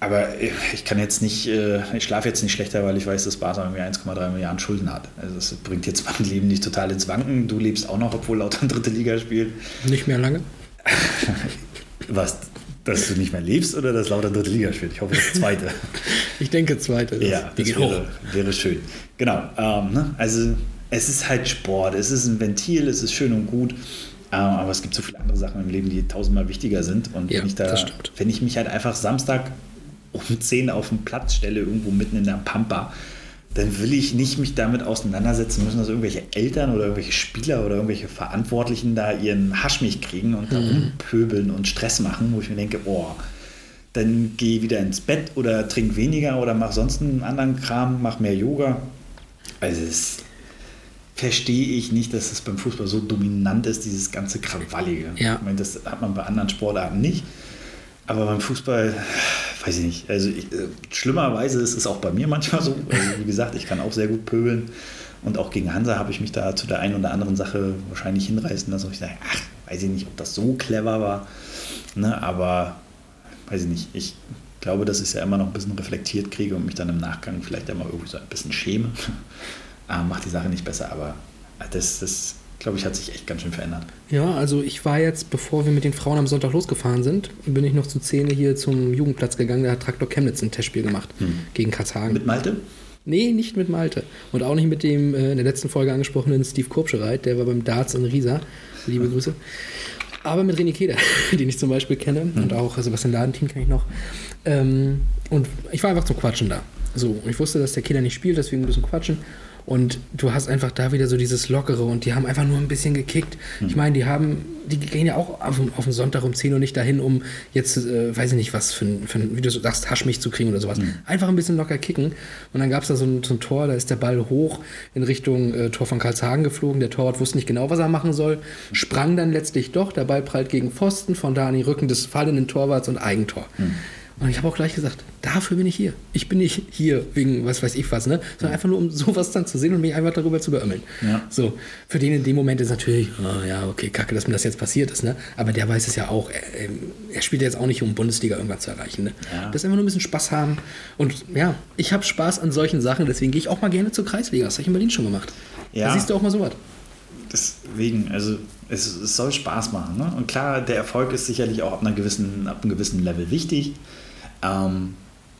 aber ich kann jetzt nicht, äh, ich schlafe jetzt nicht schlechter, weil ich weiß, dass Barca irgendwie 1,3 Milliarden Schulden hat. Also das bringt jetzt mein Leben nicht total ins Wanken. Du lebst auch noch, obwohl Lautern dritte Liga spielt. Nicht mehr lange? (laughs) Was? Dass du nicht mehr lebst oder dass Lautern dritte Liga spielt? Ich hoffe, das zweite. (laughs) ich denke zweite. Ja, das wäre, wäre, schön. Genau. Ähm, ne? Also es ist halt Sport, es ist ein Ventil, es ist schön und gut. Ähm, aber es gibt so viele andere Sachen im Leben, die tausendmal wichtiger sind. Und ja, wenn, ich da, wenn ich mich halt einfach Samstag um 10 auf den Platz stelle, irgendwo mitten in der Pampa, dann will ich nicht mich damit auseinandersetzen müssen, dass irgendwelche Eltern oder irgendwelche Spieler oder irgendwelche Verantwortlichen da ihren Haschmich kriegen und da mhm. rumpöbeln und Stress machen, wo ich mir denke, boah, dann geh wieder ins Bett oder trink weniger oder mach sonst einen anderen Kram, mach mehr Yoga. Also es verstehe ich nicht, dass es beim Fußball so dominant ist, dieses ganze Krawallige. Ja. Ich meine, das hat man bei anderen Sportarten nicht. Aber beim Fußball, weiß ich nicht. Also ich, äh, schlimmerweise ist es auch bei mir manchmal so. Also wie gesagt, ich kann auch sehr gut pöbeln. Und auch gegen Hansa habe ich mich da zu der einen oder anderen Sache wahrscheinlich hinreißen lassen. Ich sage, ach, weiß ich nicht, ob das so clever war. Ne, aber weiß ich nicht. Ich glaube, dass ich es ja immer noch ein bisschen reflektiert kriege und mich dann im Nachgang vielleicht einmal irgendwie so ein bisschen schäme. (laughs) ah, macht die Sache nicht besser, aber das, das glaube ich, hat sich echt ganz schön verändert. Ja, also ich war jetzt, bevor wir mit den Frauen am Sonntag losgefahren sind, bin ich noch zu Zähne hier zum Jugendplatz gegangen. Da hat Traktor Chemnitz ein Testspiel gemacht hm. gegen Karthagen. Mit Malte? Nee, nicht mit Malte. Und auch nicht mit dem äh, in der letzten Folge angesprochenen Steve Kurbschereit, der war beim Darts in Riesa. Liebe hm. Grüße. Aber mit René Keder, (laughs) den ich zum Beispiel kenne. Hm. Und auch Sebastian Ladentin kenne ich noch. Ähm, und ich war einfach zum Quatschen da. So, ich wusste, dass der Keder nicht spielt, deswegen ein bisschen quatschen. Und du hast einfach da wieder so dieses Lockere und die haben einfach nur ein bisschen gekickt. Mhm. Ich meine, die haben, die gehen ja auch auf, auf den Sonntag um 10 Uhr nicht dahin, um jetzt, äh, weiß ich nicht, was für, für wie du sagst, Haschmilch zu kriegen oder sowas. Mhm. Einfach ein bisschen locker kicken. Und dann gab es da so ein, so ein, Tor, da ist der Ball hoch in Richtung äh, Tor von Karlshagen geflogen. Der Torwart wusste nicht genau, was er machen soll. Sprang dann letztlich doch. Der Ball prallt gegen Pfosten, von da an die Rücken des fallenden Torwarts und Eigentor. Mhm. Und ich habe auch gleich gesagt, dafür bin ich hier. Ich bin nicht hier wegen was weiß ich was, ne? Sondern einfach nur, um (laughs) sowas dann zu sehen und mich einfach darüber zu beömmeln. Ja. So, für den in dem Moment ist natürlich, oh ja, okay, kacke, dass mir das jetzt passiert ist, ne? Aber der weiß es ja auch. Er, ähm, er spielt jetzt auch nicht, um Bundesliga irgendwann zu erreichen, ne? Ja. Das ist einfach nur ein bisschen Spaß haben. Und ja, ich habe Spaß an solchen Sachen, deswegen gehe ich auch mal gerne zur Kreisliga. Das habe ich in Berlin schon gemacht. Ja. Da siehst du auch mal sowas. Deswegen, also es, es, soll Spaß machen. Ne? Und klar, der Erfolg ist sicherlich auch ab, einer gewissen, ab einem gewissen Level wichtig. Ähm,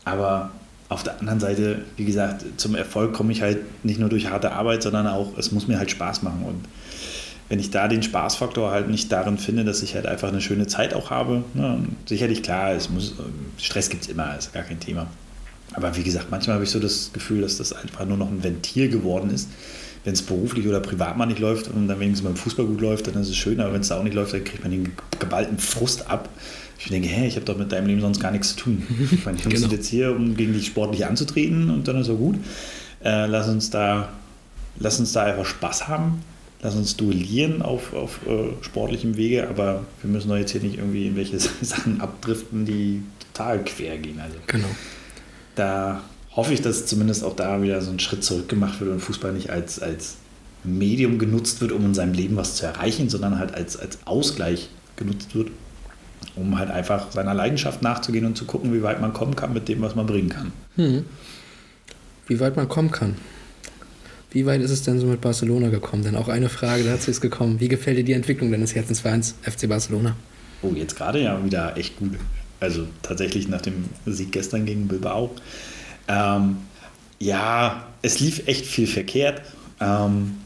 aber auf der anderen Seite, wie gesagt, zum Erfolg komme ich halt nicht nur durch harte Arbeit, sondern auch, es muss mir halt Spaß machen. Und wenn ich da den Spaßfaktor halt nicht darin finde, dass ich halt einfach eine schöne Zeit auch habe, ne, sicherlich klar, es muss, Stress gibt es immer, ist gar kein Thema. Aber wie gesagt, manchmal habe ich so das Gefühl, dass das einfach nur noch ein Ventil geworden ist. Wenn es beruflich oder privat mal nicht läuft und dann wenigstens beim Fußball gut läuft, dann ist es schön, aber wenn es da auch nicht läuft, dann kriegt man den geballten Frust ab ich denke, hä, ich habe doch mit deinem Leben sonst gar nichts zu tun. Ich meine, ich genau. sind jetzt hier, um gegen dich sportlich anzutreten und dann ist er gut. Äh, lass, uns da, lass uns da einfach Spaß haben. Lass uns duellieren auf, auf äh, sportlichem Wege, aber wir müssen doch jetzt hier nicht irgendwie in welche (laughs) Sachen abdriften, die total quer gehen. Also genau. Da hoffe ich, dass zumindest auch da wieder so ein Schritt zurück gemacht wird und Fußball nicht als, als Medium genutzt wird, um in seinem Leben was zu erreichen, sondern halt als, als Ausgleich genutzt wird um halt einfach seiner Leidenschaft nachzugehen und zu gucken, wie weit man kommen kann mit dem, was man bringen kann. Hm. Wie weit man kommen kann. Wie weit ist es denn so mit Barcelona gekommen? Denn auch eine Frage dazu ist gekommen. Wie gefällt dir die Entwicklung deines Herzensvereins FC Barcelona? Oh, jetzt gerade ja wieder echt gut. Also tatsächlich nach dem Sieg gestern gegen Bilbao. Ähm, ja, es lief echt viel verkehrt. Ähm,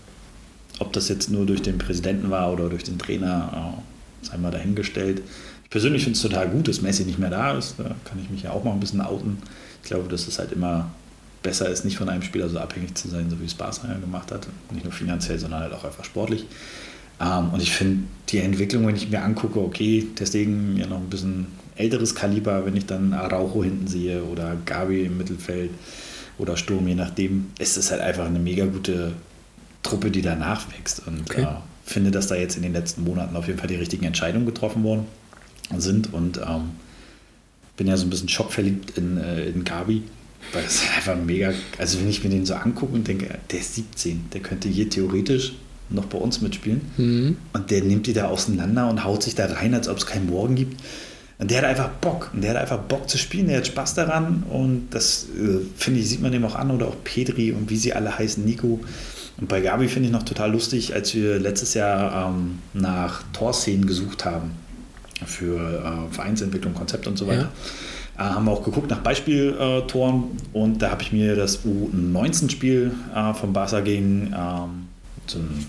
ob das jetzt nur durch den Präsidenten war oder durch den Trainer, äh, sei mal dahingestellt persönlich finde es total gut, dass Messi nicht mehr da ist. Da kann ich mich ja auch mal ein bisschen outen. Ich glaube, dass es halt immer besser ist, nicht von einem Spieler so abhängig zu sein, so wie es Barca ja gemacht hat. Nicht nur finanziell, sondern halt auch einfach sportlich. Ähm, und ich finde die Entwicklung, wenn ich mir angucke, okay, deswegen ja noch ein bisschen älteres Kaliber, wenn ich dann Araujo hinten sehe oder Gabi im Mittelfeld oder Sturm, je nachdem, ist es halt einfach eine mega gute Truppe, die danach wächst. Und okay. äh, finde, dass da jetzt in den letzten Monaten auf jeden Fall die richtigen Entscheidungen getroffen wurden sind und ähm, bin ja so ein bisschen schockverliebt in, äh, in Gabi, weil das (laughs) einfach mega, also wenn ich mir den so angucke und denke, der ist 17, der könnte hier theoretisch noch bei uns mitspielen mhm. und der nimmt die da auseinander und haut sich da rein, als ob es keinen Morgen gibt. Und der hat einfach Bock. Und der hat einfach Bock zu spielen, der hat Spaß daran. Und das, äh, finde ich, sieht man dem auch an. Oder auch Pedri und wie sie alle heißen, Nico. Und bei Gabi finde ich noch total lustig, als wir letztes Jahr ähm, nach Torszenen gesucht haben für äh, Vereinsentwicklung, Konzept und so weiter. Äh, haben wir auch geguckt nach Beispieltoren und da habe ich mir das U19-Spiel äh, von Barca gegen ähm, so ein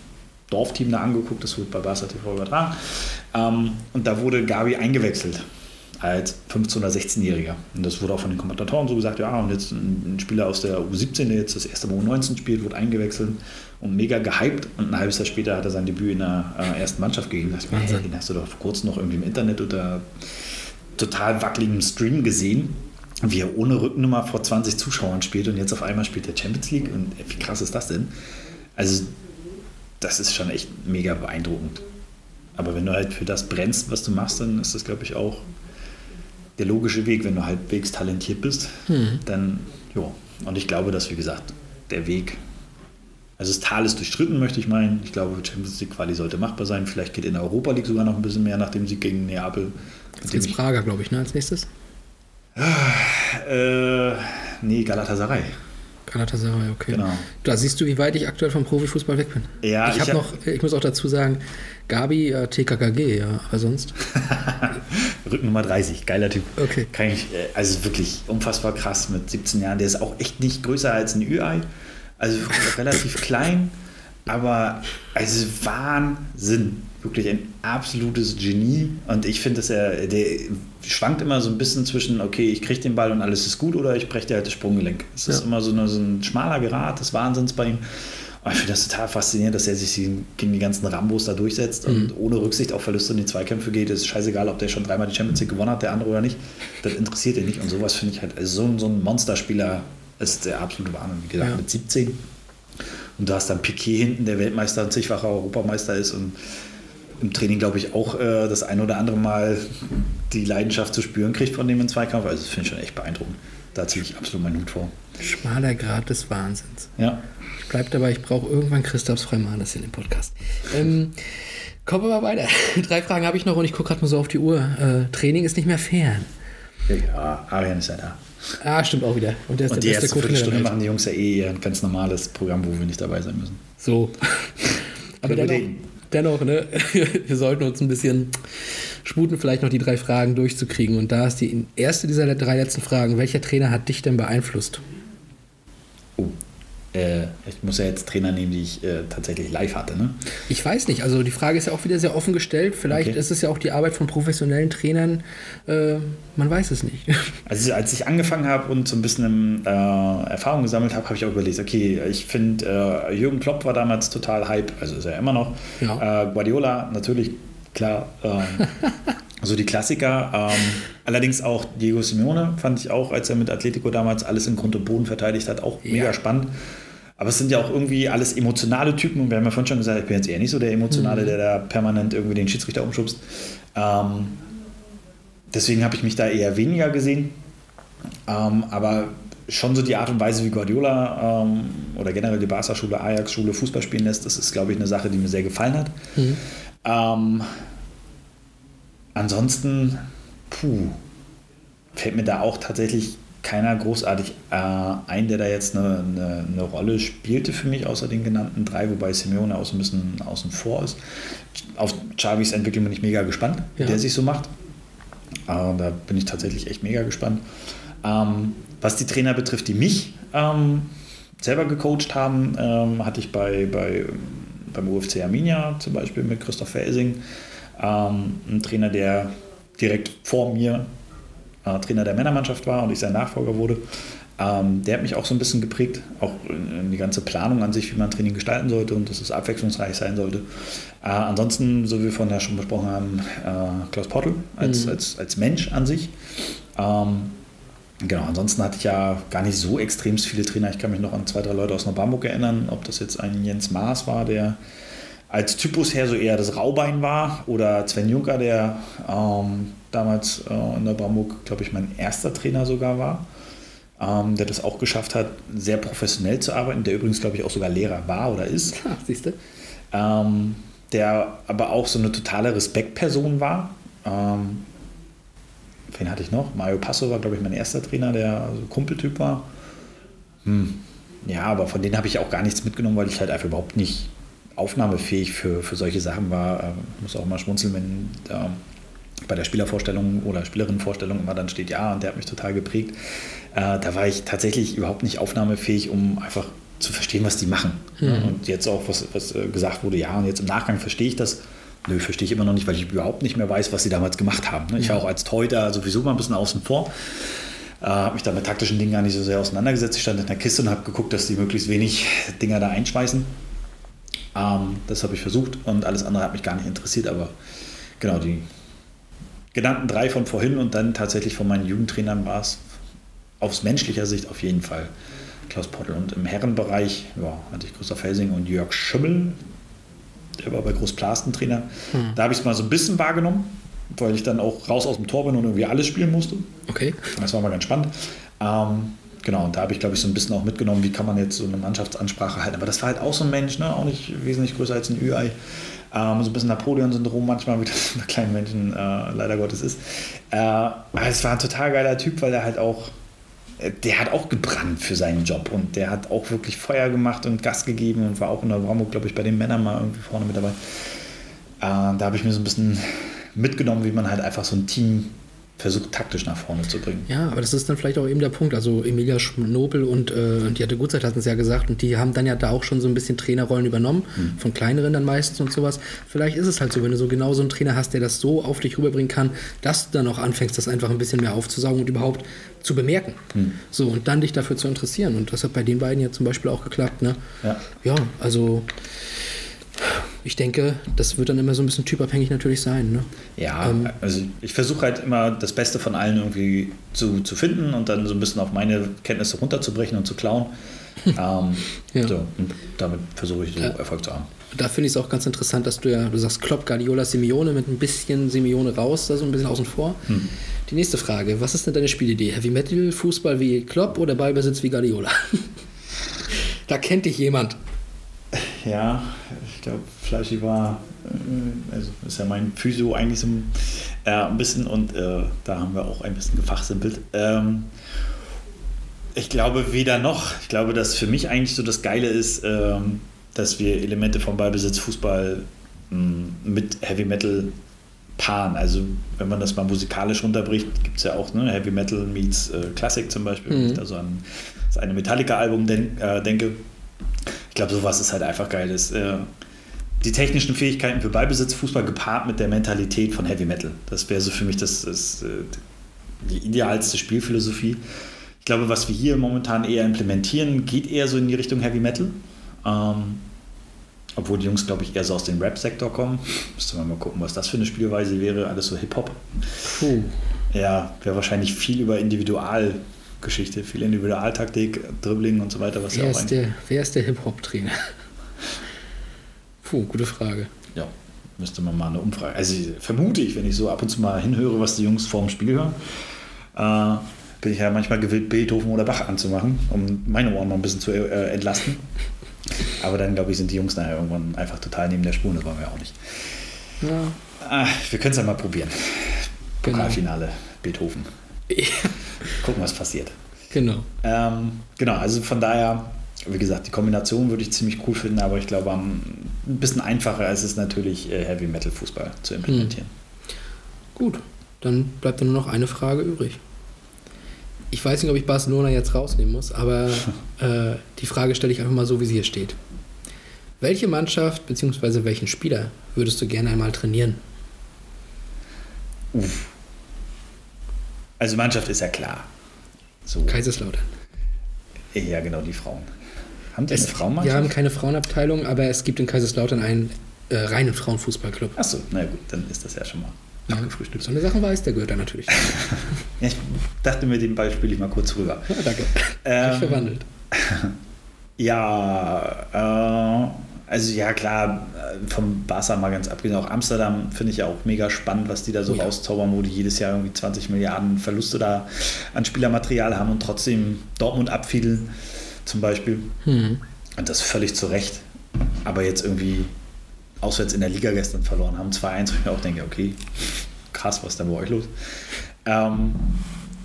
Dorfteam da angeguckt, das wurde bei Barca TV übertragen. Ähm, und da wurde Gabi eingewechselt als 15- oder 16-Jähriger. Und das wurde auch von den Kommentatoren so gesagt, ja, und jetzt ein Spieler aus der U17, der jetzt das erste Mal U19 spielt, wurde eingewechselt und mega gehypt. Und ein halbes Jahr später hat er sein Debüt in der äh, ersten Mannschaft gegeben. Dachte ich, hey, den hast du doch vor kurzem noch irgendwie im Internet oder total wackeligem Stream gesehen, wie er ohne Rückennummer vor 20 Zuschauern spielt und jetzt auf einmal spielt der Champions League. Und wie krass ist das denn? Also, das ist schon echt mega beeindruckend. Aber wenn du halt für das brennst, was du machst, dann ist das, glaube ich, auch der logische Weg, wenn du halbwegs talentiert bist. Mhm. Dann, ja. Und ich glaube, dass, wie gesagt, der Weg, also das Tal ist durchstritten, möchte ich meinen. Ich glaube, Champions League Quali sollte machbar sein. Vielleicht geht in der Europa League sogar noch ein bisschen mehr nach dem Sieg gegen Neapel. Jetzt geht's Prager, glaube ich, ne, als nächstes. Äh, nee, Galatasaray. Galatasaray, okay. Genau. Da siehst du, wie weit ich aktuell vom Profifußball weg bin. Ja, ich ich habe hab- noch, ich muss auch dazu sagen, Gabi äh, TKKG, ja, aber sonst. (laughs) Rücken Nummer 30, geiler Typ. Okay. Kann ich, äh, also wirklich unfassbar krass mit 17 Jahren. Der ist auch echt nicht größer als ein Ü-Ei. Also (laughs) relativ klein, aber also Wahnsinn. Wirklich ein absolutes Genie. Und ich finde, dass er, der schwankt immer so ein bisschen zwischen, okay, ich kriege den Ball und alles ist gut, oder ich breche dir halt das Sprunggelenk. Es ist Ja. immer so, eine, so ein schmaler Gerad des Wahnsinns bei ihm. Aber ich finde das total faszinierend, dass er sich gegen die ganzen Rambos da durchsetzt und ohne Rücksicht auf Verluste in die Zweikämpfe geht. Es ist scheißegal, ob der schon dreimal die Champions League gewonnen hat, der andere oder nicht. Das interessiert ihn nicht. Und sowas finde ich halt, also so, ein- so ein Monsterspieler ist der absolute Wahnsinn. Wie gesagt, Ja. mit 17. Und du hast dann Piquet hinten, der Weltmeister und zigfacher Europameister ist und im Training, glaube ich, auch äh, das ein oder andere Mal die Leidenschaft zu spüren kriegt von dem im Zweikampf. Also das finde ich schon echt beeindruckend. Da ziehe ich absolut meinen Hut vor. Schmaler Grad des Wahnsinns. Ja. Ich bleib dabei, ich brauche irgendwann Christophs Freimanes in dem Podcast. Ähm, kommen wir mal weiter. (laughs) Drei Fragen habe ich noch und ich gucke gerade mal so auf die Uhr. Äh, Training ist nicht mehr fern. Ja, Arian ist ja da. Ah, stimmt auch wieder. Und der ist Und die der beste erste Viertelstunde machen die Jungs ja eh ein ganz normales Programm, wo wir nicht dabei sein müssen. So. (laughs) Aber dennoch, dennoch, ne, (laughs) wir sollten uns ein bisschen sputen, vielleicht noch die drei Fragen durchzukriegen. Und da ist die erste dieser drei letzten Fragen. Welcher Trainer hat dich denn beeinflusst? Oh, äh, ich muss ja jetzt Trainer nehmen, die ich äh, tatsächlich live hatte, ne? Ich weiß nicht. Also die Frage ist ja auch wieder sehr offen gestellt. Vielleicht Okay. ist es ja auch die Arbeit von professionellen Trainern. Äh, man weiß es nicht. (laughs) Also als ich angefangen habe und so ein bisschen äh, Erfahrung gesammelt habe, habe ich auch überlegt, okay, ich finde, äh, Jürgen Klopp war damals total Hype, also ist er immer noch. Ja. Äh, Guardiola natürlich, klar, ähm, (laughs) so die Klassiker. Ähm, allerdings auch Diego Simeone fand ich auch, als er mit Atletico damals alles in Grund und Boden verteidigt hat, auch mega Ja. spannend. Aber es sind ja auch irgendwie alles emotionale Typen und wir haben ja vorhin schon gesagt, ich bin jetzt eher nicht so der Emotionale, der da permanent irgendwie den Schiedsrichter umschubst. Ähm, deswegen habe ich mich da eher weniger gesehen. Ähm, aber schon so die Art und Weise, wie Guardiola ähm, oder generell die Barca-Schule, Ajax-Schule Fußball spielen lässt, das ist, glaube ich, eine Sache, die mir sehr gefallen hat. Ähm, ansonsten, puh, fällt mir da auch tatsächlich keiner großartig äh, ein, der da jetzt eine, eine, eine Rolle spielte für mich, außer den genannten drei, wobei Simeone auch so ein bisschen außen vor ist. Auf Xavis Entwicklung bin ich mega gespannt, wie Ja. der sich so macht. Äh, da bin ich tatsächlich echt mega gespannt. Ähm, was die Trainer betrifft, die mich ähm, selber gecoacht haben, ähm, hatte ich bei, bei, beim UFC Arminia zum Beispiel mit Christoph Felsing ähm, einen Trainer, der direkt vor mir äh, Trainer der Männermannschaft war und ich sein Nachfolger wurde. Ähm, der hat mich auch so ein bisschen geprägt, auch in, in die ganze Planung an sich, wie man Training gestalten sollte und dass es abwechslungsreich sein sollte. Äh, ansonsten, so wie wir vorhin ja schon besprochen haben, äh, Klaus Pottel als, als, als Mensch an sich. Ähm, Genau, ansonsten hatte ich ja gar nicht so extrem viele Trainer. Ich kann mich noch an zwei, drei Leute aus Neubamburg erinnern, ob das jetzt ein Jens Maas war, der als Typus her so eher das Raubein war, oder Sven Juncker, der ähm, damals äh, in Neubamburg, glaube ich, mein erster Trainer sogar war, ähm, der das auch geschafft hat, sehr professionell zu arbeiten, der übrigens, glaube ich, auch sogar Lehrer war oder ist Ah, siehst du? ähm, der aber auch so eine totale Respektperson war. Ähm, wen hatte ich noch? Mario Passo war, glaube ich, mein erster Trainer, der so Kumpeltyp war. Hm. Ja, aber von denen habe ich auch gar nichts mitgenommen, weil ich halt einfach überhaupt nicht aufnahmefähig für, für solche Sachen war. Ich äh, muss auch mal schmunzeln, wenn äh, bei der Spielervorstellung oder Spielerinnenvorstellung immer dann steht, ja, und der hat mich total geprägt. Äh, da war ich tatsächlich überhaupt nicht aufnahmefähig, um einfach zu verstehen, was die machen. Mhm. Und jetzt auch, was, was äh, gesagt wurde, ja, und jetzt im Nachgang verstehe ich das. Nö, verstehe ich immer noch nicht, weil ich überhaupt nicht mehr weiß, was sie damals gemacht haben. Ne? Ich war auch als Teuter sowieso mal ein bisschen außen vor. Äh, habe mich da mit taktischen Dingen gar nicht so sehr auseinandergesetzt. Ich stand in der Kiste und habe geguckt, dass die möglichst wenig Dinger da einschmeißen. Ähm, das habe ich versucht und alles andere hat mich gar nicht interessiert. Aber genau, die genannten drei von vorhin und dann tatsächlich von meinen Jugendtrainern war es aus menschlicher Sicht auf jeden Fall Klaus Pottel. Und im Herrenbereich ja, hatte ich Christoph Helsing und Jörg Schimmel. Der war bei Großplasten Trainer. Hm. Da habe ich es mal so ein bisschen wahrgenommen, weil ich dann auch raus aus dem Tor bin und irgendwie alles spielen musste. Okay. Das war mal ganz spannend. Ähm, genau, und da habe ich, glaube ich, so ein bisschen auch mitgenommen, wie kann man jetzt so eine Mannschaftsansprache halten. Aber das war halt auch so ein Mensch, ne? auch nicht wesentlich größer als ein Ü-Ei. Ähm, so ein bisschen Napoleon-Syndrom manchmal, wie das (laughs) bei kleinen Menschen äh, leider Gottes ist. Äh, aber es war ein total geiler Typ, weil er halt auch der hat auch gebrannt für seinen Job und der hat auch wirklich Feuer gemacht und Gas gegeben und war auch in der Warmut, glaube ich, bei den Männern mal irgendwie vorne mit dabei. Äh, da habe ich mir so ein bisschen mitgenommen, wie man halt einfach so ein Team versucht taktisch nach vorne zu bringen. Ja, aber das ist dann vielleicht auch eben der Punkt. Also Emilia Schnobel und äh, die hatte Gutzeit hatten es ja gesagt und die haben dann ja da auch schon so ein bisschen Trainerrollen übernommen, hm. von kleineren dann meistens und sowas. Vielleicht ist es halt so, wenn du so genau so einen Trainer hast, der das so auf dich rüberbringen kann, dass du dann auch anfängst, das einfach ein bisschen mehr aufzusaugen und überhaupt zu bemerken. Hm. So, und dann dich dafür zu interessieren. Und das hat bei den beiden ja zum Beispiel auch geklappt. Ne? Ja. ja, also ich denke, das wird dann immer so ein bisschen typabhängig natürlich sein. Ne? Ja, ähm, also ich versuche halt immer das Beste von allen irgendwie zu, zu finden und dann so ein bisschen auf meine Kenntnisse runterzubrechen und zu klauen. (laughs) ähm, ja. so, und damit versuche ich so ja. Erfolg zu haben. Da finde ich es auch ganz interessant, dass du ja, du sagst Klopp, Guardiola, Simeone mit ein bisschen Simeone raus, da so ein bisschen außen vor. Hm. Die nächste Frage, was ist denn deine Spielidee? Heavy Metal, Fußball wie Klopp oder Ballbesitz wie Guardiola? (laughs) da kennt dich jemand. Ja, glaube, Flashy war, äh, also ist ja mein Physio eigentlich so äh, ein bisschen und äh, da haben wir auch ein bisschen gefachsimpelt. Ähm, ich glaube weder noch. Ich glaube, dass für mich eigentlich so das Geile ist, ähm, dass wir Elemente vom Ballbesitz Fußball mh, mm, mit Heavy Metal paaren. Also wenn man das mal musikalisch runterbricht, gibt es ja auch ne, Heavy Metal meets äh, Classic zum Beispiel, mhm. wenn ich da so an das eine Metallica-Album denk, äh, denke ich glaube, sowas ist halt einfach geil. Das, äh, die technischen Fähigkeiten für Ballbesitz, Fußball gepaart mit der Mentalität von Heavy Metal. Das wäre so für mich das, das äh, die idealste Spielphilosophie. Ich glaube, was wir hier momentan eher implementieren, geht eher so in die Richtung Heavy Metal. Ähm, obwohl die Jungs, glaube ich, eher so aus dem Rap-Sektor kommen. Müsste man mal gucken, was das für eine Spielweise wäre. Alles so Hip-Hop. Ja, wäre wahrscheinlich viel über Individual Geschichte, viel Individualtaktik, Dribbling und so weiter. Was wer, ja ist der, wer ist der Hip-Hop-Trainer? Puh, gute Frage. Ja, müsste man mal eine Umfrage. Also vermute ich, wenn ich so ab und zu mal hinhöre, was die Jungs vorm Spiel hören, äh, bin ich ja manchmal gewillt, Beethoven oder Bach anzumachen, um meine Ohren mal ein bisschen zu äh, entlasten. Aber dann, glaube ich, sind die Jungs nachher irgendwann einfach total neben der Spur. Das wollen wir auch nicht. Ja. Ah, wir können es ja mal probieren. Genau. Pokalfinale. Beethoven. (laughs) Gucken, was passiert. Genau. Ähm, genau, also von daher, wie gesagt, die Kombination würde ich ziemlich cool finden, aber ich glaube, ein bisschen einfacher ist es natürlich, äh, Heavy Metal Fußball zu implementieren. Hm. Gut, dann bleibt nur noch eine Frage übrig. Ich weiß nicht, ob ich Barcelona jetzt rausnehmen muss, aber (laughs) äh, die Frage stelle ich einfach mal so, wie sie hier steht. Welche Mannschaft bzw. welchen Spieler würdest du gerne einmal trainieren? Uff. Also Mannschaft ist ja klar. So. Kaiserslautern. Ja, genau, die Frauen. Haben die es, eine Frauenmannschaft? Wir haben keine Frauenabteilung, aber es gibt in Kaiserslautern einen äh, reinen Frauenfußballclub. Achso, na gut, dann ist das ja schon mal ja, abgefrühstückt. So eine Sache weiß, der gehört da natürlich. (laughs) ja, ich dachte mir, den Ball spiele ich mal kurz rüber. Ja, danke. Ähm, verwandelt. (laughs) ja, äh, also ja, klar, äh, vom Barca mal ganz abgesehen, auch Amsterdam finde ich ja auch mega spannend, was die da so ja. rauszaubern, wo die jedes Jahr irgendwie 20 Milliarden Verluste da an Spielermaterial haben und trotzdem Dortmund abfiedeln, zum Beispiel. Mhm. Und das völlig zu Recht. Aber jetzt irgendwie auswärts in der Liga gestern verloren haben, 2-1, wo ich mir auch denke, okay, krass, was ist da bei euch los? Ähm,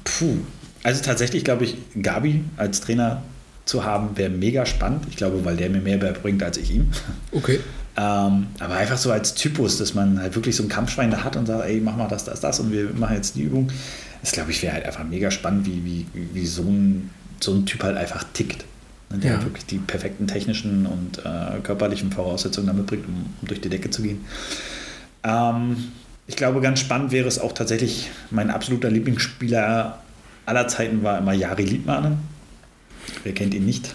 puh. Also tatsächlich glaube ich, Gabi als Trainer zu haben, wäre mega spannend. Ich glaube, weil der mir mehr beibringt als ich ihm. Okay. Ähm, aber einfach so als Typus, dass man halt wirklich so ein Kampfschwein da hat und sagt, ey, mach mal das, das, das und wir machen jetzt die Übung. Das glaube ich wäre halt einfach mega spannend, wie, wie, wie so, ein, so ein Typ halt einfach tickt. Ne, Der Ja. wirklich die perfekten technischen und äh, körperlichen Voraussetzungen damit bringt, um, um durch die Decke zu gehen. Ähm, ich glaube, ganz spannend wäre es auch tatsächlich, mein absoluter Lieblingsspieler aller Zeiten war immer Jari Liedmanen. Wer kennt ihn nicht?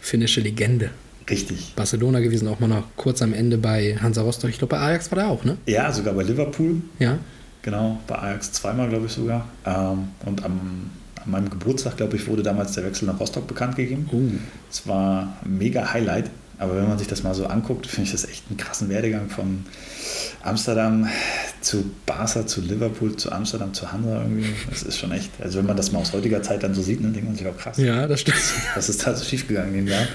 Finnische Legende. Richtig. Barcelona gewesen, auch mal noch kurz am Ende bei Hansa Rostock. Ich glaube, bei Ajax war der auch, ne? Ja, sogar bei Liverpool. Ja. Genau, bei Ajax zweimal, glaube ich sogar. Ähm, und am, an meinem Geburtstag, glaube ich, wurde damals der Wechsel nach Rostock bekannt gegeben. Uh. Es war ein mega Highlight. Aber wenn man sich das mal so anguckt, finde ich das echt einen krassen Werdegang von Amsterdam zu Barca, zu Liverpool, zu Amsterdam, zu Hansa irgendwie. Das ist schon echt, also wenn man das mal aus heutiger Zeit dann so sieht, dann denkt man sich auch krass. Ja, das stimmt. Was ist da so schiefgegangen dem Jahr?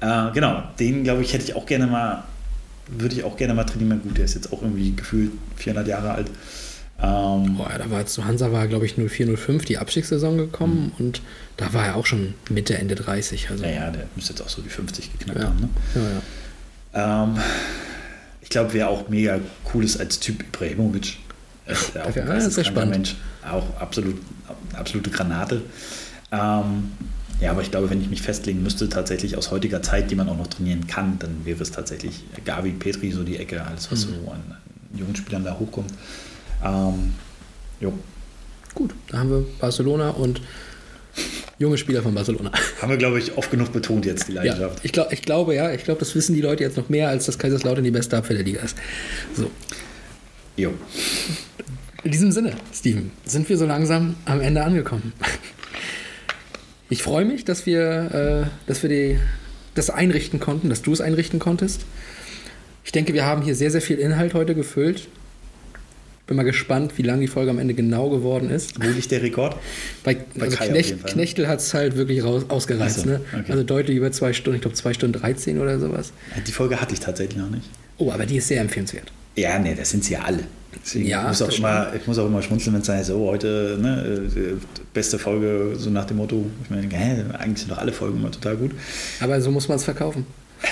Äh, genau, den glaube ich hätte ich auch gerne mal, würde ich auch gerne mal trainieren. Gut, der ist jetzt auch irgendwie gefühlt 400 Jahre alt. Ähm, Boah, da war zu Hansa war, glaube ich, 04, 05 die Abstiegssaison gekommen und da war er auch schon Mitte, Ende 30. Also, naja, der müsste jetzt auch so die 50 geknackt ja. haben. Ne? Ja, ja. Ähm, ich glaube, wer auch mega cool ist als Typ Ibrahimovic. Er Ist ja auch ein ah, das ist sehr spannend. Mensch. Auch absolut, absolute Granate. Ähm, ja, aber ich glaube, wenn ich mich festlegen müsste, tatsächlich aus heutiger Zeit, die man auch noch trainieren kann, dann wäre es tatsächlich Gavi, Petri, so die Ecke, alles, was Mhm. so an jungen Spielern da hochkommt. Ähm, jo. Gut, da haben wir Barcelona und junge Spieler von Barcelona. Haben wir, glaube ich, oft genug betont jetzt, die Ja, Leidenschaft. ich, glaub, ich glaube, ja, ich glaube, das wissen die Leute jetzt noch mehr, als dass Kaiserslautern die beste Abwehr der Liga ist. So, Jo. in diesem Sinne, Steven, sind wir so langsam am Ende angekommen. Ich freue mich, dass wir, äh, dass wir die, das einrichten konnten, dass du es einrichten konntest. Ich denke, wir haben hier sehr, sehr viel Inhalt heute gefüllt. Bin mal gespannt, wie lang die Folge am Ende genau geworden ist. Wo liegt der Rekord? Bei, Bei also Knecht, ne? Knechtel hat es halt wirklich raus, ausgereizt. So, ne? okay. Also deutlich über zwei Stunden, ich glaube zwei Stunden 13 oder sowas. Die Folge hatte ich tatsächlich noch nicht. Oh, aber die ist sehr empfehlenswert. Ja, nee, das sind sie ja alle. Deswegen Ja, ich, muss auch immer, ich muss auch immer schmunzeln, wenn es heißt, oh, heute ne, äh, beste Folge, so nach dem Motto. Ich meine, hä, eigentlich sind doch alle Folgen immer total gut. Aber so muss man es verkaufen. (laughs)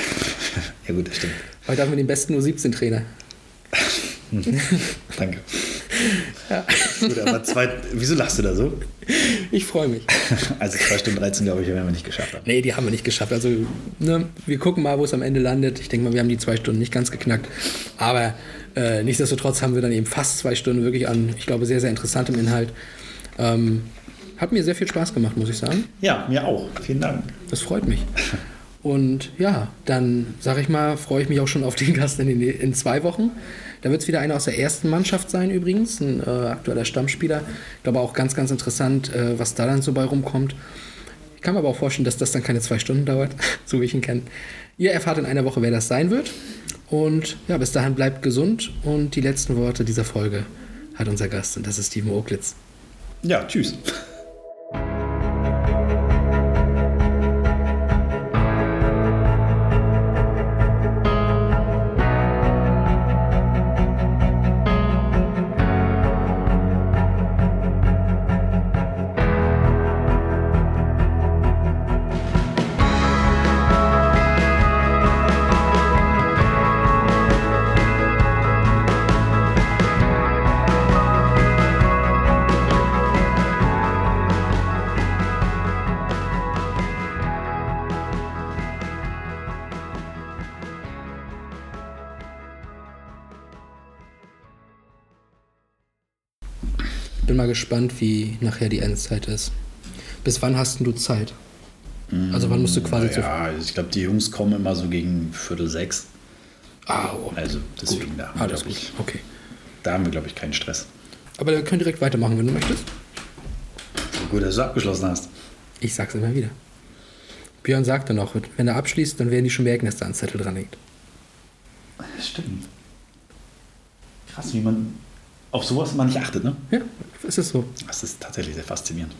Ja gut, das stimmt. Heute haben wir den besten U17-Trainer. (laughs) (laughs) Danke. Gut, aber zwei, wieso lachst du da so? Ich freue mich. (laughs) Also 2 Stunden 13, glaube ich, werden wir nicht geschafft haben. Nee, die haben wir nicht geschafft. Also, ne, wir gucken mal, wo es am Ende landet. Ich denke mal, wir haben die zwei Stunden nicht ganz geknackt. Aber äh, nichtsdestotrotz haben wir dann eben fast zwei Stunden wirklich an, ich glaube, sehr, sehr interessantem Inhalt. Ähm, hat mir sehr viel Spaß gemacht, muss ich sagen. Ja, mir auch. Vielen Dank. Das freut mich. (laughs) Und ja, dann sage ich mal, freue ich mich auch schon auf den Gast in, den, in zwei Wochen. Da wird es wieder einer aus der ersten Mannschaft sein, übrigens, ein äh, aktueller Stammspieler. Ich glaube auch ganz, ganz interessant, äh, was da dann so bei rumkommt. Ich kann mir aber auch vorstellen, dass das dann keine zwei Stunden dauert, (laughs) so wie ich ihn kenne. Ihr erfahrt in einer Woche, wer das sein wird. Und ja, bis dahin bleibt gesund. Und die letzten Worte dieser Folge hat unser Gast, und das ist Steven Oaklitz. Ja, tschüss. Gespannt, wie nachher die Endzeit ist. Bis wann hast denn du Zeit? Also wann musst du quasi zu... Ja, also ich glaube, die Jungs kommen immer so gegen Viertel sechs. Ah, oh, Also deswegen da. haben wir, alles glaub gut. ich, Okay. da haben wir, glaube ich, keinen Stress. Aber wir können direkt weitermachen, wenn du möchtest. So gut, dass du abgeschlossen hast. Ich sag's immer wieder. Björn sagte noch, wenn er abschließt, dann werden die schon merken, dass da ein Zettel dran liegt. Stimmt. Krass, wie man auf sowas mal nicht achtet, ne? Ja, es ist so. Das ist tatsächlich sehr faszinierend.